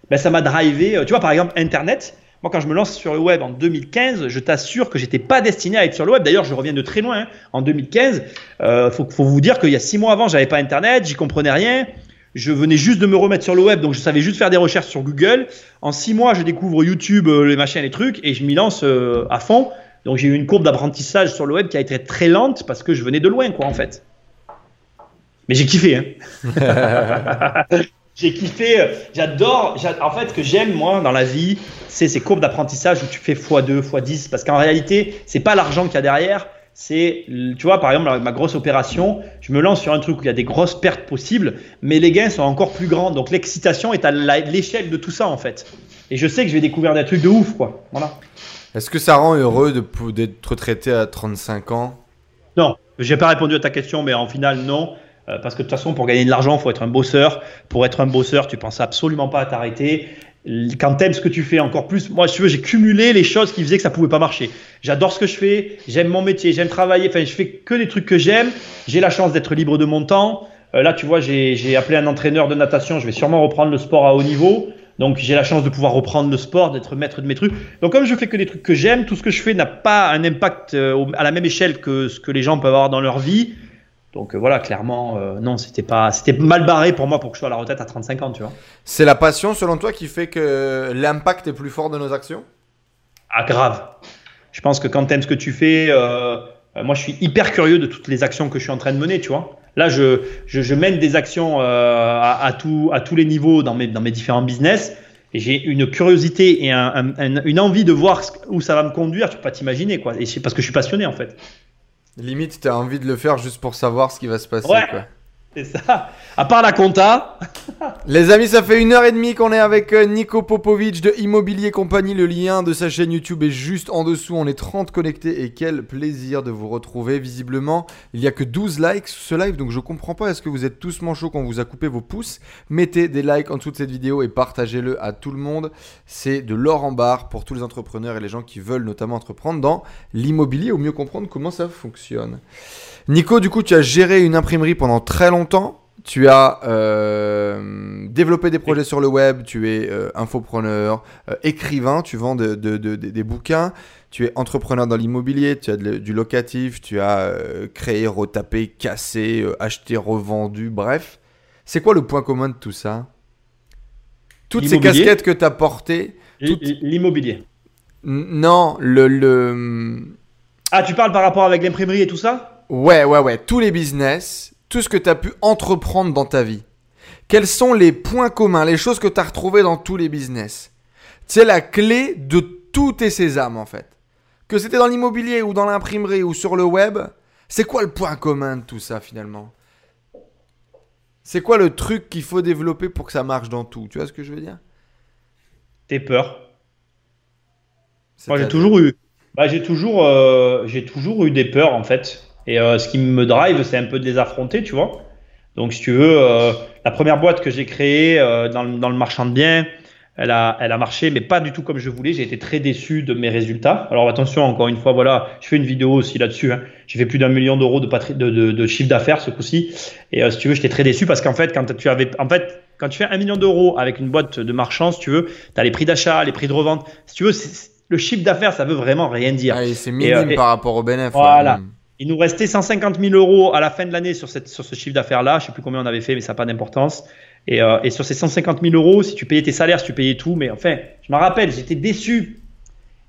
ben ça m'a drivé. Tu vois, par exemple, Internet. Moi, quand je me lance sur le web en 2015, je t'assure que j'étais pas destiné à être sur le web. D'ailleurs, je reviens de très loin. Hein. En 2015, euh, faut, faut vous dire qu'il y a six mois avant, j'avais pas Internet, j'y comprenais rien. Je venais juste de me remettre sur le web, donc je savais juste faire des recherches sur Google. En six mois, je découvre YouTube, euh, les machins, les trucs, et je m'y lance euh, à fond. Donc j'ai eu une courbe d'apprentissage sur le web qui a été très lente parce que je venais de loin, quoi, en fait. Mais j'ai kiffé, hein. <laughs> j'ai kiffé, euh, j'adore. En fait, ce que j'aime, moi, dans la vie, c'est ces courbes d'apprentissage où tu fais x2, x10, parce qu'en réalité, c'est pas l'argent qu'il y a derrière, c'est, tu vois, par exemple, ma grosse opération, je me lance sur un truc où il y a des grosses pertes possibles, mais les gains sont encore plus grands. Donc l'excitation est à l'échelle de tout ça, en fait. Et je sais que je vais découvrir des trucs de ouf, quoi. Voilà. Est-ce que ça rend heureux d'être retraité à 35 ans? Non, j'ai pas répondu à ta question, mais en final, non. Euh, parce que de toute façon, pour gagner de l'argent, il faut être un bosseur. Pour être un bosseur, tu penses absolument pas à t'arrêter quand t'aimes ce que tu fais encore plus, moi, tu veux, j'ai cumulé les choses qui faisaient que ça pouvait pas marcher. J'adore ce que je fais, j'aime mon métier, j'aime travailler, enfin, je fais que des trucs que j'aime. J'ai la chance d'être libre de mon temps. Euh, là, tu vois, j'ai appelé un entraîneur de natation, je vais sûrement reprendre le sport à haut niveau. Donc, j'ai la chance de pouvoir reprendre le sport, d'être maître de mes trucs. Donc, comme je fais que des trucs que j'aime, tout ce que je fais n'a pas un impact euh, à la même échelle que ce que les gens peuvent avoir dans leur vie. Donc euh, voilà, clairement, euh, non, c'était pas, c'était mal barré pour moi pour que je sois à la retraite à 35 ans, tu vois. C'est la passion, selon toi, qui fait que l'impact est plus fort de nos actions? Ah, grave. Je pense que quand tu aimes ce que tu fais, euh, moi je suis hyper curieux de toutes les actions que je suis en train de mener, tu vois. Là, je, je, mène des actions à, à, tout, à tous les niveaux dans mes, dans mes différents business. Et j'ai une curiosité et une envie de voir où ça va me conduire, tu peux pas t'imaginer, quoi. Et c'est parce que je suis passionné, en fait. Limite, tu as envie de le faire juste pour savoir ce qui va se passer. Ouais. À part la compta. <laughs> Les amis, ça fait une heure et demie qu'on est avec euh, Nico Popovic de Immobilier Compagnie. Le lien de sa chaîne YouTube est juste en dessous. On est 30 connectés et quel plaisir de vous retrouver. Visiblement, il n'y a que 12 likes sur ce live, donc je comprends pas. Est-ce que vous êtes tous manchots quand vous a coupé vos pouces? Mettez des likes en dessous de cette vidéo et partagez-le à tout le monde. C'est de l'or en barre pour tous les entrepreneurs et les gens qui veulent notamment entreprendre dans l'immobilier ou mieux comprendre comment ça fonctionne. Nico, du coup, tu as géré une imprimerie pendant très longtemps. Tu as euh, développé des projets sur le web, tu es euh, infopreneur, euh, écrivain, tu vends des bouquins, tu es entrepreneur dans l'immobilier, tu as du locatif, tu as créé, retapé, cassé, acheté, revendu, bref. C'est quoi le point commun de tout ça? Toutes ces casquettes que tu as portées. L'immobilier. Non, le, le. Ah, tu parles par rapport avec l'imprimerie et tout ça? Ouais, ouais, ouais. Tous les business, tout ce que tu as pu entreprendre dans ta vie. Quels sont les points communs, les choses que tu as retrouvées dans tous les business? C'est la clé de tous tes sésames, en fait. Que c'était dans l'immobilier ou dans l'imprimerie ou sur le web, c'est quoi le point commun de tout ça finalement? C'est quoi le truc qu'il faut développer pour que ça marche dans tout? Tu vois ce que je veux dire? Tes peurs. Moi, j'ai toujours eu, bah, j'ai toujours, euh, j'ai toujours eu des peurs en fait. Et euh, ce qui me drive, c'est un peu de les affronter, tu vois. Donc, si tu veux, euh, la première boîte que j'ai créée euh, dans, dans, le marchand de biens, elle a, elle a marché, mais pas du tout comme je voulais. J'ai été très déçu de mes résultats. Alors attention, encore une fois, voilà, je fais une vidéo aussi là-dessus. Hein. J'ai fait plus d'un million d'euros de, de, de, de, chiffre d'affaires ce coup-ci. Et si tu veux, j'étais très déçu parce qu'en fait, quand tu avais, en fait, quand tu fais un million d'euros avec une boîte de marchand, si tu veux, tu as les prix d'achat, les prix de revente. Si tu veux, le chiffre d'affaires, ça veut vraiment rien dire. Ah, c'est minime par rapport au bénéfice. Voilà. Hmm. Il nous restait 150 000 euros à la fin de l'année sur, cette, sur ce chiffre d'affaires-là. Je sais plus combien on avait fait, mais ça n'a pas d'importance. Et, euh, et, sur ces 150 000 euros, si tu payais tes salaires, si tu payais tout, mais enfin, je me rappelle, j'étais déçu.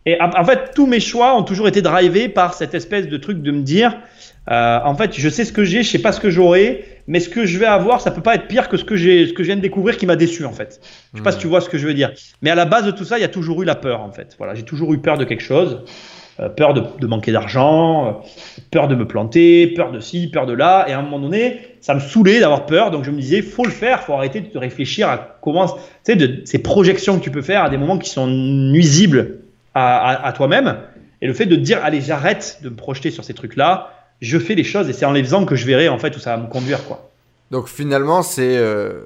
Et en, fait, tous mes choix ont toujours été drivés par cette espèce de truc de me dire, euh, en fait, je sais ce que j'ai, je sais pas ce que j'aurai, mais ce que je vais avoir, ça peut pas être pire que ce que j'ai, ce que je viens de découvrir qui m'a déçu en fait. Je sais pas si tu vois ce que je veux dire. Mais à la base de tout ça, il y a toujours eu la peur en fait. Voilà, j'ai toujours eu peur de quelque chose. Euh, peur de, manquer d'argent, euh, peur de me planter, peur de ci, peur de là. Et à un moment donné, ça me saoulait d'avoir peur. Donc je me disais, faut le faire, faut arrêter de te réfléchir à comment, tu sais, de ces projections que tu peux faire à des moments qui sont nuisibles à, toi-même. Et le fait de dire, allez, j'arrête de me projeter sur ces trucs-là, je fais les choses et c'est en les faisant que je verrai en fait où ça va me conduire, quoi. Donc finalement, c'est euh,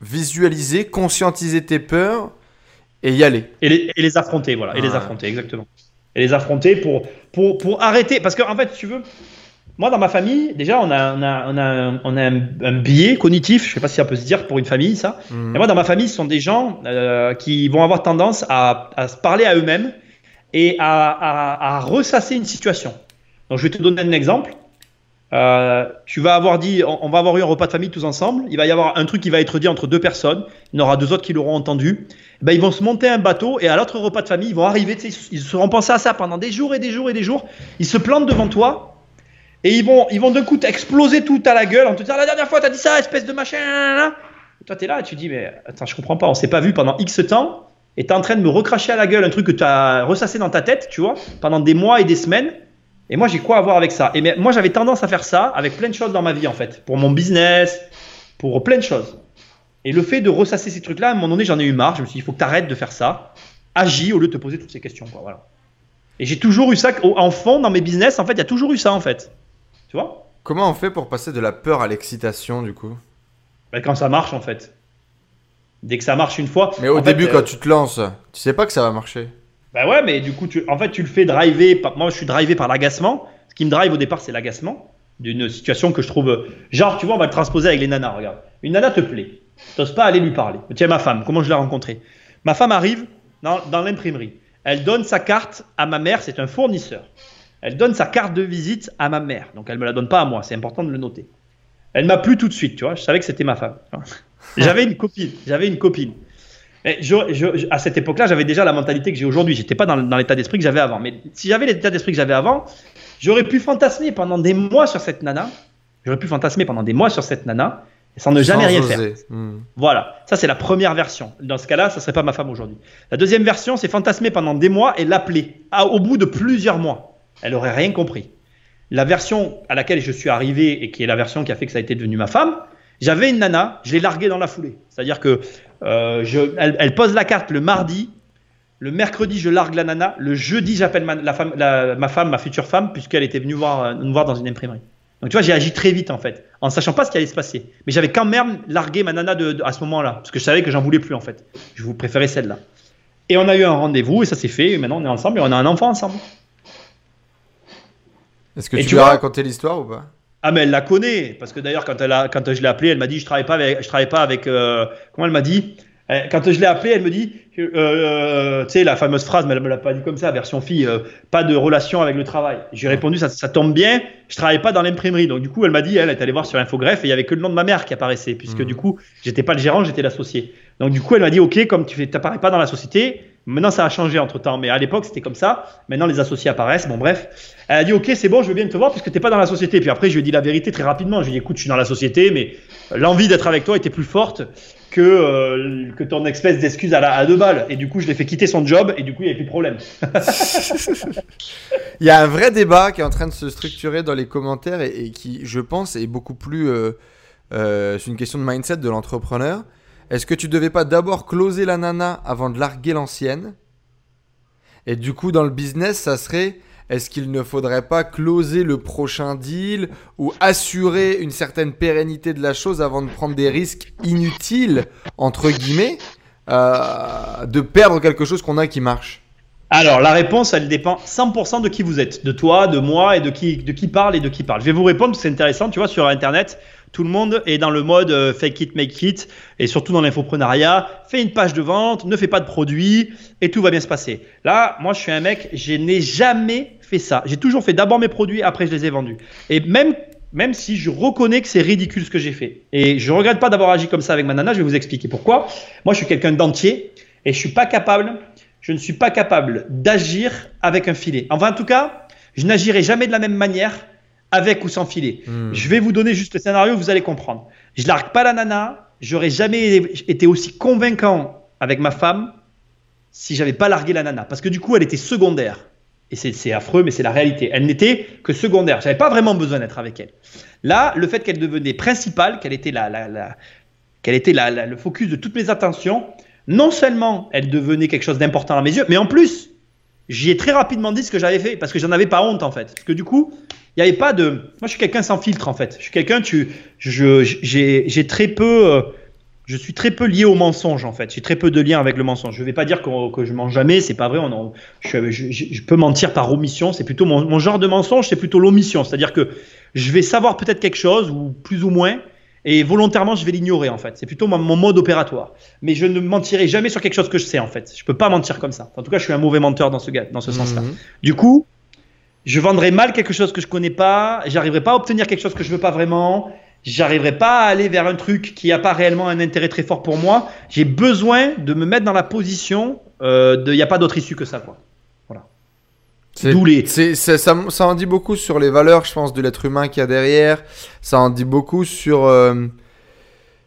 visualiser, conscientiser tes peurs et y aller. Et les, affronter, voilà, et les affronter, exactement et les affronter pour, pour, pour arrêter. Parce qu'en en fait, si tu veux, moi dans ma famille, déjà, on a, on a, on a, on a un, biais cognitif, je sais pas si ça peut se dire pour une famille, ça. Mhm. Et moi dans ma famille, ce sont des gens euh, qui vont avoir tendance à, à se parler à eux-mêmes et à, à, à, ressasser une situation. Donc je vais te donner un exemple. Euh, tu vas avoir dit, on, va avoir eu un repas de famille tous ensemble. Il va y avoir un truc qui va être dit entre deux personnes. Il y en aura deux autres qui l'auront entendu. Ben, ils vont se monter un bateau et à l'autre repas de famille, ils vont arriver. Ils seront pensés à ça pendant des jours et des jours et des jours. Ils se plantent devant toi et ils vont, ils vont d'un coup exploser tout à la gueule en te disant la dernière fois, t'as dit ça, espèce de machin. Et toi, t'es là et tu dis, mais attends, je comprends pas. On s'est pas vu pendant X temps et t'es en train de me recracher à la gueule un truc que tu as ressassé dans ta tête, tu vois, pendant des mois et des semaines. Et moi, j'ai quoi à voir avec ça? Et moi, j'avais tendance à faire ça avec plein de choses dans ma vie, en fait. Pour mon business, pour plein de choses. Et le fait de ressasser ces trucs-là, à un moment donné, j'en ai eu marre. Je me suis dit, il faut que tu arrêtes de faire ça. Agis au lieu de te poser toutes ces questions. Quoi, voilà. Et j'ai toujours eu ça en fond dans mes business. En fait, il y a toujours eu ça, en fait. Tu vois? Comment on fait pour passer de la peur à l'excitation, du coup? Ben, Quand ça marche, en fait. Dès que ça marche une fois. Mais au début, quand euh, tu te lances, tu sais pas que ça va marcher. Bah ouais, mais du coup, tu, en fait, tu le fais driver. Par, moi, je suis drivé par l'agacement. Ce qui me drive au départ, c'est l'agacement d'une situation que je trouve. Genre, tu vois, on va le transposer avec les nanas. Regarde. Une nana te plaît. T'oses pas aller lui parler. Tiens, ma femme, comment je l'ai rencontrée? Ma femme arrive dans, dans l'imprimerie. Elle donne sa carte à ma mère, c'est un fournisseur. Elle donne sa carte de visite à ma mère. Donc, elle me la donne pas à moi. C'est important de le noter. Elle m'a plu tout de suite, tu vois. Je savais que c'était ma femme. <laughs> J'avais une copine. J'avais une copine à cette époque-là, j'avais déjà la mentalité que j'ai aujourd'hui. J'étais pas dans, l'état d'esprit que j'avais avant. Mais si j'avais l'état d'esprit que j'avais avant, j'aurais pu fantasmer pendant des mois sur cette nana. J'aurais pu fantasmer pendant des mois sur cette nana sans ne jamais rien faire. Hmm. Voilà, ça c'est la première version. Dans ce cas-là, ça serait pas ma femme aujourd'hui. La deuxième version, c'est fantasmer pendant des mois et l'appeler au bout de plusieurs mois. Elle aurait rien compris. la version à laquelle je suis arrivé et qui est la version qui a fait que ça a été devenu ma femme, j'avais une nana, je l'ai larguée dans la foulée. C'est-à-dire que euh, je, elle, pose la carte le mardi, le mercredi je largue la nana, le jeudi j'appelle ma, la femme, ma femme, ma future femme, puisqu'elle était venue voir, nous voir dans une imprimerie. Donc tu vois, j'ai agi très vite en fait, en sachant pas ce qui allait se passer. Mais j'avais quand même largué ma nana de, à ce moment-là, parce que je savais que j'en voulais plus en fait. Je vous préférais celle-là. Et on a eu un rendez-vous et ça s'est fait. Et maintenant on est ensemble et on a un enfant ensemble. Est-ce que tu, lui as raconté l'histoire ou pas? Ah mais elle la connaît parce que d'ailleurs quand elle a, quand je l'ai appelée, elle m'a dit je travaille pas avec, je travaille pas avec. Euh, comment elle m'a dit? Quand je l'ai appelée, elle me dit, euh, euh, tu sais, la fameuse phrase, mais elle me l'a pas dit comme ça, version fille, pas de relation avec le travail. J'ai répondu, ça, ça, tombe bien, je travaille pas dans l'imprimerie. Donc du coup, elle m'a dit, elle est allée voir sur Infogreffe et il y avait que le nom de ma mère qui apparaissait, puisque mmh. du coup, j'étais pas le gérant, j'étais l'associé. Donc du coup, elle m'a dit, ok, comme tu n'apparais pas dans la société, maintenant ça a changé entre temps, mais à l'époque c'était comme ça. Maintenant les associés apparaissent. Bon bref, elle a dit, ok, c'est bon, je veux bien te voir puisque t'es pas dans la société. Puis après, je lui ai dit la vérité très rapidement. Je lui ai dit, écoute, je suis dans la société, mais l'envie d'être avec toi était plus forte que, euh, que ton espèce d'excuse à, à, deux balles. Et du coup, je l'ai fait quitter son job et du coup, il n'y avait plus de problème. <laughs> il y a un vrai débat qui est en train de se structurer dans les commentaires et, qui, je pense, est beaucoup plus. Euh, euh, c'est une question de mindset de l'entrepreneur. Est-ce que tu devais pas d'abord closer la nana avant de larguer l'ancienne? Et du coup, dans le business, ça serait est-ce qu'il ne faudrait pas closer le prochain deal ou assurer une certaine pérennité de la chose avant de prendre des risques inutiles, entre guillemets, euh, de perdre quelque chose qu'on a qui marche? Alors, la réponse, elle dépend 100% de qui vous êtes, de toi, de moi et de qui, de qui parle et de qui parle. Je vais vous répondre, c'est intéressant, tu vois, sur Internet, tout le monde est dans le mode euh, fake it, make it, et surtout dans l'infoprenariat, fais une page de vente, ne fais pas de produits, et tout va bien se passer. Là, moi, je suis un mec, je n'ai jamais fait ça. J'ai toujours fait d'abord mes produits, après je les ai vendus. Et même même si je reconnais que c'est ridicule ce que j'ai fait. Et je regrette pas d'avoir agi comme ça avec ma nana, je vais vous expliquer pourquoi. Moi, je suis quelqu'un d'entier et je suis pas capable, je ne suis pas capable d'agir avec un filet. Enfin, en tout cas, je n'agirai jamais de la même manière avec ou sans filet. Hmm. Je vais vous donner juste le scénario, vous allez comprendre. Je largue pas la nana, j'aurais jamais été aussi convaincant avec ma femme si j'avais pas largué la nana, parce que du coup, elle était secondaire. Et c'est affreux, mais c'est la réalité. Elle n'était que secondaire. J'avais pas vraiment besoin d'être avec elle. Là, le fait qu'elle devenait principale, qu'elle était, la, la, qu'elle était le focus de toutes mes attentions, non seulement elle devenait quelque chose d'important à mes yeux, mais en plus, j'y ai très rapidement dit ce que j'avais fait, parce que j'en avais pas honte en fait. Parce que du coup, il n'y avait pas de. Moi, je suis quelqu'un sans filtre en fait. Je suis quelqu'un, tu, je, j'ai très peu. Euh, je suis très peu lié au mensonge en fait. J'ai très peu de lien avec le mensonge. Je ne vais pas dire que, que je mens jamais, c'est pas vrai. On je, je, peux mentir par omission. C'est plutôt mon, genre de mensonge, c'est plutôt l'omission. C'est-à-dire que je vais savoir peut-être quelque chose ou plus ou moins, et volontairement je vais l'ignorer en fait. C'est plutôt mon, mode opératoire. Mais je ne mentirai jamais sur quelque chose que je sais en fait. Je peux pas mentir comme ça. En tout cas, je suis un mauvais menteur dans ce dans ce sens-là. Mhm. Du coup, je vendrai mal quelque chose que je connais pas. J'arriverai pas à obtenir quelque chose que je veux pas vraiment j'arriverai pas à aller vers un truc qui n'a pas réellement un intérêt très fort pour moi. J'ai besoin de me mettre dans la position euh, de il n'y a pas d'autre issue que ça. Quoi. D'où les... ça, ça, en dit beaucoup sur les valeurs, je pense, de l'être humain qu'il y a derrière. Ça en dit beaucoup sur. Euh,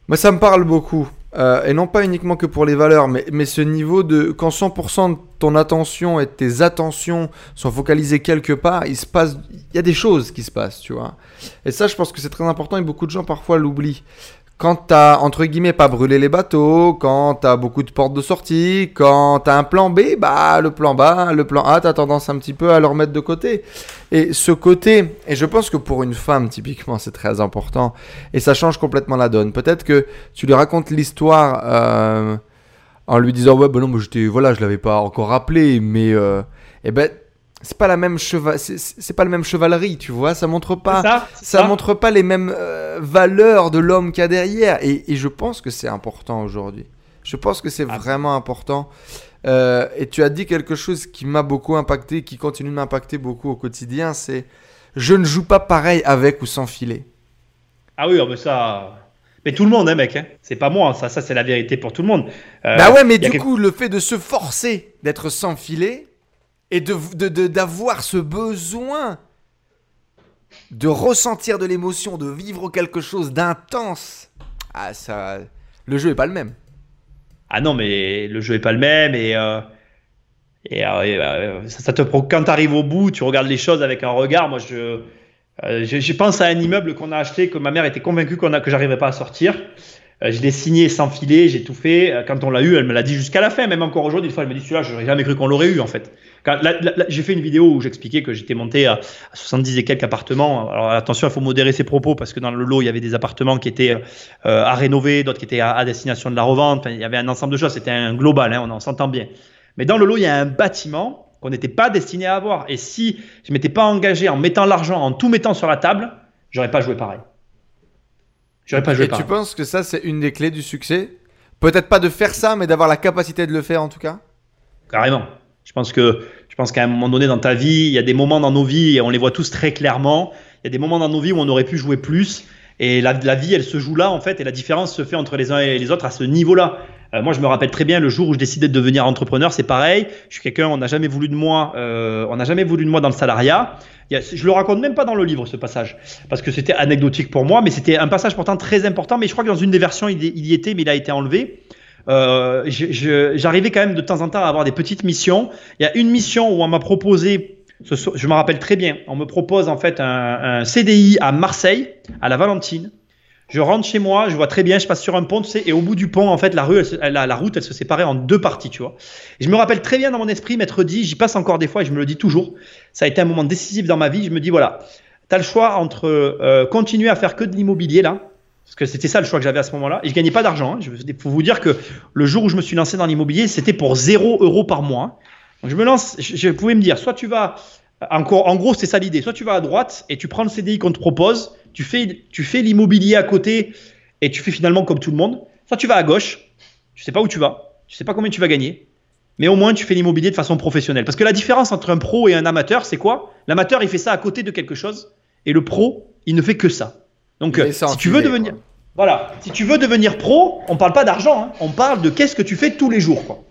moi, ça me parle beaucoup. Euh, et non pas uniquement que pour les valeurs, mais, mais ce niveau de quand 100% de ton attention et de tes attentions sont focalisées quelque part, il se passe, il y a des choses qui se passent, tu vois. Et ça, je pense que c'est très important et beaucoup de gens parfois l'oublient quand t'as, entre guillemets, pas brûlé les bateaux, quand t'as beaucoup de portes de sortie, quand t'as un plan B, bah, le plan B, le plan A, t'as tendance un petit peu à le remettre de côté. Et ce côté, et je pense que pour une femme, typiquement, c'est très important, et ça change complètement la donne. Peut-être que tu lui racontes l'histoire, euh, en lui disant, ouais, ben non, mais voilà, je l'avais pas encore rappelé, mais, euh, eh ben, c'est pas la même cheval c'est pas le même chevalerie tu vois ça montre pas ça, montre pas les mêmes euh, valeurs de l'homme qu'il y a derrière et, je pense que c'est important aujourd'hui je pense que c'est ah. vraiment important euh, et tu as dit quelque chose qui m'a beaucoup impacté qui continue de m'impacter beaucoup au quotidien c'est je ne joue pas pareil avec ou sans filet ah oui oh, mais ça mais tout le monde, hein, mec. Hein. C'est pas moi, ça, ça c'est la vérité pour tout le monde. Euh, bah ouais, mais du coup, le fait de se forcer d'être sans filet, et d'avoir de, de, ce besoin de ressentir de l'émotion, de vivre quelque chose d'intense. Ah, ça. Le jeu est pas le même. Ah non, mais le jeu est pas le même et. Euh, et, euh, euh, ça, te quand tu arrives au bout, tu regardes les choses avec un regard. Moi, je, Euh, je, pense à un immeuble qu'on a acheté que ma mère était convaincue qu'on a, que j'arrivais pas à sortir. Euh, je l'ai signé sans filet, j'ai tout fait. Euh, quand on l'a eu, elle me l'a dit jusqu'à la fin. Même encore aujourd'hui, une fois, elle me dit celui-là, j'aurais jamais cru qu'on l'aurait eu en fait. J'ai fait une vidéo où j'expliquais que j'étais monté à, 70 et quelques appartements. Alors attention, il faut modérer ses propos parce que dans le lot, il y avait des appartements qui étaient à rénover, d'autres qui étaient à, destination de la revente. il y avait un ensemble de choses. C'était un global, hein, on en s'entend bien. Mais dans le lot, il y a un bâtiment qu'on n'était pas destiné à avoir. Et si je m'étais pas engagé en mettant l'argent, en tout mettant sur la table, j'aurais pas joué pareil. J'aurais pas joué Et tu penses que ça, c'est une des clés du succès? Peut-être pas de faire ça, mais d'avoir la capacité de le faire en tout cas? Carrément. Je pense que je pense qu'à un moment donné dans ta vie, il y a des moments dans nos vies et on les voit tous très clairement. Il y a des moments dans nos vies où on aurait pu jouer plus et la, vie, elle se joue là en fait et la différence se fait entre les uns et les autres à ce niveau-là. Euh, moi, je me rappelle très bien le jour où je décidais de devenir entrepreneur, c'est pareil. Je suis quelqu'un, on n'a jamais voulu de moi, euh, on n'a jamais voulu de moi dans le salariat. Je le raconte même pas dans le livre ce passage, parce que c'était anecdotique pour moi, mais c'était un passage pourtant très important. Mais je crois que dans une des versions, il, y était, mais il a été enlevé. Euh, J'arrivais quand même de temps en temps à avoir des petites missions. Il y a une mission où on m'a proposé je me rappelle très bien, on me propose en fait un, CDI à Marseille, à la Valentine. Je rentre chez moi, je vois très bien, je passe sur un pont, tu sais, et au bout du pont, en fait, la rue, la, route, elle se séparait en deux parties, tu vois. Je me rappelle très bien dans mon esprit, m'être dit, j'y passe encore des fois et je me le dis toujours. Ça a été un moment décisif dans ma vie. Je me dis, voilà, tu as le choix entre euh, continuer à faire que de l'immobilier là, parce que c'était ça le choix que j'avais à ce moment-là. Et je gagnais pas d'argent. Hein. faut vous dire que le jour où je me suis lancé dans l'immobilier, c'était pour 0 euros par mois. Donc je me lance, je, pouvais me dire, soit tu vas, en gros, c'est ça l'idée, soit tu vas à droite et tu prends le CDI qu'on te propose, tu fais, tu fais l'immobilier à côté et tu fais finalement comme tout le monde. Soit tu vas à gauche, tu sais pas où tu vas, tu sais pas combien tu vas gagner, mais au moins tu fais l'immobilier de façon professionnelle. Parce que la différence entre un pro et un amateur, c'est quoi? L'amateur, il fait ça à côté de quelque chose et le pro, il ne fait que ça. Donc, si tu veux devenir. Voilà, si tu veux devenir pro, on parle pas d'argent, hein. on parle de qu'est-ce que tu fais tous les jours. Quoi.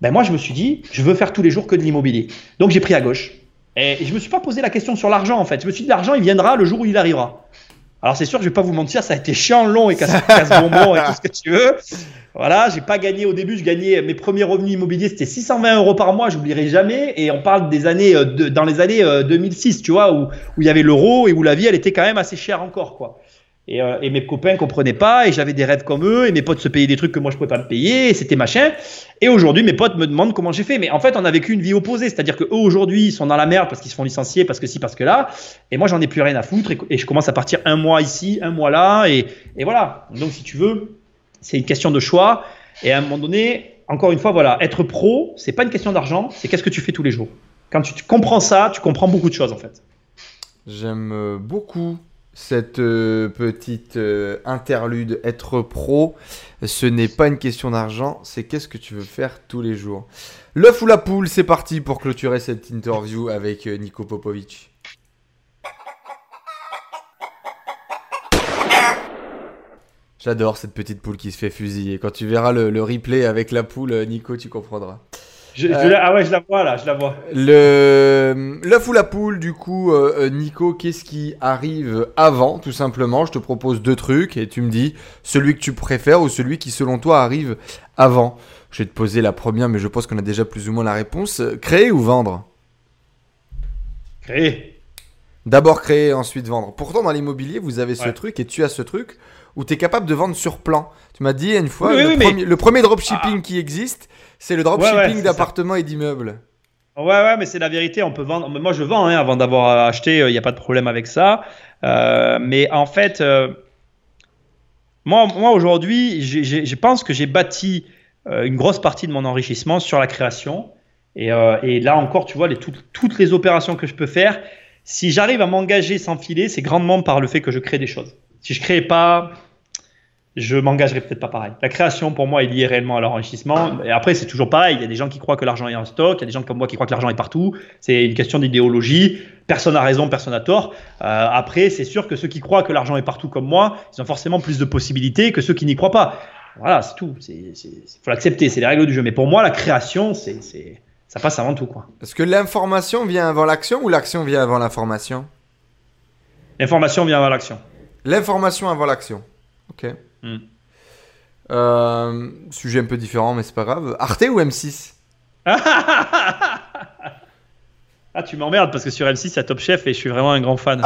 Ben moi, je me suis dit, je veux faire tous les jours que de l'immobilier. Donc j'ai pris à gauche. Et je me suis pas posé la question sur l'argent en fait. Je me suis dit l'argent il viendra le jour où il arrivera. Alors c'est sûr, je vais pas vous mentir, ça a été chiant, long et casse-bonbon <laughs> et tout ce que tu veux. Voilà, j'ai pas gagné au début, je gagnais mes premiers revenus immobiliers, c'était 620 euros par mois, j'oublierai jamais. Et on parle des années, euh, dans les années 2006, euh, tu vois, où, où il y avait l'euro et où la vie elle était quand même assez chère encore, quoi. Et, euh, et, mes copains comprenaient pas, et j'avais des rêves comme eux, et mes potes se payaient des trucs que moi je pouvais pas me payer, et c'était machin. Et aujourd'hui, mes potes me demandent comment j'ai fait. Mais en fait, on a vécu une vie opposée, c'est-à-dire que eux aujourd'hui, ils sont dans la merde parce qu'ils se font licencier, parce que si, parce que là. Et moi, j'en ai plus rien à foutre, et, je commence à partir un mois ici, un mois là, et, et voilà. Donc, si tu veux, c'est une question de choix. Et à un moment donné, encore une fois, voilà, être pro, c'est pas une question d'argent, c'est qu'est-ce que tu fais tous les jours. Quand tu comprends ça, tu comprends beaucoup de choses en fait. J'aime beaucoup cette euh, petite euh, interlude être pro, ce n'est pas une question d'argent, c'est qu'est-ce que tu veux faire tous les jours. L'œuf ou la poule, c'est parti pour clôturer cette interview avec euh, Nico Popovic. J'adore cette petite poule qui se fait fusiller. Quand tu verras le replay avec la poule, Nico, tu comprendras. Euh, ah ouais, je la vois là, je la vois. Le l'œuf ou la poule, du coup, euh, euh, Nico, qu'est-ce qui arrive avant, tout simplement? Je te propose deux trucs et tu me dis celui que tu préfères ou celui qui, selon toi, arrive avant. Je vais te poser la première, mais je pense qu'on a déjà plus ou moins la réponse. Créer ou vendre? Créer. D'abord créer, ensuite vendre. Pourtant, dans l'immobilier, vous avez ce truc et tu as ce truc où tu es capable de vendre sur plan. Tu m'as dit une fois, le, premier, le, premier, dropshipping ah. qui existe, c'est le dropshipping d'appartements et d'immeubles. Ouais, ouais, mais c'est la vérité. On peut vendre. Moi, je vends hein, avant d'avoir acheté. Il euh, n'y a pas de problème avec ça. Euh, mais en fait, euh, moi, moi aujourd'hui, je pense que j'ai bâti une grosse partie de mon enrichissement sur la création. Et, et là encore, tu vois, les, toutes les opérations que je peux faire, si j'arrive à m'engager sans filer, c'est grandement par le fait que je crée des choses. Si je crée pas, je m'engagerai peut-être pas pareil. La création, pour moi, est liée réellement à l'enrichissement. Et après, c'est toujours pareil. Il y a des gens qui croient que l'argent est en stock. Il y a des gens comme moi qui croient que l'argent est partout. C'est une question d'idéologie. Personne n'a raison, personne n'a tort. Euh, après, c'est sûr que ceux qui croient que l'argent est partout comme moi, ils ont forcément plus de possibilités que ceux qui n'y croient pas. Voilà, c'est tout. Il faut l'accepter. C'est les règles du jeu. Mais pour moi, la création, c'est, ça passe avant tout. Quoi. Est-ce que l'information vient avant l'action ou l'action vient avant l'information L'information vient avant l'action. L'information avant l'action. Ok. Hmm. Euh, sujet un peu différent, mais c'est pas grave. Arte ou M6 <laughs> Ah, tu m'emmerdes parce que sur M6, il y a Top Chef et je suis vraiment un grand fan. <laughs>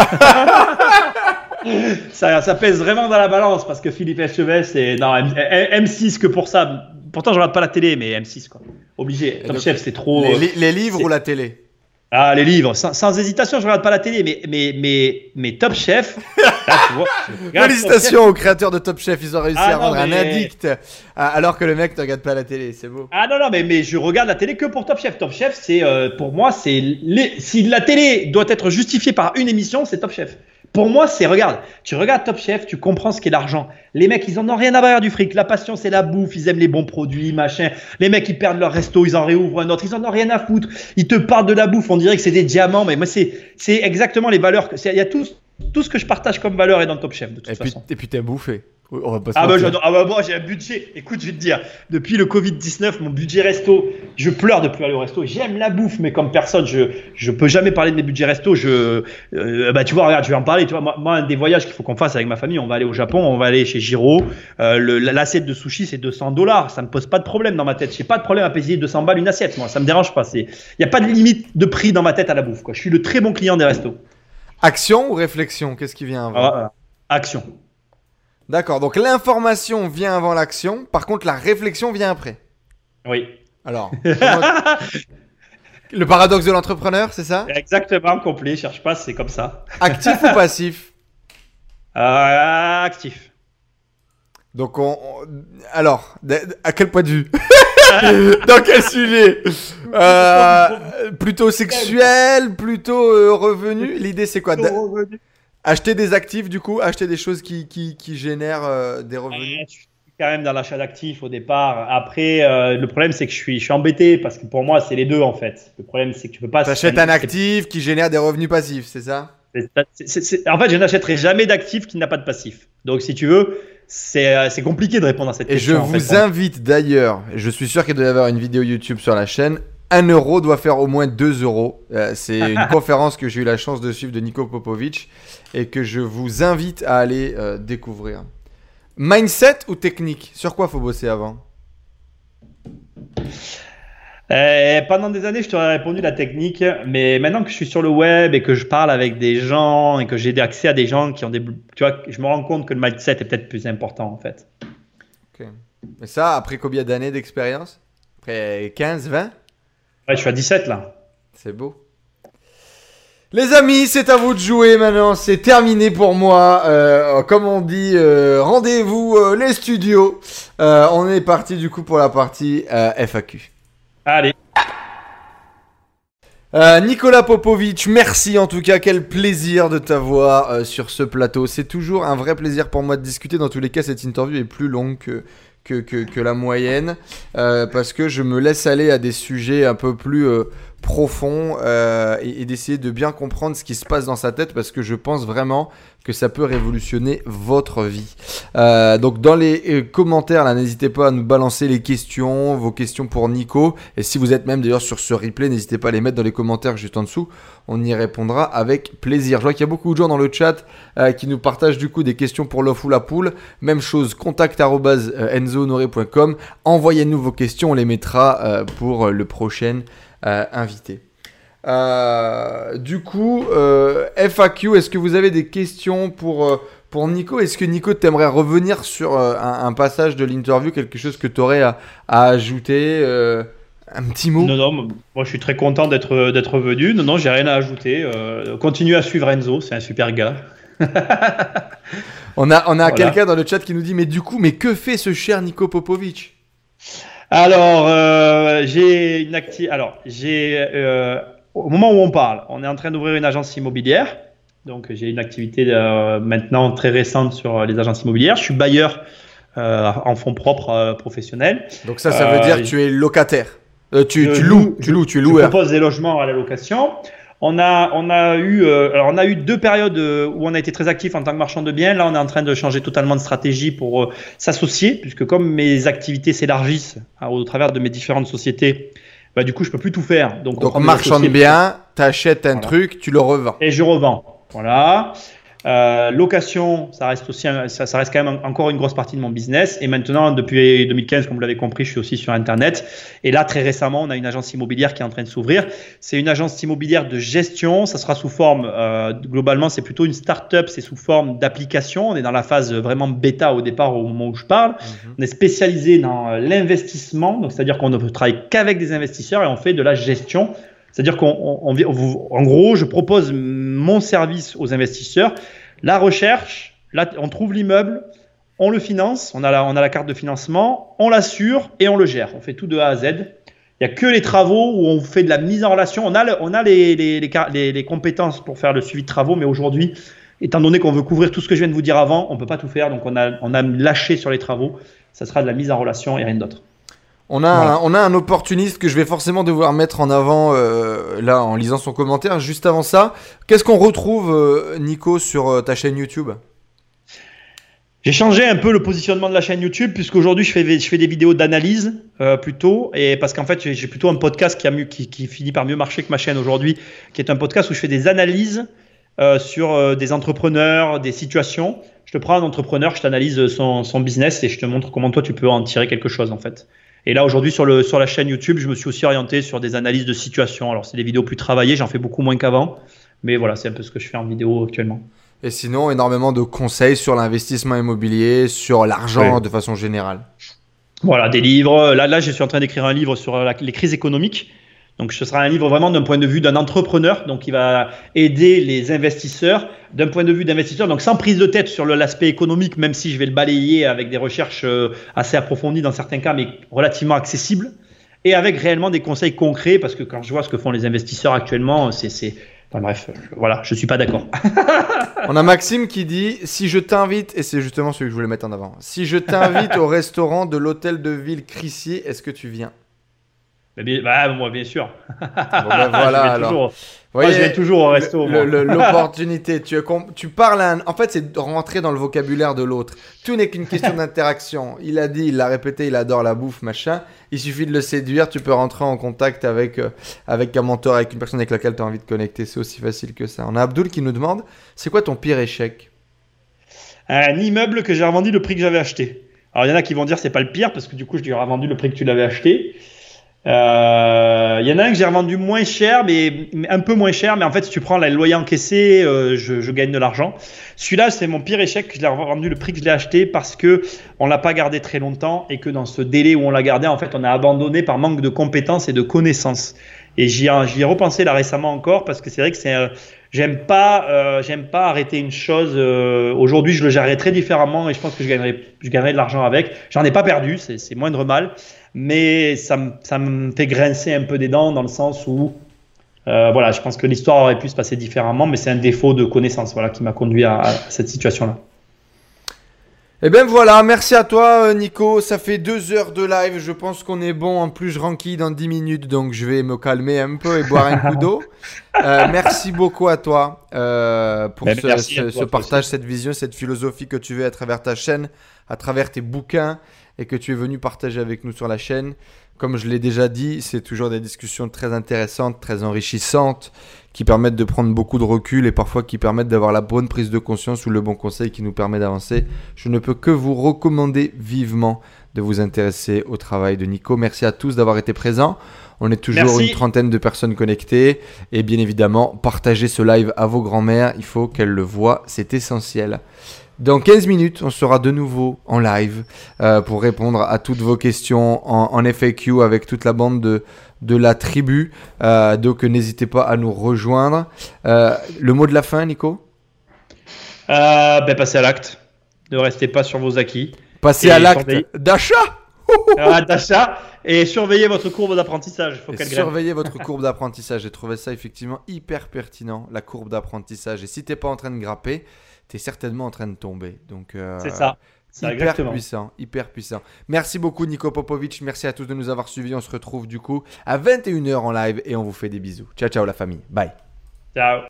ça, ça pèse vraiment dans la balance parce que Philippe Etchevet, c'est. Non, M- M- M6 que pour ça. Pourtant, je regarde pas la télé, mais M6, quoi. Obligé. Top donc, Chef, c'est trop. Les, les livres ou la télé? Ah, les livres, sans, sans hésitation, je regarde pas la télé, mais, mais, mais, mais Top Chef. là, tu vois, Félicitations aux créateurs de Top Chef, ils ont réussi Ah à non, rendre un addict à- alors que le mec ne regarde pas la télé, c'est beau. Ah non, non, mais, mais je regarde la télé que pour Top Chef. Top Chef, c'est euh, pour moi, c'est les... si la télé doit être justifiée par une émission, c'est Top Chef. Pour moi, c'est regarde, tu regardes Top Chef, tu comprends ce qu'est l'argent. Les mecs, ils en ont rien à voir du fric. La passion, c'est la bouffe. Ils aiment les bons produits, machin. Les mecs, ils perdent leur resto, ils en réouvrent un autre. Ils en ont rien à foutre. Ils te parlent de la bouffe. On dirait que c'est des diamants, mais moi, c'est c'est exactement les valeurs. Il y a tout, tout ce que je partage comme valeur est dans Top Chef de toute Et puis, façon. et puis t'es bouffé. On va pas Ah bah, j'adore. Ah bah moi j'ai un budget. Écoute, je vais te dire, depuis le Covid-19, mon budget resto, je pleure de plus aller au resto. J'aime la bouffe, mais comme personne, je je peux jamais parler de mes budgets resto. Je euh, bah tu vois, regarde, je vais en parler. Tu vois, moi, moi, un des voyages qu'il faut qu'on fasse avec ma famille, on va aller au Japon, on va aller chez Giro. Euh, l'assiette de sushi c'est 200 dollars. Ça me pose pas de problème dans ma tête. J'ai pas de problème à payer 200 balles une assiette. Moi, ça me dérange pas. C'est il y a pas de limite de prix dans ma tête à la bouffe. Quoi. Je suis le très bon client des restos. Action ou réflexion? Qu'est-ce qui vient avant? Ah, action. D'accord, donc l'information vient avant l'action, par contre la réflexion vient après. Oui. Alors, comment- <laughs> le paradoxe de l'entrepreneur, c'est ça? Exactement complet. Cherche pas, c'est comme ça. Actif ou passif? Euh, actif. Donc, on, on- alors, à quel point de vue? <laughs> Dans quel sujet? Euh, Plutôt sexuel, plutôt euh, revenu? L'idée, c'est quoi? Acheter des actifs, du coup, acheter des choses qui, qui, qui génèrent euh, des revenus. Ouais, je suis quand même dans l'achat d'actifs au départ. Après, euh, le problème, c'est que je suis, je suis embêté parce que pour moi, c'est les deux en fait. Le problème, c'est que tu peux pas. T'achètes un actif qui génère des revenus passifs, c'est ça? En fait, je n'achèterai jamais d'actif qui n'a pas de passif. Donc, si tu veux, c'est euh, compliqué de répondre à cette Et je question. vous fait. invite d'ailleurs, je suis sûr qu'il doit y avoir une vidéo YouTube sur la chaîne. 1 euro doit faire au moins 2 euros. Euh, c'est une <laughs> conférence que j'ai eu la chance de suivre de Nico Popovic et que je vous invite à aller euh, découvrir. Mindset ou technique? Sur quoi faut bosser avant? Euh, pendant des années, je t'aurais répondu la technique, mais maintenant que je suis sur le web et que je parle avec des gens et que j'ai accès à des gens qui ont des, tu vois, je me rends compte que le mindset est peut-être plus important en fait. Ok. Mais ça, après combien d'années d'expérience? Après 15, 20 Ouais, je suis à 17 là. C'est beau. Les amis, c'est à vous de jouer maintenant. C'est terminé pour moi. Euh, comme on dit, euh, rendez-vous euh, les studios. On est parti du coup pour la partie FAQ. Allez. Euh, Nicolas Popovic, merci en tout cas, quel plaisir de t'avoir euh, sur ce plateau. C'est toujours un vrai plaisir pour moi de discuter. Dans tous les cas, cette interview est plus longue que, que, que, que la moyenne euh, parce que je me laisse aller à des sujets un peu plus profonds euh, et, d'essayer de bien comprendre ce qui se passe dans sa tête parce que je pense vraiment que ça peut révolutionner votre vie. Euh, donc dans les euh, commentaires, là, n'hésitez pas à nous balancer les questions, vos questions pour Nico. Et si vous êtes même d'ailleurs sur ce replay, n'hésitez pas à les mettre dans les commentaires juste en dessous. On y répondra avec plaisir. Je vois qu'il y a beaucoup de gens dans le chat qui nous partagent du coup des questions pour l'offre ou la poule. Même chose, contact arobase, euh, enzohonoré.com. Envoyez-nous vos questions, on les mettra pour le prochain invité. Euh, du coup, euh, FAQ, est-ce que vous avez des questions pour, euh, pour Nico? Est-ce que Nico t'aimerais revenir sur euh, un, un passage de l'interview, quelque chose que tu aurais à, à ajouter euh, Un petit mot? Non, non, moi je suis très content d'être d'être venu. Non, non, j'ai rien à ajouter. Euh, continuez à suivre Enzo, c'est un super gars. <laughs> On a, on a Voilà. quelqu'un dans le chat qui nous dit Mais du coup, mais que fait ce cher Nico Popovic? Alors, euh, j'ai une acti... Alors, j'ai euh, au moment où on parle, on est en train d'ouvrir une agence immobilière. Donc, j'ai une activité euh, maintenant très récente sur les agences immobilières. Je suis bailleur euh, en fonds propres euh, professionnels. Donc, ça, ça veut Euh, dire que tu es locataire. Euh, tu, tu loue- loues, tu loues, tu es Je propose des logements à la location. On a, on a eu, euh, alors on a eu deux périodes euh, où on a été très actif en tant que marchand de biens. Là, on est en train de changer totalement de stratégie pour euh, s'associer, puisque comme mes activités s'élargissent hein, au travers de mes différentes sociétés, bah, du coup, je peux plus tout faire. Donc, marchand de biens, t'achètes un Voilà. truc, tu le revends. et je revends. Voilà. Euh, location, ça reste aussi, ça, ça, reste quand même encore une grosse partie de mon business. Et maintenant, depuis 2015, comme vous l'avez compris, je suis aussi sur Internet. Et là, très récemment, on a une agence immobilière qui est en train de s'ouvrir. C'est une agence immobilière de gestion. Ça sera sous forme, euh, globalement, c'est plutôt une start-up. C'est sous forme d'application. On est dans la phase vraiment bêta au départ, au moment où je parle. Mhm. On est spécialisé dans l'investissement. Donc, c'est-à-dire qu'on ne travaille qu'avec des investisseurs et on fait de la gestion c'est-à-dire qu'en en gros, je propose mon service aux investisseurs. La recherche, on trouve l'immeuble, on le finance, on a, la, carte de financement, on l'assure et on le gère. On fait tout de A à Z. Il n'y a que les travaux où on fait de la mise en relation. On a, les, compétences pour faire le suivi de travaux, mais aujourd'hui, étant donné qu'on veut couvrir tout ce que je viens de vous dire avant, on ne peut pas tout faire. Donc, on a, on a lâché sur les travaux. Ça sera de la mise en relation et rien d'autre. On a, un, on a un opportuniste que je vais forcément devoir mettre en avant euh, là en lisant son commentaire. Juste avant ça, qu'est-ce qu'on retrouve, euh, Nico, sur euh, ta chaîne YouTube? J'ai changé un peu le positionnement de la chaîne YouTube puisqu'aujourd'hui je fais, je fais des vidéos d'analyse plutôt et parce qu'en fait j'ai plutôt un podcast qui, a mieux, qui, qui, finit par mieux marcher que ma chaîne aujourd'hui qui est un podcast où je fais des analyses sur des entrepreneurs, des situations. Je te prends un entrepreneur, je t'analyse son, son business et je te montre comment toi tu peux en tirer quelque chose en fait. Et là, aujourd'hui, sur, le, sur la chaîne YouTube, je me suis aussi orienté sur des analyses de situation. Alors, c'est des vidéos plus travaillées, j'en fais beaucoup moins qu'avant. Mais voilà, c'est un peu ce que je fais en vidéo actuellement. Et sinon, énormément de conseils sur l'investissement immobilier, sur l'argent de façon générale. Voilà, des livres. Là, là je suis en train d'écrire un livre sur les crises économiques. Donc ce sera un livre vraiment d'un point de vue d'un entrepreneur, donc il va aider les investisseurs. D'un point de vue d'investisseur, donc sans prise de tête sur l'aspect économique, même si je vais le balayer avec des recherches euh, assez approfondies dans certains cas, mais relativement accessibles, et avec réellement des conseils concrets, parce que quand je vois ce que font les investisseurs actuellement, c'est... Enfin bref, voilà, je suis pas d'accord. <laughs> On a Maxime qui dit si je t'invite, et c'est justement celui que je voulais mettre en avant, si je t'invite <laughs> au restaurant de l'hôtel de ville Crissier, est-ce que tu viens? Bah, moi, bien sûr. Ben <laughs> voilà, alors. moi, je vais toujours au resto. <laughs> L'opportunité, tu, tu parles En fait, c'est de rentrer dans le vocabulaire de l'autre. Tout n'est qu'une question <laughs> d'interaction. Il a dit, il l'a répété, il adore la bouffe, machin. Il suffit de le séduire, tu peux rentrer en contact avec, euh, avec un mentor, avec une personne avec laquelle tu as envie de connecter. C'est aussi facile que ça. On a Abdul qui nous demande c'est quoi ton pire échec? Un immeuble que j'ai revendu le prix que j'avais acheté. Alors, il y en a qui vont dire c'est pas le pire parce que du coup, je lui ai revendu le prix que tu l'avais acheté. Il euh, y en a un que j'ai revendu moins cher, mais, un peu moins cher. Mais en fait, si tu prends le loyer encaissé, euh, je, gagne de l'argent. Celui-là, c'est mon pire échec. Je l'ai revendu le prix que je l'ai acheté parce que on l'a pas gardé très longtemps et que dans ce délai où on l'a gardé, en fait, on a abandonné par manque de compétences et de connaissances. Et j'y ai repensé là récemment encore parce que c'est vrai que c'est j'aime pas euh, j'aime pas arrêter une chose aujourd'hui je le gérerai très différemment et je pense que je gagnerai je gagnerai de l'argent avec j'en ai pas perdu c'est moindre mal mais ça, ça me fait grincer un peu des dents dans le sens où euh, voilà, je pense que l'histoire aurait pu se passer différemment, mais c'est un défaut de connaissance voilà, qui m'a conduit à, cette situation-là. Et eh bien voilà, merci à toi euh, Nico, ça fait deux heures de live, je pense qu'on est bon, en plus je ranquille dans 10 minutes, donc je vais me calmer un peu et boire un coup d'eau. <laughs> Euh, merci beaucoup à toi pour ben, ce, ce partage, cette vision, cette philosophie que tu veux à travers ta chaîne, à travers tes bouquins, et que tu es venu partager avec nous sur la chaîne. Comme je l'ai déjà dit, c'est toujours des discussions très intéressantes, très enrichissantes, qui permettent de prendre beaucoup de recul et parfois qui permettent d'avoir la bonne prise de conscience ou le bon conseil qui nous permet d'avancer. Je ne peux que vous recommander vivement de vous intéresser au travail de Nico. Merci à tous d'avoir été présents. On est toujours une trentaine de personnes connectées. Et bien évidemment, partagez ce live à vos grands-mères. Il faut qu'elles le voient. C'est essentiel. Dans 15 minutes, on sera de nouveau en live euh, pour répondre à toutes vos questions en, FAQ avec toute la bande de, de la tribu. Euh, donc n'hésitez pas à nous rejoindre. Euh, le mot de la fin, Nico? Ben, Passez à l'acte. Ne restez pas sur vos acquis. Passez à l'acte d'achat ah, d'achat et surveillez votre courbe d'apprentissage. Surveillez votre <laughs> courbe d'apprentissage. J'ai trouvé ça effectivement hyper pertinent, la courbe d'apprentissage. Et si t'es pas en train de grapper, tu es certainement en train de tomber. Donc, euh, c'est ça. hyper puissant, hyper puissant. Merci beaucoup Nico Popovic, merci à tous de nous avoir suivis. On se retrouve du coup à 21h en live et on vous fait des bisous. Ciao ciao la famille. Bye. Ciao.